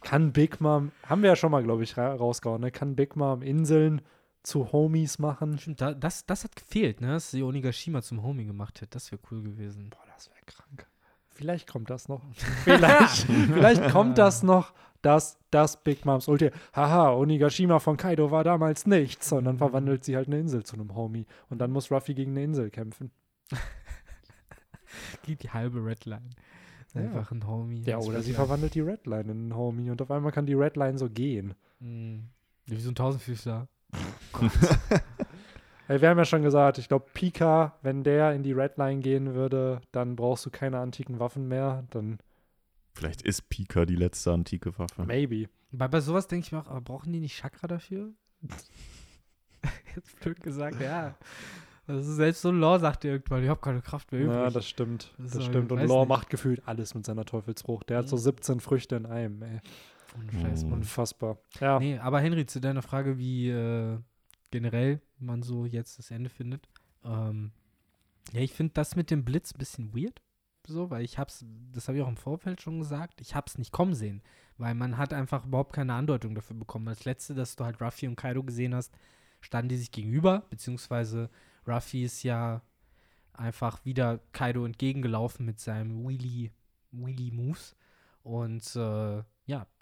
Kann Big Mom, haben wir ja schon mal, glaube ich, ra rausgehauen, ne? Kann Big Mom Inseln zu Homies machen? Stimmt, da, das, das hat gefehlt, ne? Dass sie Onigashima zum Homie gemacht hätte. Das wäre cool gewesen. Boah, das wäre krank. Vielleicht kommt das noch. [LAUGHS] Vielleicht, vielleicht kommt das noch, dass das Big Moms Ulti. Haha, Onigashima von Kaido war damals nichts. Und dann verwandelt sie halt eine Insel zu einem Homie. Und dann muss Ruffy gegen eine Insel kämpfen. [LAUGHS] Geht die halbe Redline. Ja. Einfach ein Homie. Ja, oder sie verwandelt die Redline in einen Homie. Und auf einmal kann die Redline so gehen. Mhm. Wie so ein Tausendfüßler. [LAUGHS] Ey, wir haben ja schon gesagt, ich glaube, Pika, wenn der in die Redline gehen würde, dann brauchst du keine antiken Waffen mehr. Dann Vielleicht ist Pika die letzte antike Waffe. maybe. Bei, bei sowas denke ich mir auch, aber brauchen die nicht Chakra dafür? [LAUGHS] Jetzt blöd gesagt, ja. Also selbst so ein Law sagt dir irgendwann, ich habe keine Kraft mehr übrig. Ja, das stimmt. Das so, stimmt. Und Law nicht. macht gefühlt alles mit seiner Teufelsfrucht. Der hat so Mhm. 17 Früchte in einem, ey. Scheiß, Mhm. Unfassbar. Ja. Nee, aber Henry, zu deiner Frage, wie äh, generell man so jetzt das Ende findet. Ähm, ja, ich finde das mit dem Blitz ein bisschen weird. So, weil ich hab's, das habe ich auch im Vorfeld schon gesagt, ich hab's nicht kommen sehen. Weil man hat einfach überhaupt keine Andeutung dafür bekommen. Das letzte, dass du halt Ruffy und Kaido gesehen hast, standen die sich gegenüber, beziehungsweise Ruffy ist ja einfach wieder Kaido entgegengelaufen mit seinem Wheelie, Wheelie Moves. Und äh,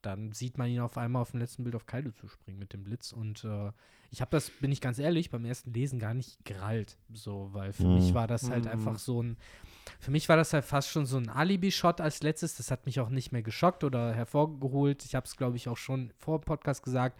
dann sieht man ihn auf einmal auf dem letzten Bild auf Kaido zuspringen mit dem Blitz. Und äh, ich habe das, bin ich ganz ehrlich, beim ersten Lesen gar nicht gerallt. So, weil für Mhm. mich war das halt Mhm. einfach so ein, für mich war das halt fast schon so ein Alibi-Shot als letztes. Das hat mich auch nicht mehr geschockt oder hervorgeholt. Ich habe es, glaube ich, auch schon vor dem Podcast gesagt.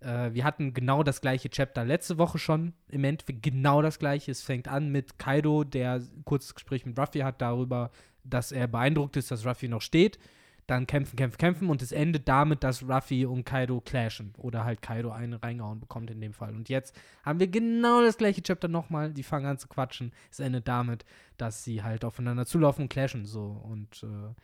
Äh, wir hatten genau das gleiche Chapter letzte Woche schon. Im Endeffekt genau das gleiche. Es fängt an mit Kaido, der ein kurzes Gespräch mit Ruffy hat darüber, dass er beeindruckt ist, dass Ruffy noch steht. Dann kämpfen, kämpfen, kämpfen und es endet damit, dass Ruffy und Kaido clashen oder halt Kaido einen reingehauen bekommt in dem Fall. Und jetzt haben wir genau das gleiche Chapter nochmal. Die fangen an zu quatschen. Es endet damit, dass sie halt aufeinander zulaufen und clashen so. Und äh,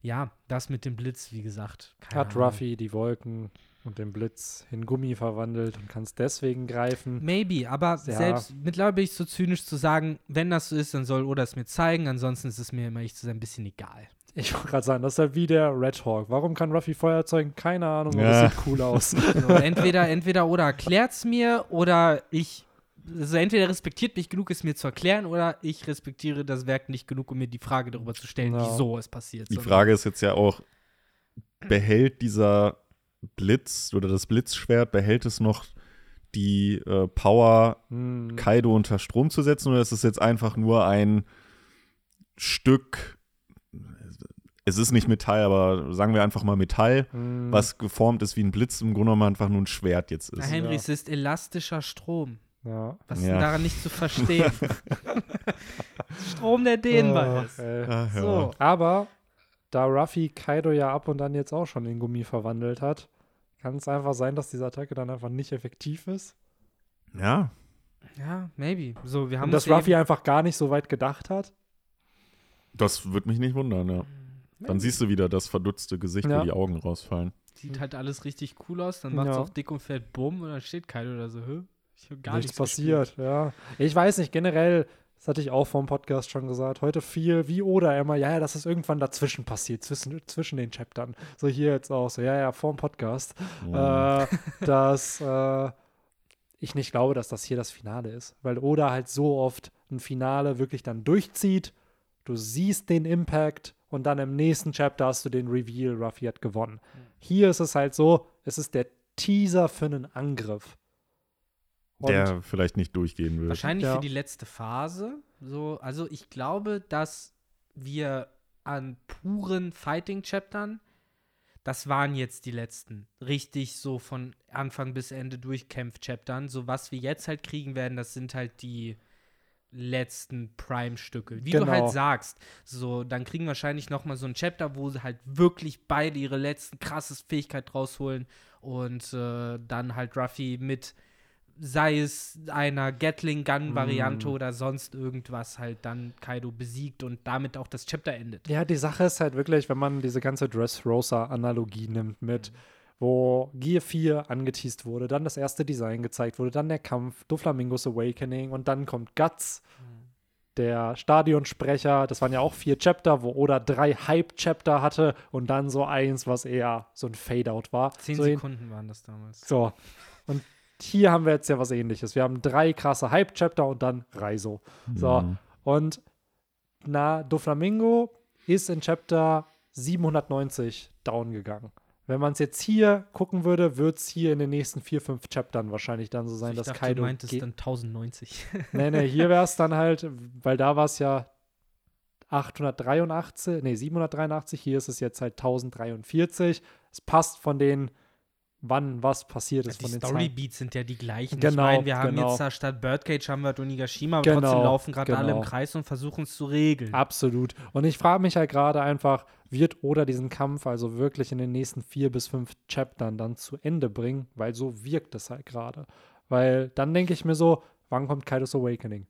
ja, das mit dem Blitz, wie gesagt. Hat Ahnung. Ruffy die Wolken und den Blitz in Gummi verwandelt und kann es deswegen greifen. Maybe, aber Ja. selbst mittlerweile bin ich so zynisch zu sagen, wenn das so ist, dann soll Oda es mir zeigen. Ansonsten ist es mir immer echt zu sein ein bisschen egal. Ich wollte gerade sagen, das ist halt wie der Red Hawk. Warum kann Ruffy Feuer erzeugen? Keine Ahnung, aber Ja. es sieht cool aus. [LAUGHS] So, entweder, entweder Oda erklärt es mir oder ich. Also entweder respektiert mich genug, es mir zu erklären, oder ich respektiere das Werk nicht genug, um mir die Frage darüber zu stellen, Ja. wieso es passiert. Die Frage ist jetzt ja auch, behält dieser Blitz oder das Blitzschwert, behält es noch die äh, Power, Hm. Kaido unter Strom zu setzen, oder ist es jetzt einfach nur ein Stück, es ist nicht Metall, aber sagen wir einfach mal Metall, Hm. was geformt ist wie ein Blitz, im Grunde genommen einfach nur ein Schwert jetzt Na, ist. Henry, Ja. es ist elastischer Strom. Ja. Was ist Ja. daran nicht zu verstehen? [LAUGHS] Strom, der dehnbar Ach, ist. Ach, ja. So. Aber da Ruffy Kaido ja ab und an jetzt auch schon in Gummi verwandelt hat, kann es einfach sein, dass diese Attacke dann einfach nicht effektiv ist. Ja, Ja, maybe. So, wir haben Und dass Ruffy einfach gar nicht so weit gedacht hat. das würde mich nicht wundern, ja. Dann siehst du wieder das verdutzte Gesicht, Ja. wo die Augen rausfallen. Sieht halt alles richtig cool aus, dann macht es Ja. auch dick und fett Bumm und dann steht Kaido da so, hä? Ich hab gar nichts nichts passiert, ja. Ich weiß nicht, generell, das hatte ich auch vom Podcast schon gesagt, heute viel, wie oder immer, ja, ja, das ist irgendwann dazwischen passiert, zwischen, zwischen den Chaptern. So hier jetzt auch, so, ja, ja, vorm Podcast, äh, [LAUGHS] dass äh, ich nicht glaube, dass das hier das Finale ist, weil Oda halt so oft ein Finale wirklich dann durchzieht, du siehst den Impact und dann im nächsten Chapter hast du den Reveal, Ruffy hat gewonnen. Hier ist es halt so, es ist der Teaser für einen Angriff. Und der vielleicht nicht durchgehen wird. Wahrscheinlich Ja. für die letzte Phase. So, also ich glaube, dass wir an puren Fighting-Chaptern, das waren jetzt die letzten, richtig so von Anfang bis Ende Durchkämpf-Chaptern. So was wir jetzt halt kriegen werden, das sind halt die letzten Prime-Stücke. Wie du Genau. halt sagst, so, dann kriegen wir wahrscheinlich noch mal so ein Chapter, wo sie halt wirklich beide ihre letzten krasses Fähigkeit rausholen und äh, dann halt Ruffy mit sei es einer Gatling-Gun-Variante Mm. oder sonst irgendwas halt dann Kaido besiegt und damit auch das Chapter endet. Ja, die Sache ist halt wirklich, wenn man diese ganze Dressrosa-Analogie nimmt mit, wo Gear 4 angeteased wurde, dann das erste Design gezeigt wurde, dann der Kampf, Doflamingos Awakening und dann kommt Guts, der Stadionsprecher. Das waren ja auch vier Chapter, wo Oda drei Hype-Chapter hatte und dann so eins, was eher so ein Fade-Out war. Zehn so, Sekunden waren das damals. so. Und hier haben wir jetzt ja was ähnliches. Wir haben drei krasse Hype-Chapter und dann Reiso. So. Mhm. Und na, Doflamingo ist in Chapter 790 down gegangen. Wenn man es jetzt hier gucken würde, wird es hier in den nächsten vier, fünf Chaptern wahrscheinlich dann so sein, ich dass dachte, Kaido du meintest dann 1090. [LAUGHS] Nee, nee, hier wäre es dann halt, weil da war es ja 883, nee, 783, hier ist es jetzt halt 1043. Es passt von den, wann was passiert ist die von den Story Zahlen. Beats sind ja die gleichen. Genau, ich meine, wir haben genau. jetzt da statt Birdcage haben wir Onigashima, aber Genau, trotzdem laufen gerade alle im genau. Kreis und versuchen es zu regeln. Absolut. Und ich frage mich halt gerade einfach, wird Oda diesen Kampf also wirklich in den nächsten vier bis fünf Chaptern dann zu Ende bringen? Weil so wirkt es halt gerade. Weil dann denke ich mir so, wann kommt Kaidos Awakening?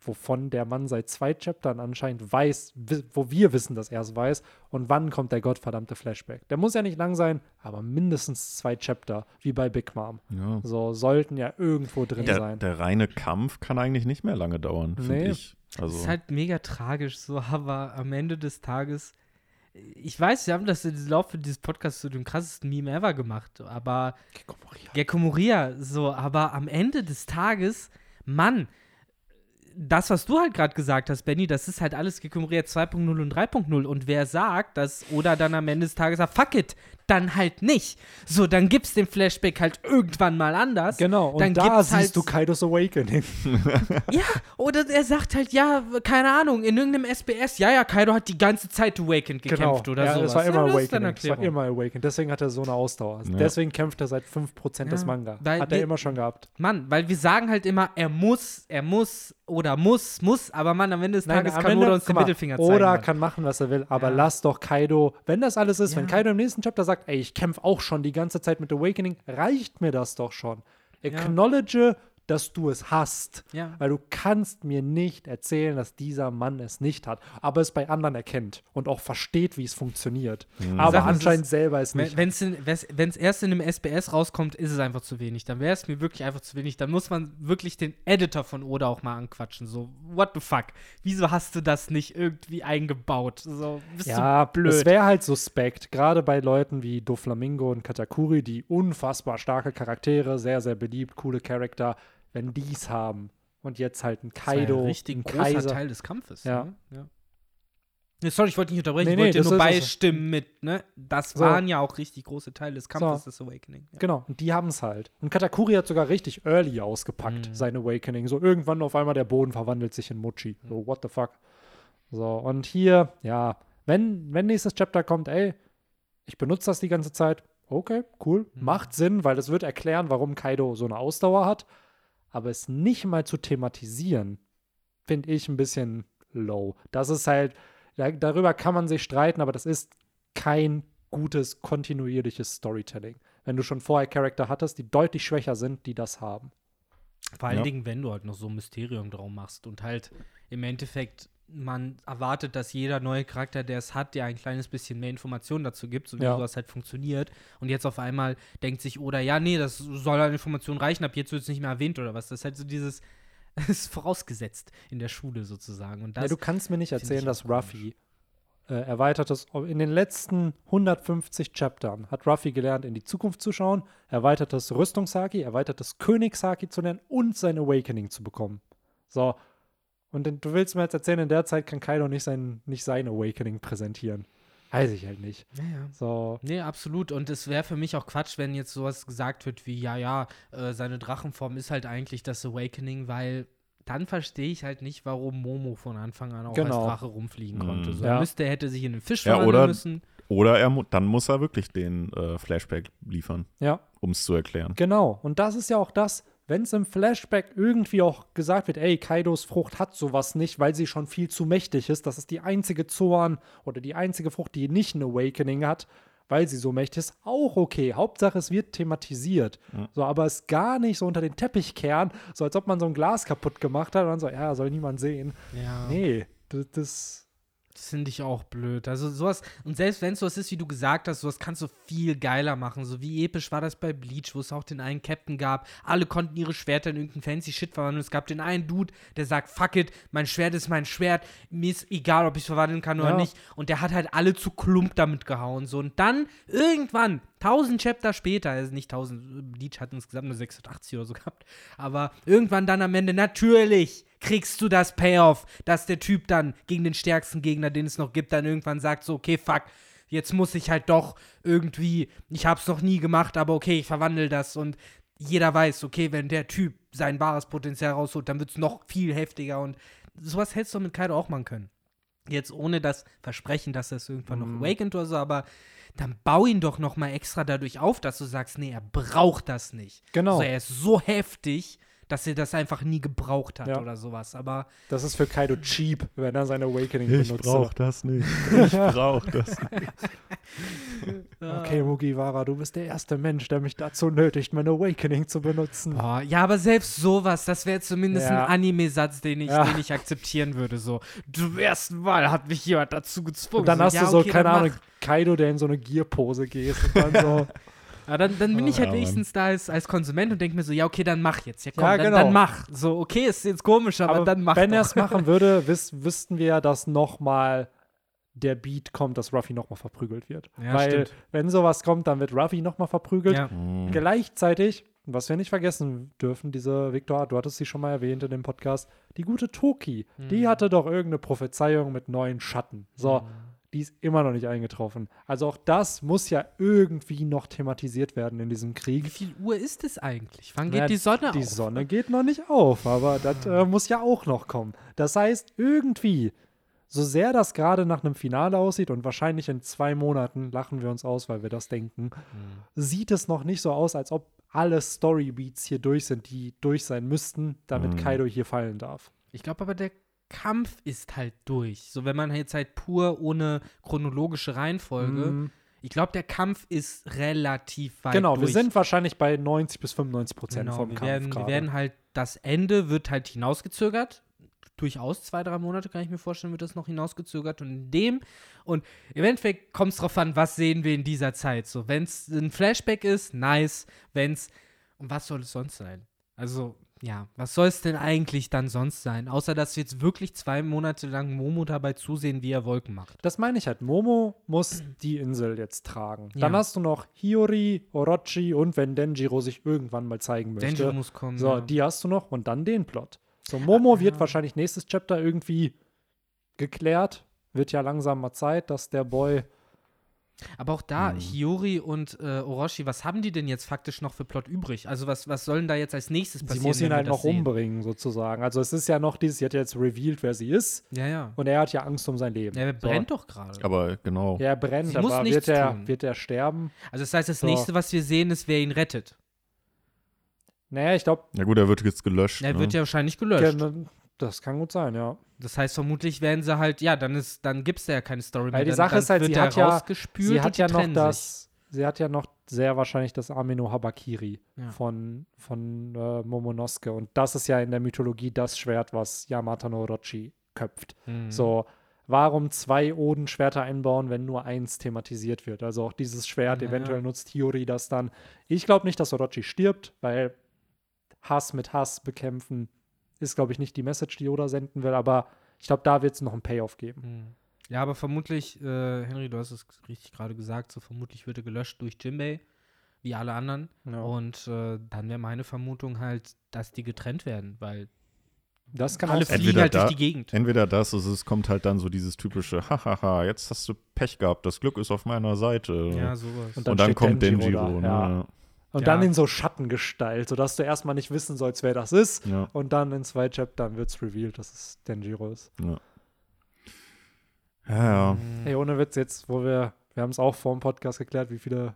Wovon der Mann seit zwei Chaptern anscheinend weiß, wo wir wissen, dass er es weiß. Und wann kommt der gottverdammte Flashback? Der muss ja nicht lang sein, aber mindestens zwei Chapter, wie bei Big Mom. Ja. So sollten ja irgendwo drin Der, sein. der reine Kampf kann eigentlich nicht mehr lange dauern, finde Nee. ich. Also, Das ist halt mega tragisch, so, [LAUGHS] aber am Ende des Tages, ich weiß, wir haben das im Laufe dieses Podcasts zu dem krassesten Meme ever gemacht, aber Gecko Moria, so, aber am Ende des Tages, Mann, das, was du halt gerade gesagt hast, Benny, das ist halt alles Moria 2.0 und 3.0 und wer sagt, dass oder dann am Ende des Tages sagt, fuck it, dann halt nicht. So, dann gibt's den Flashback halt irgendwann mal anders. Genau, und dann da gibt's siehst halt- du Kaidos Awakening. [LAUGHS] Ja, oder er sagt halt, ja, keine Ahnung, in irgendeinem SBS, ja, ja, Kaido hat die ganze Zeit Awakened gekämpft oder Genau. ja, sowas. Es war immer ja, das Awakening. Es war immer Awakening. Deswegen hat er so eine Ausdauer. Ja. Deswegen kämpft er seit 5% des Ja, Manga. weil Hat er wir- immer schon gehabt. Mann, weil wir sagen halt immer, er muss, er muss oder muss, muss, aber Mann, am Ende des Tages am kann Ende- Oda uns den mal, Mittelfinger zeigen. Oda kann machen, was er will, aber Ja. lass doch Kaido, wenn das alles ist, wenn. Kaido im nächsten Chapter sagt, ey, ich kämpfe auch schon die ganze Zeit mit Awakening, reicht mir das doch schon. Acknowledge, dass du es hast. Ja. Weil du kannst mir nicht erzählen, dass dieser Mann es nicht hat, aber es bei anderen erkennt und auch versteht, wie es funktioniert. Aber Sag mal, es anscheinend ist- selber es nicht. Wenn es erst in einem SBS rauskommt, ist es einfach zu wenig. Dann wäre es mir wirklich einfach zu wenig. Dann muss man wirklich den Editor von Oda auch mal anquatschen. So, what the fuck? Wieso hast du das nicht irgendwie eingebaut? So, bist Ja, du blöd. es wäre halt suspekt, gerade bei Leuten wie Doflamingo und Katakuri, die unfassbar starke Charaktere, sehr, sehr beliebt, coole Charakter, wenn die's haben. Und jetzt halt ein Das war ja Kaido, ein großer Kaiser. Teil des Kampfes. Ja. Ne? ja. Nee, sorry, ich wollte nicht unterbrechen, Nee, ich wollte nur ist es. beistimmen mit, ne? Das So. waren ja auch richtig große Teile des Kampfes So. des Awakening. Ja. Genau, und die haben es halt. Und Katakuri hat sogar richtig early ausgepackt, Mhm. sein Awakening. So irgendwann auf einmal der Boden verwandelt sich in Mochi. Mhm. So, what the fuck. So, und hier, ja, wenn, wenn nächstes Chapter kommt, ey, ich benutze das die ganze Zeit, okay, cool, Mhm. macht Sinn, weil das wird erklären, warum Kaido so eine Ausdauer hat. Aber es nicht mal zu thematisieren, finde ich ein bisschen low. Das ist halt, da, darüber kann man sich streiten, aber das ist kein gutes, kontinuierliches Storytelling. Wenn du schon vorher Charakter hattest, die deutlich schwächer sind, die das haben. Vor allen Ja. Dingen, wenn du halt noch so ein Mysterium drauf machst und halt im Endeffekt man erwartet, dass jeder neue Charakter, der es hat, dir ein kleines bisschen mehr Informationen dazu gibt, so wie Ja. sowas halt funktioniert. Und jetzt auf einmal denkt sich, oder ja, nee, das soll an Informationen reichen, ab jetzt wird es nicht mehr erwähnt oder was. Das ist halt so dieses, [LAUGHS] das ist vorausgesetzt in der Schule sozusagen. Und das, ja, du kannst mir nicht erzählen, dass. Ruffy äh, erweitertes, in den letzten 150 Chaptern hat Ruffy gelernt, in die Zukunft zu schauen, erweitertes Rüstungshaki, erweitertes Königshaki zu lernen und sein Awakening zu bekommen. So. Und du willst mir jetzt erzählen, in der Zeit kann Kaido nicht sein, nicht sein Awakening präsentieren. Weiß ich halt nicht. ja, ja. So. Nee, absolut. Und es wäre für mich auch Quatsch, wenn jetzt sowas gesagt wird wie, ja, ja, äh, seine Drachenform ist halt eigentlich das Awakening, weil dann verstehe ich halt nicht, warum Momo von Anfang an auch Genau. als Drache rumfliegen konnte. Mhm. So, Ja. er müsste, er hätte sich in einen Fisch Ja, verwandeln oder- müssen. Oder er, mu- dann muss er wirklich den äh, Flashback liefern, Ja. um es zu erklären. Genau. Und das ist ja auch das, wenn es im Flashback irgendwie auch gesagt wird, ey, Kaidos Frucht hat sowas nicht, weil sie schon viel zu mächtig ist. Das ist die einzige Zorn oder die einzige Frucht, die nicht ein Awakening hat, weil sie so mächtig ist. Auch okay. Hauptsache, es wird thematisiert. So, aber es gar nicht so unter den Teppich kehren, so als ob man so ein Glas kaputt gemacht hat und dann so, ja, soll niemand sehen. Ja. Nee, das, das Das finde ich auch blöd. Also sowas, und selbst wenn es sowas ist, wie du gesagt hast, sowas kannst du viel geiler machen. So wie episch war das bei Bleach, wo es auch den einen Captain gab. Alle konnten ihre Schwerter in irgendeinen fancy Shit verwandeln. Es gab den einen Dude, der sagt, fuck it, mein Schwert ist mein Schwert. Mir ist egal, ob ich es verwandeln kann oder Ja. nicht. Und der hat halt alle zu Klump damit gehauen. So, und dann irgendwann 1000 Chapter später, also nicht 1000, Bleach hat insgesamt nur 86 oder so gehabt, aber irgendwann dann am Ende, natürlich kriegst du das Payoff, dass der Typ dann gegen den stärksten Gegner, den es noch gibt, dann irgendwann sagt so, okay, fuck, jetzt muss ich halt doch irgendwie, ich hab's noch nie gemacht, aber okay, ich verwandle das und jeder weiß, okay, wenn der Typ sein wahres Potenzial rausholt, dann wird's noch viel heftiger und sowas hättest du mit Kaido auch machen können. Jetzt ohne das Versprechen, dass das irgendwann Mhm. noch awakened oder so, aber dann bau ihn doch noch mal extra dadurch auf, dass du sagst, nee, er braucht das nicht. Genau. Also er ist so heftig, dass er das einfach nie gebraucht hat Ja. oder sowas. Aber Das ist für Kaido cheap, wenn er sein Awakening benutzt. das nicht. [LAUGHS] Ich brauch das nicht. [LAUGHS] Okay, Mugiwara, du bist der erste Mensch, der mich dazu nötigt, mein Awakening zu benutzen. Boah, ja, aber selbst sowas, das wäre zumindest Ja. ein Anime-Satz, den ich, Ja. den ich akzeptieren würde. So, zum ersten Mal hat mich jemand dazu gezwungen. Und dann so, hast ja, du so, okay, keine dann Ahnung. Kaido, der in so eine Gear-Pose geht und dann [LAUGHS] so. Ja, dann, dann bin ich Ja, halt Mann. wenigstens da als, als Konsument und denke mir so, ja, okay, dann mach jetzt. Ja, komm, Ja, dann, genau. dann mach. So, okay, ist jetzt komisch, aber, Aber dann mach wenn er es machen würde, [LAUGHS] wiss, wüssten wir ja, dass nochmal der Beat kommt, dass Ruffy nochmal verprügelt wird. Ja, Weil, stimmt. wenn sowas kommt, dann wird Ruffy nochmal verprügelt. Ja. Mhm. Gleichzeitig, was wir nicht vergessen dürfen, diese, Victor, du hattest sie schon mal erwähnt in dem Podcast, die gute Toki, die Mhm. hatte doch irgendeine Prophezeiung mit neuen Schatten. So, die ist immer noch nicht eingetroffen. Also auch das muss ja irgendwie noch thematisiert werden in diesem Wie Krieg. viel Uhr ist es eigentlich? Wann geht Ja, die Sonne Die auf? Sonne geht noch nicht auf, aber das äh, muss ja auch noch kommen. Das heißt, irgendwie, so sehr das gerade nach einem Finale aussieht und wahrscheinlich in zwei Monaten lachen wir uns aus, weil wir das denken, Mhm. sieht es noch nicht so aus, als ob alle Storybeats hier durch sind, die durch sein müssten, damit Mhm. Kaido hier fallen darf. Ich glaube aber, der Kampf ist halt durch. So, wenn man jetzt halt pur ohne chronologische Reihenfolge. Mhm. Ich glaube, der Kampf ist relativ weit Genau, durch. wir sind wahrscheinlich bei 90 bis 95 Prozent genau, vom wir Kampf werden, wir werden halt, das Ende wird halt hinausgezögert. Durchaus zwei, drei Monate kann ich mir vorstellen, wird das noch hinausgezögert. Und in dem, und im Endeffekt kommt es drauf an, was sehen wir in dieser Zeit. So, wenn es ein Flashback ist, nice. Wenn es, und was soll es sonst sein? Also, ja, was soll es denn eigentlich dann sonst sein? Außer, dass wir jetzt wirklich zwei Monate lang Momo dabei zusehen, wie er Wolken macht. Das meine ich halt. Momo muss die Insel jetzt tragen. Dann Ja. hast du noch Hiyori, Orochi und wenn Denjiro sich irgendwann mal zeigen möchte. Denji muss kommen. So, ja. die hast du noch und dann den Plot. So, Momo Ah, wird ja. wahrscheinlich nächstes Chapter irgendwie geklärt. Wird ja langsam mal Zeit, dass der Boy. Aber auch da, Mhm. Hiyori und äh, Orochi, was haben die denn jetzt faktisch noch für Plot übrig? Also was, was soll denn da jetzt als nächstes Sie passieren? muss ihn halt noch sehen? umbringen, sozusagen. Also, es ist ja noch dieses, sie hat ja jetzt revealed, wer sie ist. Ja, ja. Und er hat ja Angst um sein Leben. Ja, er So. brennt doch gerade. Aber genau. Ja, er brennt, Sie muss aber nichts wird er, tun. wird er sterben? Also das heißt, das So. nächste, was wir sehen, ist, wer ihn rettet. Naja, ich glaube, Ja gut, er wird jetzt gelöscht. Er ne? wird ja wahrscheinlich gelöscht. das kann gut sein, ja. Das heißt, vermutlich werden sie halt, ja, dann ist, dann gibt es ja keine Story mehr. Weil die Sache dann ist halt, sie hat ja- Sie hat ja noch das, sie hat ja noch sehr wahrscheinlich das Amino Habakiri Ja. von, von äh, Momonosuke. Und das ist ja in der Mythologie das Schwert, was Yamato no Orochi köpft. sich. Mhm. So, warum zwei Oden-Schwerter einbauen, wenn nur eins thematisiert wird? Also auch dieses Schwert, Ja, eventuell ja. nutzt Hiyori das dann. Ich glaube nicht, dass Orochi stirbt, weil Hass mit Hass bekämpfen ist, glaube ich, nicht die Message, die Oda senden will, aber ich glaube, da wird es noch einen Payoff geben. Mhm. Ja, aber vermutlich, äh, Henry, du hast es richtig gerade gesagt, so vermutlich wird er gelöscht durch Jimbei, wie alle anderen. Ja. Und äh, dann wäre meine Vermutung halt, dass die getrennt werden, weil Das kann alle fliegen Entweder halt durch da- die Gegend. Entweder das, also es kommt halt dann so dieses typische, hahaha, jetzt hast du Pech gehabt, das Glück ist auf meiner Seite. Ja, sowas. Und Und dann, kommt Denjiro ne? Und Ja. dann in so Schattengestalt, sodass du erstmal nicht wissen sollst, wer das ist. Ja. Und dann in zwei Chaptern wird es revealed, dass es Denjiro ist. Ja, ja. Mhm. Hey, ohne Witz, jetzt, wo wir, wir haben es auch vor dem Podcast geklärt, wie viele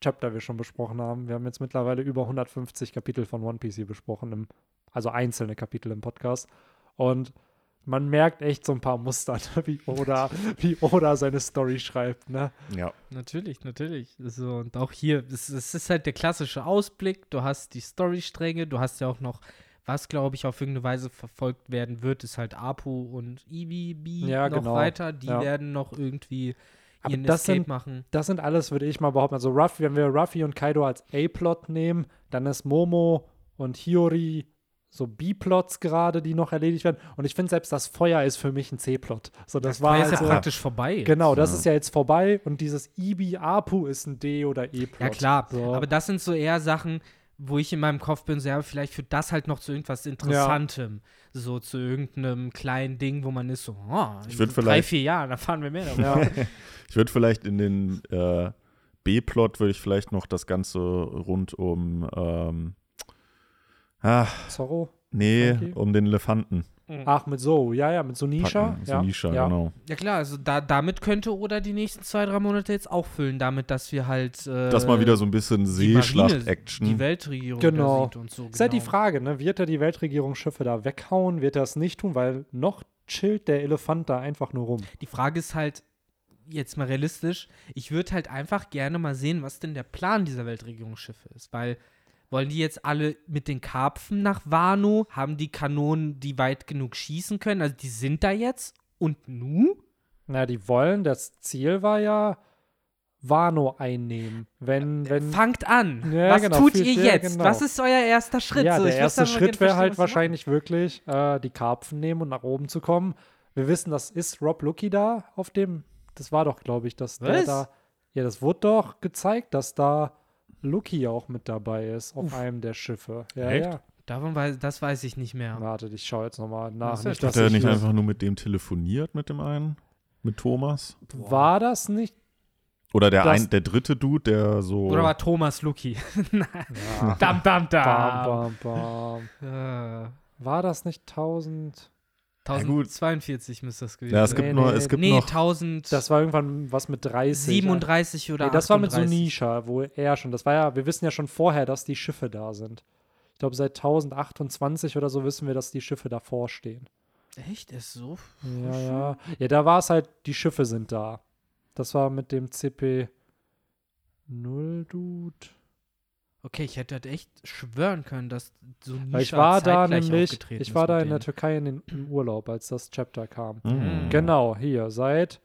Chapter wir schon besprochen haben. Wir haben jetzt mittlerweile über 150 Kapitel von One Piece hier besprochen, im, also einzelne Kapitel im Podcast. Und man merkt echt so ein paar Muster, [LAUGHS] wie Oda, wie Oda seine Story schreibt. Ne? ja. Natürlich, natürlich. So, und auch hier, es, es ist halt der klassische Ausblick. Du hast die Storystränge, du hast ja auch noch, was glaube ich auf irgendeine Weise verfolgt werden wird, ist halt Apu und EVB Ja, noch genau. weiter. Die Ja. werden noch irgendwie Aber ihren das Escape sind- machen. Das sind alles, würde ich mal behaupten. Also, Ruffy, wenn wir Ruffy und Kaido als A-Plot nehmen, dann ist Momo und Hiyori so B-Plots gerade, die noch erledigt werden. Und ich finde selbst das Feuer ist für mich ein C-Plot. So, das, war Weil halt ist ja so, praktisch vorbei. jetzt. Genau, das Ja. ist ja jetzt vorbei und dieses Ibi Apu ist ein D oder E-Plot. Ja, klar. So. Aber das sind so eher Sachen, wo ich in meinem Kopf bin, so, ja, vielleicht führt das halt noch zu irgendwas Interessantem. So zu irgendeinem kleinen Ding, wo man ist so, oh, Ich in drei, vielleicht- vier Jahren, da fahren wir mehr [LAUGHS] darüber. ja. [LAUGHS] Ich würde vielleicht in den äh, B-Plot würde ich vielleicht noch das Ganze rund um ähm, ah, Zorro. nee, Okay. um den Elefanten Ach, mit so, ja, ja, mit Sonisha. packen. ja. Sonisha, ja. genau. Ja klar, also da, damit könnte Oda die nächsten zwei, drei Monate jetzt auch füllen, damit, dass wir halt äh, Das mal wieder so ein bisschen Seeschlacht-Action. Die Weltregierung Genau. da sieht und so. Ist halt die genau. Frage, ne? Wird er die Weltregierungsschiffe da weghauen? Wird er es nicht tun? Weil noch chillt der Elefant da einfach nur rum. Die Frage ist halt, jetzt mal realistisch, ich würde halt einfach gerne mal sehen, was denn der Plan dieser Weltregierungsschiffe ist. Weil wollen die jetzt alle mit den Karpfen nach Wano? Haben die Kanonen, die weit genug schießen können? Also die sind da jetzt und nu? Na, die wollen, das Ziel war ja Wano einnehmen. Wenn, wenn. Fangt an. Ja, was genau, tut ihr jetzt? genau. Was ist euer erster Schritt? ja, So, der erste Schritt wäre halt wahrscheinlich wirklich äh, die Karpfen nehmen und nach oben zu kommen. Wir wissen, das ist Rob Lucky da auf dem. Das war doch, glaube ich, dass der Was? da. Ja, das wurde doch gezeigt, dass da Lucky auch mit dabei ist auf einem der Schiffe. Ja, Echt? ja. Davon weiß, das weiß ich nicht mehr. Warte, ich schaue jetzt nochmal nach. Nicht, Hat er ich nicht einfach nur mit dem telefoniert, mit dem einen? Mit Thomas? War das nicht? Oder der, Das- ein, der dritte Dude, der so. Oder war Thomas Lucky? [LAUGHS] Ja. dam, dam, bam, dam. bam, bam. Äh, War das nicht 1000? Ja, gut. 1042 müsste das gewesen ja, es sein. gibt Nee, nur, nee, es gibt nee, noch. 1000. Das war irgendwann was mit 30. 37 oder Nee, das war mit 38. Sonisha, wo er schon, das war ja, wir wissen ja schon vorher, dass die Schiffe da sind. Ich glaube, seit 1028 oder so wissen wir, dass die Schiffe davor stehen. Echt? Ist so? Ja, ja. Ja, da war es halt, die Schiffe sind da. Das war mit dem CP 0 Dude. Okay, ich hätte halt echt schwören können, dass so Weil ich war da nämlich, ich war da in der denen. Türkei in den, im Urlaub, als das Chapter kam. Mhm. Genau, hier, seit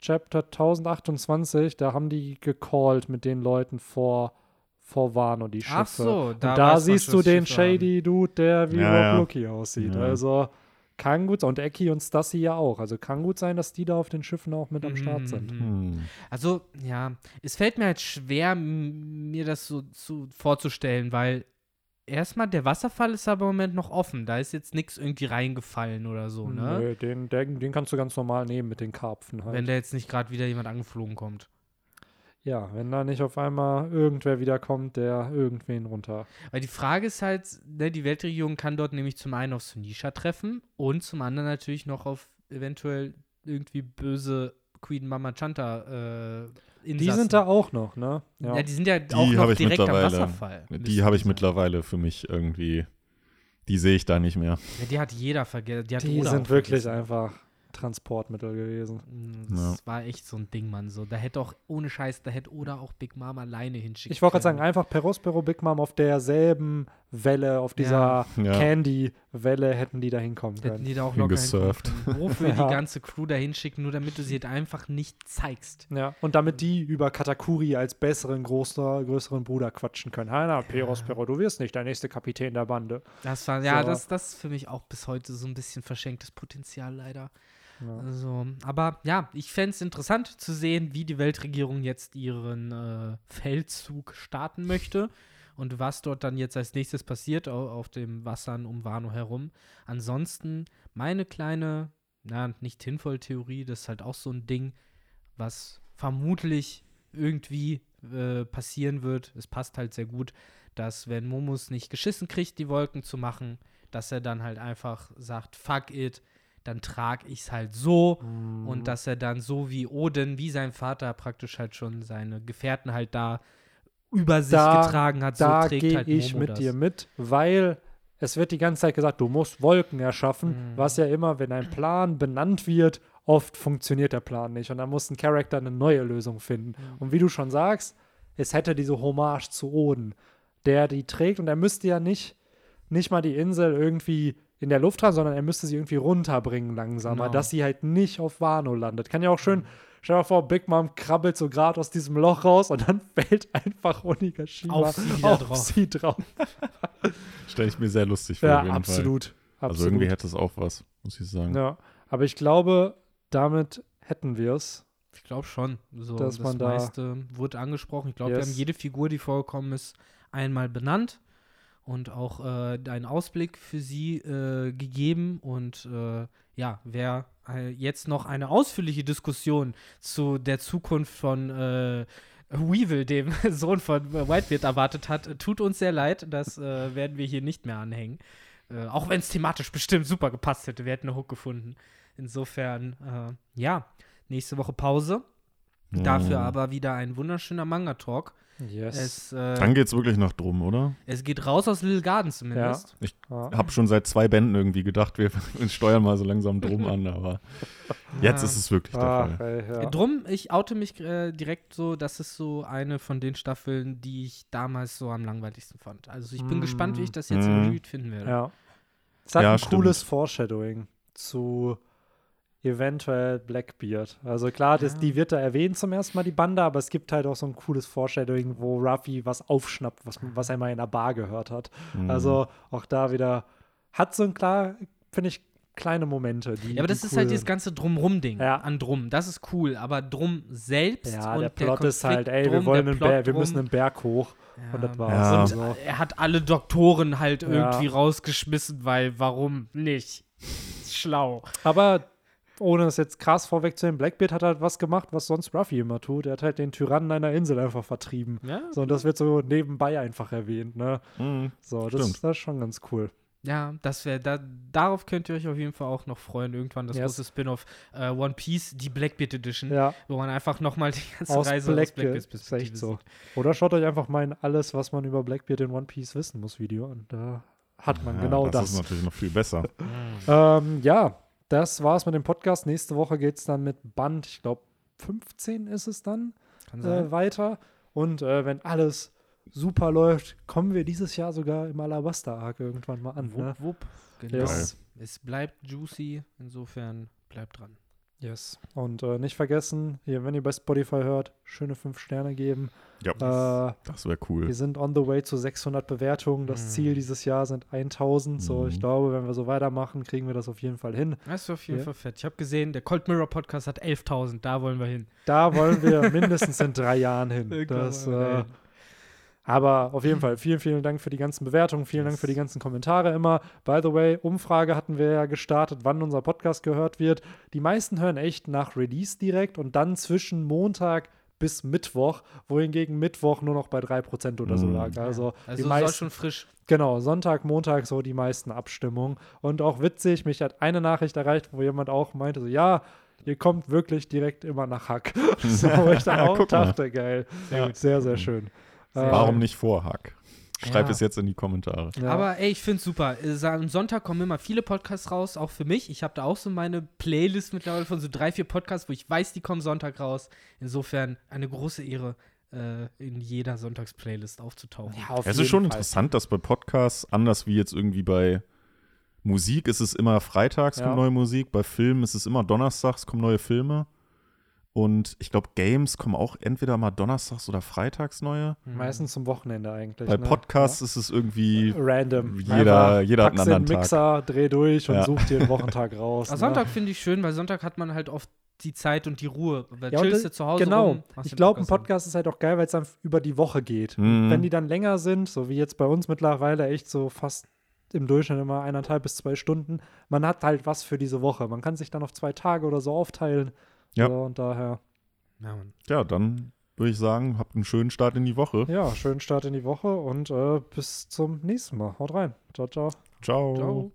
Chapter 1028, da haben die gecallt mit den Leuten vor, vor Wano, die Schiffe. Ach so, Und da, da siehst du den shady Dude, der wie Ja, Rob ja. Lucky aussieht. Ja. Also kann gut sein. Und Eki und Stassi ja auch. Also kann gut sein, dass die da auf den Schiffen auch mit am Mhm, Start sind. mhm. Hm. Also, ja, es fällt mir halt schwer, mir das so zu, vorzustellen, weil erstmal der Wasserfall ist aber im Moment noch offen. Da ist jetzt nichts irgendwie reingefallen oder so, ne? Nö, den, den, den kannst du ganz normal nehmen mit den Karpfen halt. Wenn da jetzt nicht gerade wieder jemand angeflogen kommt. Ja, wenn da nicht auf einmal irgendwer wiederkommt, der irgendwen runter. Weil die Frage ist halt, ne, die Weltregierung kann dort nämlich zum einen auf Sunisha treffen und zum anderen natürlich noch auf eventuell irgendwie böse Queen Mama Chanta äh, Die sind da auch noch, ne? Ja. die sind ja auch Die noch direkt am mittlerweile. Wasserfall. Die habe ich mittlerweile für mich irgendwie. Die sehe ich da nicht mehr. Ja, die hat jeder vergessen. Die, hat Die sind wirklich vergessen. einfach Transportmittel gewesen. Mm, Das war echt so ein Ding, Mann. So, da hätte auch, ohne Scheiß, da hätte Oda auch Big Mom alleine hinschicken Ich wollte gerade sagen, einfach Perospero Big Mom auf derselben Welle, auf dieser Ja. Candy-Welle hätten die da hinkommen Hätten können. die da auch locker gesurft. Wofür [LAUGHS] Ja. die ganze Crew da hinschicken, nur damit du sie halt einfach nicht zeigst. Ja, und damit die über Katakuri als besseren, großer, größeren Bruder quatschen können. Hanna, Perospero, du wirst nicht der nächste Kapitän der Bande. Das war, ja, So. das, das ist für mich auch bis heute so ein bisschen verschenktes Potenzial leider. Ja. Also, aber ja, ich fände es interessant zu sehen, wie die Weltregierung jetzt ihren äh, Feldzug starten möchte und was dort dann jetzt als nächstes passiert au- auf dem Wassern um Wano herum. Ansonsten meine kleine, na, nicht Tinfoil-Theorie, das ist halt auch so ein Ding, was vermutlich irgendwie äh, passieren wird. Es passt halt sehr gut, dass wenn Momus nicht geschissen kriegt, die Wolken zu machen, dass er dann halt einfach sagt, fuck it, dann trage ich es halt so Mhm. und dass er dann so wie Odin, wie sein Vater praktisch halt schon seine Gefährten halt da über sich Da- getragen hat, da so trägt halt ich Momo mit das. dir mit, weil es wird die ganze Zeit gesagt, du musst Wolken erschaffen, Mhm. was ja immer, wenn ein Plan benannt wird, oft funktioniert der Plan nicht und dann muss ein Charakter eine neue Lösung finden. Mhm. Und wie du schon sagst, es hätte diese Hommage zu Oden, der die trägt und er müsste ja nicht, nicht mal die Insel irgendwie in der Luft haben, sondern er müsste sie irgendwie runterbringen langsamer, Genau. dass sie halt nicht auf Wano landet. Kann ja auch schön, Stell dir mal vor, Big Mom krabbelt so gerade aus diesem Loch raus und dann [LAUGHS] fällt einfach Onigashima Auf sie auf drauf. sie drauf. [LAUGHS] Stelle ich mir sehr lustig vor. Ja, auf jeden absolut. Fall. Also absolut. irgendwie hätte es auch was, muss ich sagen. Ja, aber ich glaube, damit hätten wir es. Ich glaube schon. So, Dass das man da- meiste wurde angesprochen. Ich glaube, wir Yes. haben jede Figur, die vorgekommen ist, einmal benannt und auch äh, einen Ausblick für sie äh, gegeben. Und äh, ja, wer äh, jetzt noch eine ausführliche Diskussion zu der Zukunft von äh, Weevil, dem [LAUGHS] Sohn von Whitebeard, erwartet hat, tut uns sehr leid. Das äh, werden wir hier nicht mehr anhängen. Auch wenn es thematisch bestimmt super gepasst hätte. Wir hätten eine Hook gefunden. Insofern, äh, ja, nächste Woche Pause. Dafür aber wieder ein wunderschöner Manga-Talk. Yes. Es, äh, Dann geht's wirklich noch drum, oder? es geht raus aus Little Garden zumindest. ja. Hab schon seit zwei Bänden irgendwie gedacht, wir [LAUGHS] steuern mal so langsam drum an, aber [LAUGHS] jetzt Ja. ist es wirklich der Ach, Fall. ey, ja. Drum, ich oute mich äh, direkt so, das ist so eine von den Staffeln, die ich damals so am langweiligsten fand. Also ich bin Mm. gespannt, wie ich das jetzt im Mm. Read finden werde. Ja. Es hat Ja, ein stimmt. cooles Foreshadowing zu eventuell Blackbeard. Also klar, das, die wird da erwähnt zum ersten Mal, die Bande, aber es gibt halt auch so ein cooles Foreshadowing, wo Ruffy was aufschnappt, was, was er mal in einer Bar gehört hat. Mhm. Also auch da wieder hat so ein klar, finde ich, kleine Momente. Die, Ja, aber das die ist cool halt dieses sind. ganze Drumrum-Ding Ja. an Drum. Das ist cool, aber Drum selbst Ja, und der Plot ist halt, ey, wir drum, wollen der einen Berg, wir müssen einen Berg hoch. Ja. Und das war's. Ja. Und So. er hat alle Doktoren halt irgendwie rausgeschmissen, weil warum nicht? Schlau. Aber ohne es jetzt krass vorwegzunehmen, Blackbeard hat halt was gemacht, was sonst Ruffy immer tut. Er hat halt den Tyrannen einer Insel einfach vertrieben. Ja, So, und das wird so nebenbei einfach erwähnt, ne? Mhm. So, das, Stimmt. das ist schon ganz cool. ja das wäre, da, darauf könnt ihr euch auf jeden Fall auch noch freuen. Irgendwann das Yes. große Spin-off äh, One Piece, die Blackbeard Edition, Ja, wo man einfach nochmal die ganze aus Reise aus Blackbeard. Blackbeards Perspektive so. sieht. Oder schaut euch einfach mal in alles, was man über Blackbeard in One Piece wissen muss, Video an. Da hat man Ja, genau das. das. ist natürlich noch viel besser. [LAUGHS] Ähm, ja, das war's mit dem Podcast. Nächste Woche geht's dann mit Band, ich glaube 15 ist es dann, Kann äh, weiter. Und äh, wenn alles super läuft, kommen wir dieses Jahr sogar im Alabaster-Arc irgendwann mal an. Ne? wupp, wupp. Genau. Yes. Es bleibt juicy, insofern bleibt dran. Yes. Und äh, nicht vergessen, hier, wenn ihr bei Spotify hört, schöne 5 Sterne geben. Ja, Äh, das wäre wir cool. sind on the way zu 600 Bewertungen. Das Mhm. Ziel dieses Jahr sind 1000. So, ich Mhm. glaube, wenn wir so weitermachen, kriegen wir das auf jeden Fall hin. Das ist auf jeden Ja. Fall fett. Ich habe gesehen, der Cold Mirror Podcast hat 11.000, da wollen wir hin. Da wollen wir mindestens in drei Jahren hin. [LAUGHS] Das, wir äh, hin. Aber auf jeden Fall, vielen, vielen Dank für die ganzen Bewertungen, vielen Dank für die ganzen Kommentare immer. By the way, Umfrage hatten wir ja gestartet, wann unser Podcast gehört wird. Die meisten hören echt nach Release direkt und dann zwischen Montag bis Mittwoch, wohingegen Mittwoch nur noch bei 3% oder so Mhm. lag. Also, also die meisten, schon frisch. Genau, Sonntag, Montag so die meisten Abstimmungen. Und auch witzig, mich hat eine Nachricht erreicht, wo jemand auch meinte, so ja, ihr kommt wirklich direkt immer nach Hack. [LAUGHS] so, wo ich dann [LAUGHS] auch dachte, geil. Sehr Ja, sehr, sehr schön. Sehr Warum nicht vor Hack? Schreib Ja. es jetzt in die Kommentare. Ja. Aber ey, ich find's super. Äh, sa- Am Sonntag kommen immer viele Podcasts raus, auch für mich. Ich habe da auch so meine Playlist mittlerweile von so drei, vier Podcasts, wo ich weiß, die kommen Sonntag raus. Insofern eine große Ehre, äh, in jeder Sonntagsplaylist aufzutauchen. Ja, auf Es jeden ist schon Fall. interessant, dass bei Podcasts, anders wie jetzt irgendwie bei Musik, ist es immer freitags Ja. kommt neue Musik, bei Filmen ist es immer donnerstags kommen neue Filme. Und ich glaube, Games kommen auch entweder mal donnerstags oder freitags neue. Mhm. Meistens zum Wochenende eigentlich. Bei ne? Podcasts ist es irgendwie. Ja. Random. Jeder- Einfach jeder hat einen anderen den Mixer, dreh durch und Ja. such dir einen [LAUGHS] Wochentag raus. Aber ne? Sonntag finde ich schön, weil Sonntag hat man halt oft die Zeit und die Ruhe. Weil Ja, chillst du zu Hause Genau. rum, Ich glaube, ein an. Podcast ist halt auch geil, weil es dann über die Woche geht. Mhm. Wenn die dann länger sind, so wie jetzt bei uns mittlerweile echt so fast im Durchschnitt immer eineinhalb bis zwei Stunden, man hat halt was für diese Woche. Man kann sich dann auf zwei Tage oder so aufteilen. Ja. So, und daher, Ja, Mann. Ja, dann würde ich sagen, habt einen schönen Start in die Woche. ja, schönen Start in die Woche und äh, bis zum nächsten Mal. Haut rein. Ciao, ciao. Ciao. Ciao.